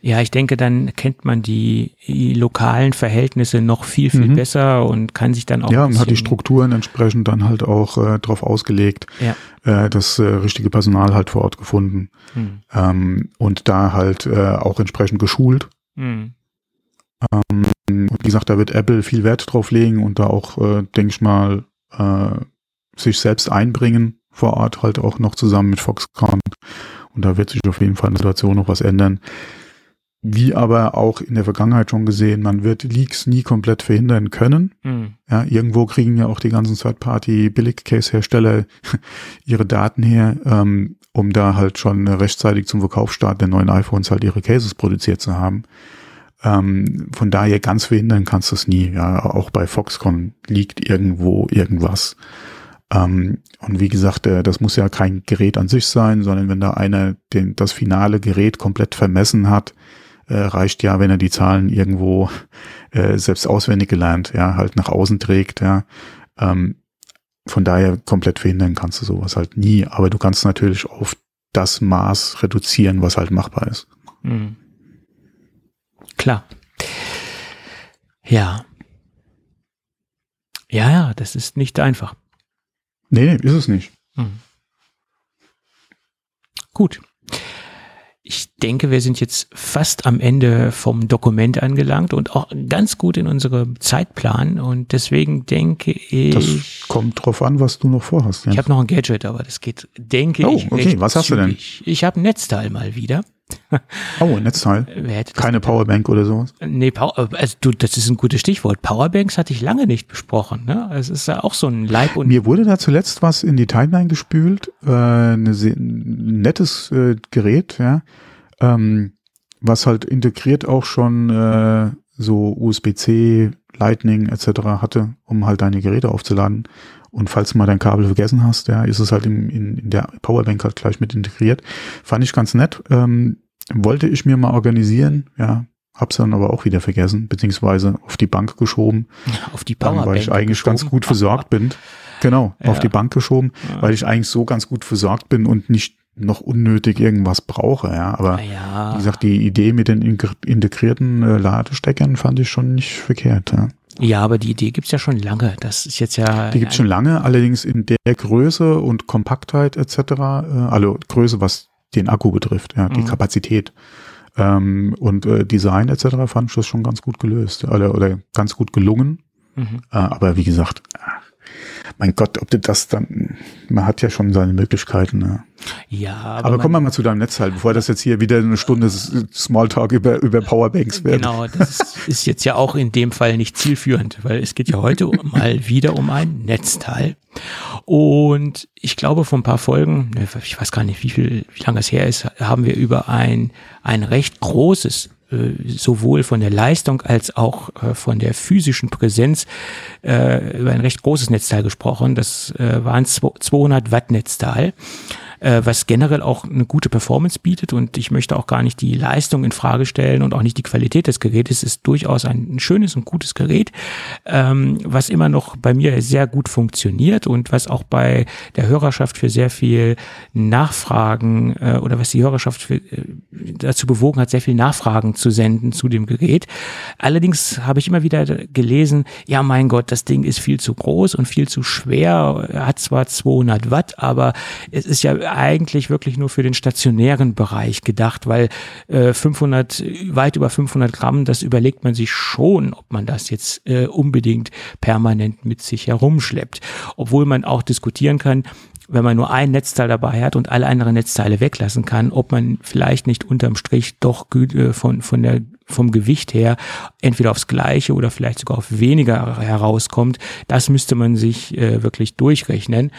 Ja, ich denke, dann kennt man die, die lokalen Verhältnisse noch viel, viel mhm. besser und kann sich dann auch. Ja, und hat die Strukturen entsprechend dann halt auch äh, darauf ausgelegt, ja. äh, das äh, richtige Personal halt vor Ort gefunden mhm. ähm, und da halt äh, auch entsprechend geschult. Mhm. Ähm, und wie gesagt, da wird Apple viel Wert drauf legen und da auch, äh, denke ich mal, äh, sich selbst einbringen vor Ort, halt auch noch zusammen mit Foxconn. Und da wird sich auf jeden Fall in der Situation noch was ändern. Wie aber auch in der Vergangenheit schon gesehen, man wird Leaks nie komplett verhindern können. Mhm. Ja, irgendwo kriegen ja auch die ganzen Third-Party-Billig-Case-Hersteller ihre Daten her, ähm, um da halt schon rechtzeitig zum Verkaufsstart der neuen iPhones halt ihre Cases produziert zu haben. Ähm, von daher ganz verhindern kannst du es nie. Ja, auch bei Foxconn liegt irgendwo irgendwas. Ähm, und wie gesagt, äh, das muss ja kein Gerät an sich sein, sondern wenn da einer den, das finale Gerät komplett vermessen hat, äh, reicht ja, wenn er die Zahlen irgendwo äh, selbst auswendig gelernt, ja, halt nach außen trägt, ja. Ähm, von daher komplett verhindern kannst du sowas halt nie, aber du kannst natürlich auf das Maß reduzieren, was halt machbar ist. Mhm. Klar. Ja. Ja, ja, das ist nicht einfach. Nee, ist es nicht. Mhm. Gut. Ich denke, wir sind jetzt fast am Ende vom Dokument angelangt und auch ganz gut in unserem Zeitplan. Und deswegen denke ich. Das kommt drauf an, was du noch vorhast. Ja. Ich habe noch ein Gadget, aber das geht, denke oh, ich. Oh, okay, was hast zügig. du denn? Ich habe ein Netzteil mal wieder. Oh, ein Netzteil. Keine Powerbank oder sowas? Nee, also du, das ist ein gutes Stichwort. Powerbanks hatte ich lange nicht besprochen. Ne? Es ist ja auch so ein Leib und. Mir wurde da zuletzt was in die Timeline gespült. Äh, ein nettes äh, Gerät, ja. Ähm, was halt integriert auch schon äh, so USB-C, Lightning etc. hatte, um halt deine Geräte aufzuladen. Und falls du mal dein Kabel vergessen hast, ja, ist es halt im, in, in der Powerbank halt gleich mit integriert. Fand ich ganz nett. Ähm, wollte ich mir mal organisieren, ja, hab's dann aber auch wieder vergessen, beziehungsweise auf die Bank geschoben. Auf die Powerbank. Weil ich eigentlich geschoben. ganz gut versorgt bin. Genau, ja. auf die Bank geschoben, ja. weil ich eigentlich so ganz gut versorgt bin und nicht noch unnötig irgendwas brauche, ja. Aber ja. wie gesagt, die Idee mit den integrierten äh, Ladesteckern fand ich schon nicht verkehrt, ja. Ja, aber die Idee gibt's ja schon lange. Das ist jetzt ja. Die gibt's schon lange, allerdings in der Größe und Kompaktheit etc. Äh, also Größe, was den Akku betrifft, ja, die mhm. Kapazität. Ähm, und äh, Design etc. fand ich das schon ganz gut gelöst oder, oder ganz gut gelungen. Mhm. Äh, aber wie gesagt, mein Gott, ob du das dann, man hat ja schon seine Möglichkeiten. Ne? Ja, aber, aber kommen wir mal zu deinem Netzteil, bevor das jetzt hier wieder eine Stunde Smalltalk über, über Powerbanks wird. Genau, das ist jetzt ja auch in dem Fall nicht zielführend, weil es geht ja heute mal wieder um ein Netzteil. Und ich glaube, vor ein paar Folgen, ich weiß gar nicht, wie viel, wie lange es her ist, haben wir über ein, ein recht großes äh, sowohl von der Leistung als auch äh, von der physischen Präsenz äh, über ein recht großes Netzteil gesprochen. Das war ein 200 Watt Netzteil äh, was generell auch eine gute Performance bietet und ich möchte auch gar nicht die Leistung in Frage stellen und auch nicht die Qualität des Gerätes. Es ist durchaus ein schönes und gutes Gerät, ähm, was immer noch bei mir sehr gut funktioniert und was auch bei der Hörerschaft für sehr viel Nachfragen äh, oder was die Hörerschaft für, äh, dazu bewogen hat, sehr viel Nachfragen zu senden zu dem Gerät. Allerdings habe ich immer wieder gelesen, ja mein Gott, das Ding ist viel zu groß und viel zu schwer, hat zwar 200 Watt, aber es ist ja eigentlich wirklich nur für den stationären Bereich gedacht, weil äh, 500, weit über 500 Gramm, das überlegt man sich schon, ob man das jetzt äh, unbedingt permanent mit sich herumschleppt. Obwohl man auch diskutieren kann, wenn man nur ein Netzteil dabei hat und alle anderen Netzteile weglassen kann, ob man vielleicht nicht unterm Strich doch äh, von, von der vom Gewicht her entweder aufs gleiche oder vielleicht sogar auf weniger herauskommt, das müsste man sich äh, wirklich durchrechnen.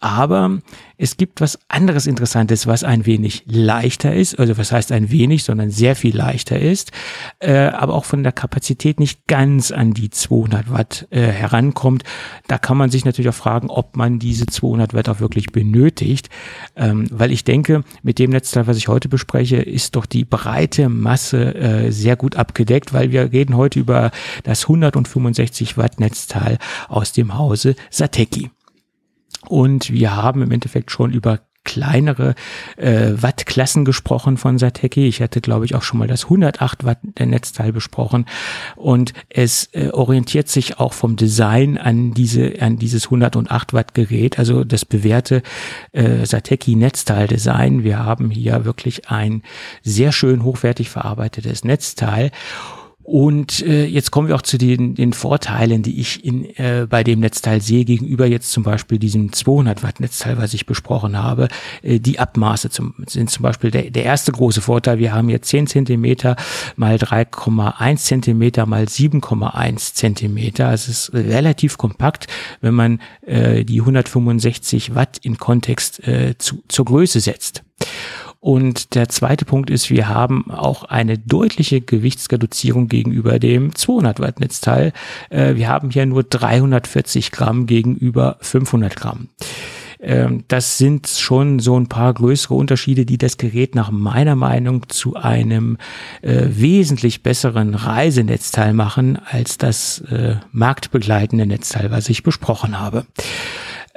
Aber es gibt was anderes Interessantes, was ein wenig leichter ist, also was heißt ein wenig, sondern sehr viel leichter ist, äh, aber auch von der Kapazität nicht ganz an die 200 Watt äh, herankommt. Da kann man sich natürlich auch fragen, ob man diese 200 Watt auch wirklich benötigt, ähm, weil ich denke, mit dem Netzteil, was ich heute bespreche, ist doch die breite Masse äh, sehr gut abgedeckt, weil wir reden heute über das 165 Watt Netzteil aus dem Hause Sateki. Und wir haben im Endeffekt schon über kleinere äh, Wattklassen gesprochen von Sateki. Ich hatte, glaube ich, auch schon mal das 108 Watt der Netzteil besprochen. Und es äh, orientiert sich auch vom Design an diese an dieses 108 Watt Gerät, also das bewährte äh, Sateki Netzteil Design. Wir haben hier wirklich ein sehr schön hochwertig verarbeitetes Netzteil. Und äh, jetzt kommen wir auch zu den, den Vorteilen, die ich in, äh, bei dem Netzteil sehe, gegenüber jetzt zum Beispiel diesem 200 Watt Netzteil, was ich besprochen habe. Äh, die Abmaße zum, sind zum Beispiel der, der erste große Vorteil. Wir haben hier 10 Zentimeter mal 3,1 Zentimeter mal 7,1 Zentimeter. Es ist relativ kompakt, wenn man äh, die 165 Watt in Kontext äh, zu, zur Größe setzt. Und der zweite Punkt ist, wir haben auch eine deutliche Gewichtsreduzierung gegenüber dem 200 Watt Netzteil. Äh, wir haben hier nur 340 Gramm gegenüber 500 Gramm. Ähm, das sind schon so ein paar größere Unterschiede, die das Gerät nach meiner Meinung zu einem äh, wesentlich besseren Reisenetzteil machen als das äh, marktbegleitende Netzteil, was ich besprochen habe.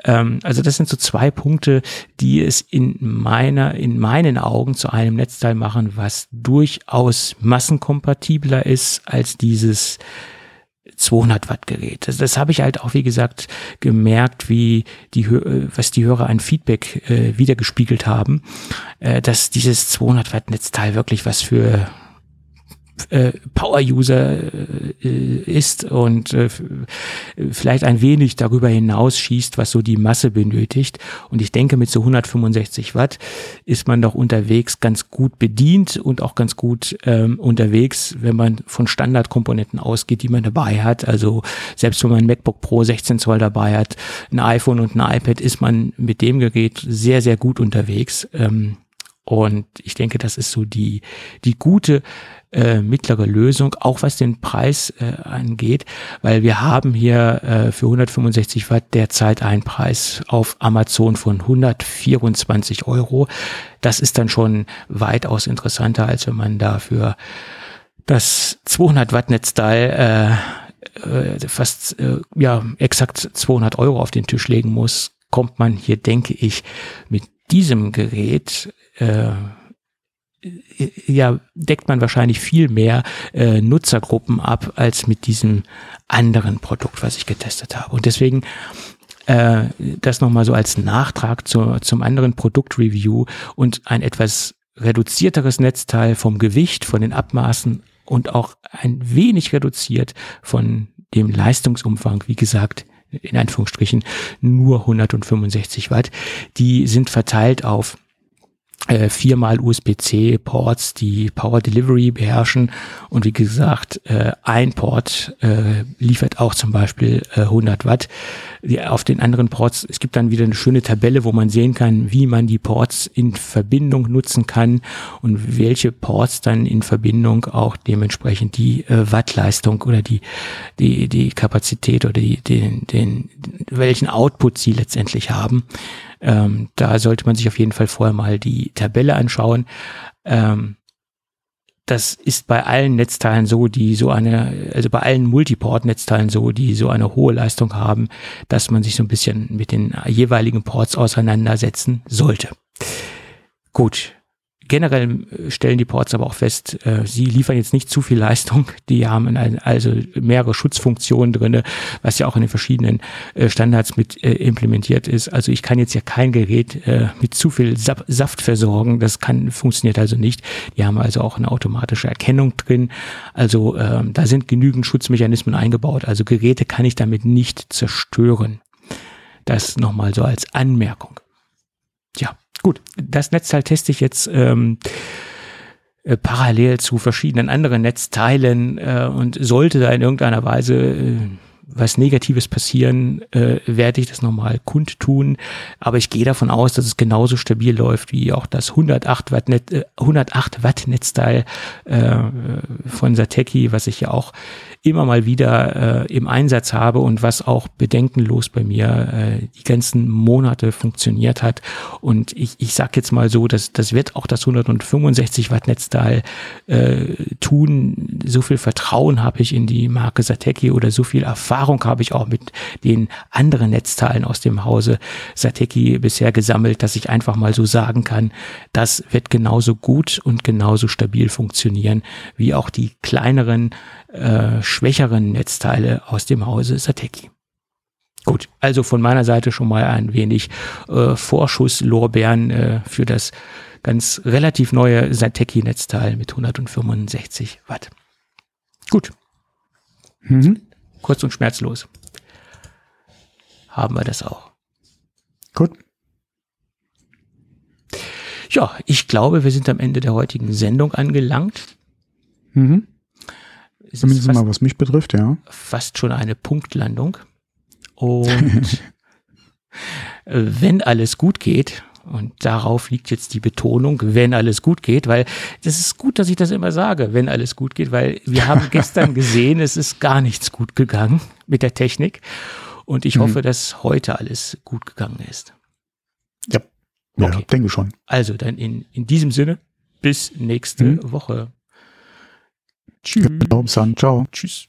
Ähm, also das sind so zwei Punkte, die es in meiner, in meinen Augen zu einem Netzteil machen, was durchaus massenkompatibler ist als dieses 200 Watt Gerät. Das, das habe ich halt auch, wie gesagt, gemerkt, wie die, was die Hörer an Feedback äh, wiedergespiegelt haben, äh, dass dieses 200 Watt Netzteil wirklich was für äh, Power-User äh, ist und äh, vielleicht ein wenig darüber hinaus schießt, was so die Masse benötigt. Und ich denke, mit so 165 Watt ist man doch unterwegs ganz gut bedient und auch ganz gut ähm, unterwegs, wenn man von Standardkomponenten ausgeht, die man dabei hat. Also selbst wenn man ein MacBook Pro 16 Zoll dabei hat, ein iPhone und ein iPad, ist man mit dem Gerät sehr, sehr gut unterwegs. Ähm, und ich denke, das ist so die, die gute äh, mittlere Lösung, auch was den Preis äh, angeht, weil wir haben hier äh, für 165 Watt derzeit einen Preis auf Amazon von 124 Euro. Das ist dann schon weitaus interessanter, als wenn man dafür das 200 Watt Netzteil äh, äh, fast äh, ja exakt 200 Euro auf den Tisch legen muss, kommt man hier, denke ich, mit diesem Gerät äh, ja, deckt man wahrscheinlich viel mehr äh, Nutzergruppen ab als mit diesem anderen Produkt, was ich getestet habe. Und deswegen äh, das nochmal so als Nachtrag zu, zum anderen Produktreview und ein etwas reduzierteres Netzteil vom Gewicht, von den Abmaßen und auch ein wenig reduziert von dem Leistungsumfang, wie gesagt, in Anführungsstrichen nur 165 Watt. Die sind verteilt auf äh, viermal USB-C-Ports, die Power Delivery beherrschen. Und wie gesagt, äh, ein Port äh, liefert auch zum Beispiel äh, 100 Watt. Die, auf den anderen Ports, es gibt dann wieder eine schöne Tabelle, wo man sehen kann, wie man die Ports in Verbindung nutzen kann und welche Ports dann in Verbindung auch dementsprechend die äh, Wattleistung oder die, die, die Kapazität oder die, den, den, welchen Output sie letztendlich haben. Ähm, da sollte man sich auf jeden Fall vorher mal die Tabelle anschauen. Ähm, das ist bei allen Netzteilen so, die so eine, also bei allen Multiport-Netzteilen so, die so eine hohe Leistung haben, dass man sich so ein bisschen mit den jeweiligen Ports auseinandersetzen sollte. Gut, Generell äh, stellen die Ports aber auch fest, äh, sie liefern jetzt nicht zu viel Leistung. Die haben also mehrere Schutzfunktionen drinne, was ja auch in den verschiedenen äh, Standards mit äh, implementiert ist. Also ich kann jetzt ja kein Gerät äh, mit zu viel Sa Saft versorgen. Das kann funktioniert also nicht. Die haben also auch eine automatische Erkennung drin. Also ähm, da sind genügend Schutzmechanismen eingebaut. Also Geräte kann ich damit nicht zerstören. Das nochmal so als Anmerkung. Ja. Gut, das Netzteil teste ich jetzt ähm, äh, parallel zu verschiedenen anderen Netzteilen äh, und sollte da in irgendeiner Weise äh, was Negatives passieren, äh, werde ich das nochmal kundtun. Aber ich gehe davon aus, dass es genauso stabil läuft wie auch das 108 Watt, Net, äh, 108 Watt Netzteil äh, von Sateki, was ich ja auch immer mal wieder äh, im Einsatz habe und was auch bedenkenlos bei mir äh, die ganzen Monate funktioniert hat. Und ich, ich sage jetzt mal so, dass das wird auch das 165 Watt Netzteil äh, tun. So viel Vertrauen habe ich in die Marke Sateki oder so viel Erfahrung habe ich auch mit den anderen Netzteilen aus dem Hause Sateki bisher gesammelt, dass ich einfach mal so sagen kann, das wird genauso gut und genauso stabil funktionieren wie auch die kleineren äh, schwächeren Netzteile aus dem Hause Sateki. Gut, also von meiner Seite schon mal ein wenig äh, Vorschusslorbeeren äh, für das ganz relativ neue Sateki-Netzteil mit 165 Watt. Gut. Mhm. Kurz und schmerzlos. Haben wir das auch. Gut. Ja, ich glaube, wir sind am Ende der heutigen Sendung angelangt. Mhm. Zumindest fast, mal, was mich betrifft, ja. Fast schon eine Punktlandung. Und wenn alles gut geht, und darauf liegt jetzt die Betonung, wenn alles gut geht, weil das ist gut, dass ich das immer sage, wenn alles gut geht, weil wir haben gestern gesehen, es ist gar nichts gut gegangen mit der Technik. Und ich mhm. hoffe, dass heute alles gut gegangen ist. Ja, ja okay. denke schon. Also dann in, in diesem Sinne, bis nächste mhm. Woche. Tschüss. Ciao. Tschüss.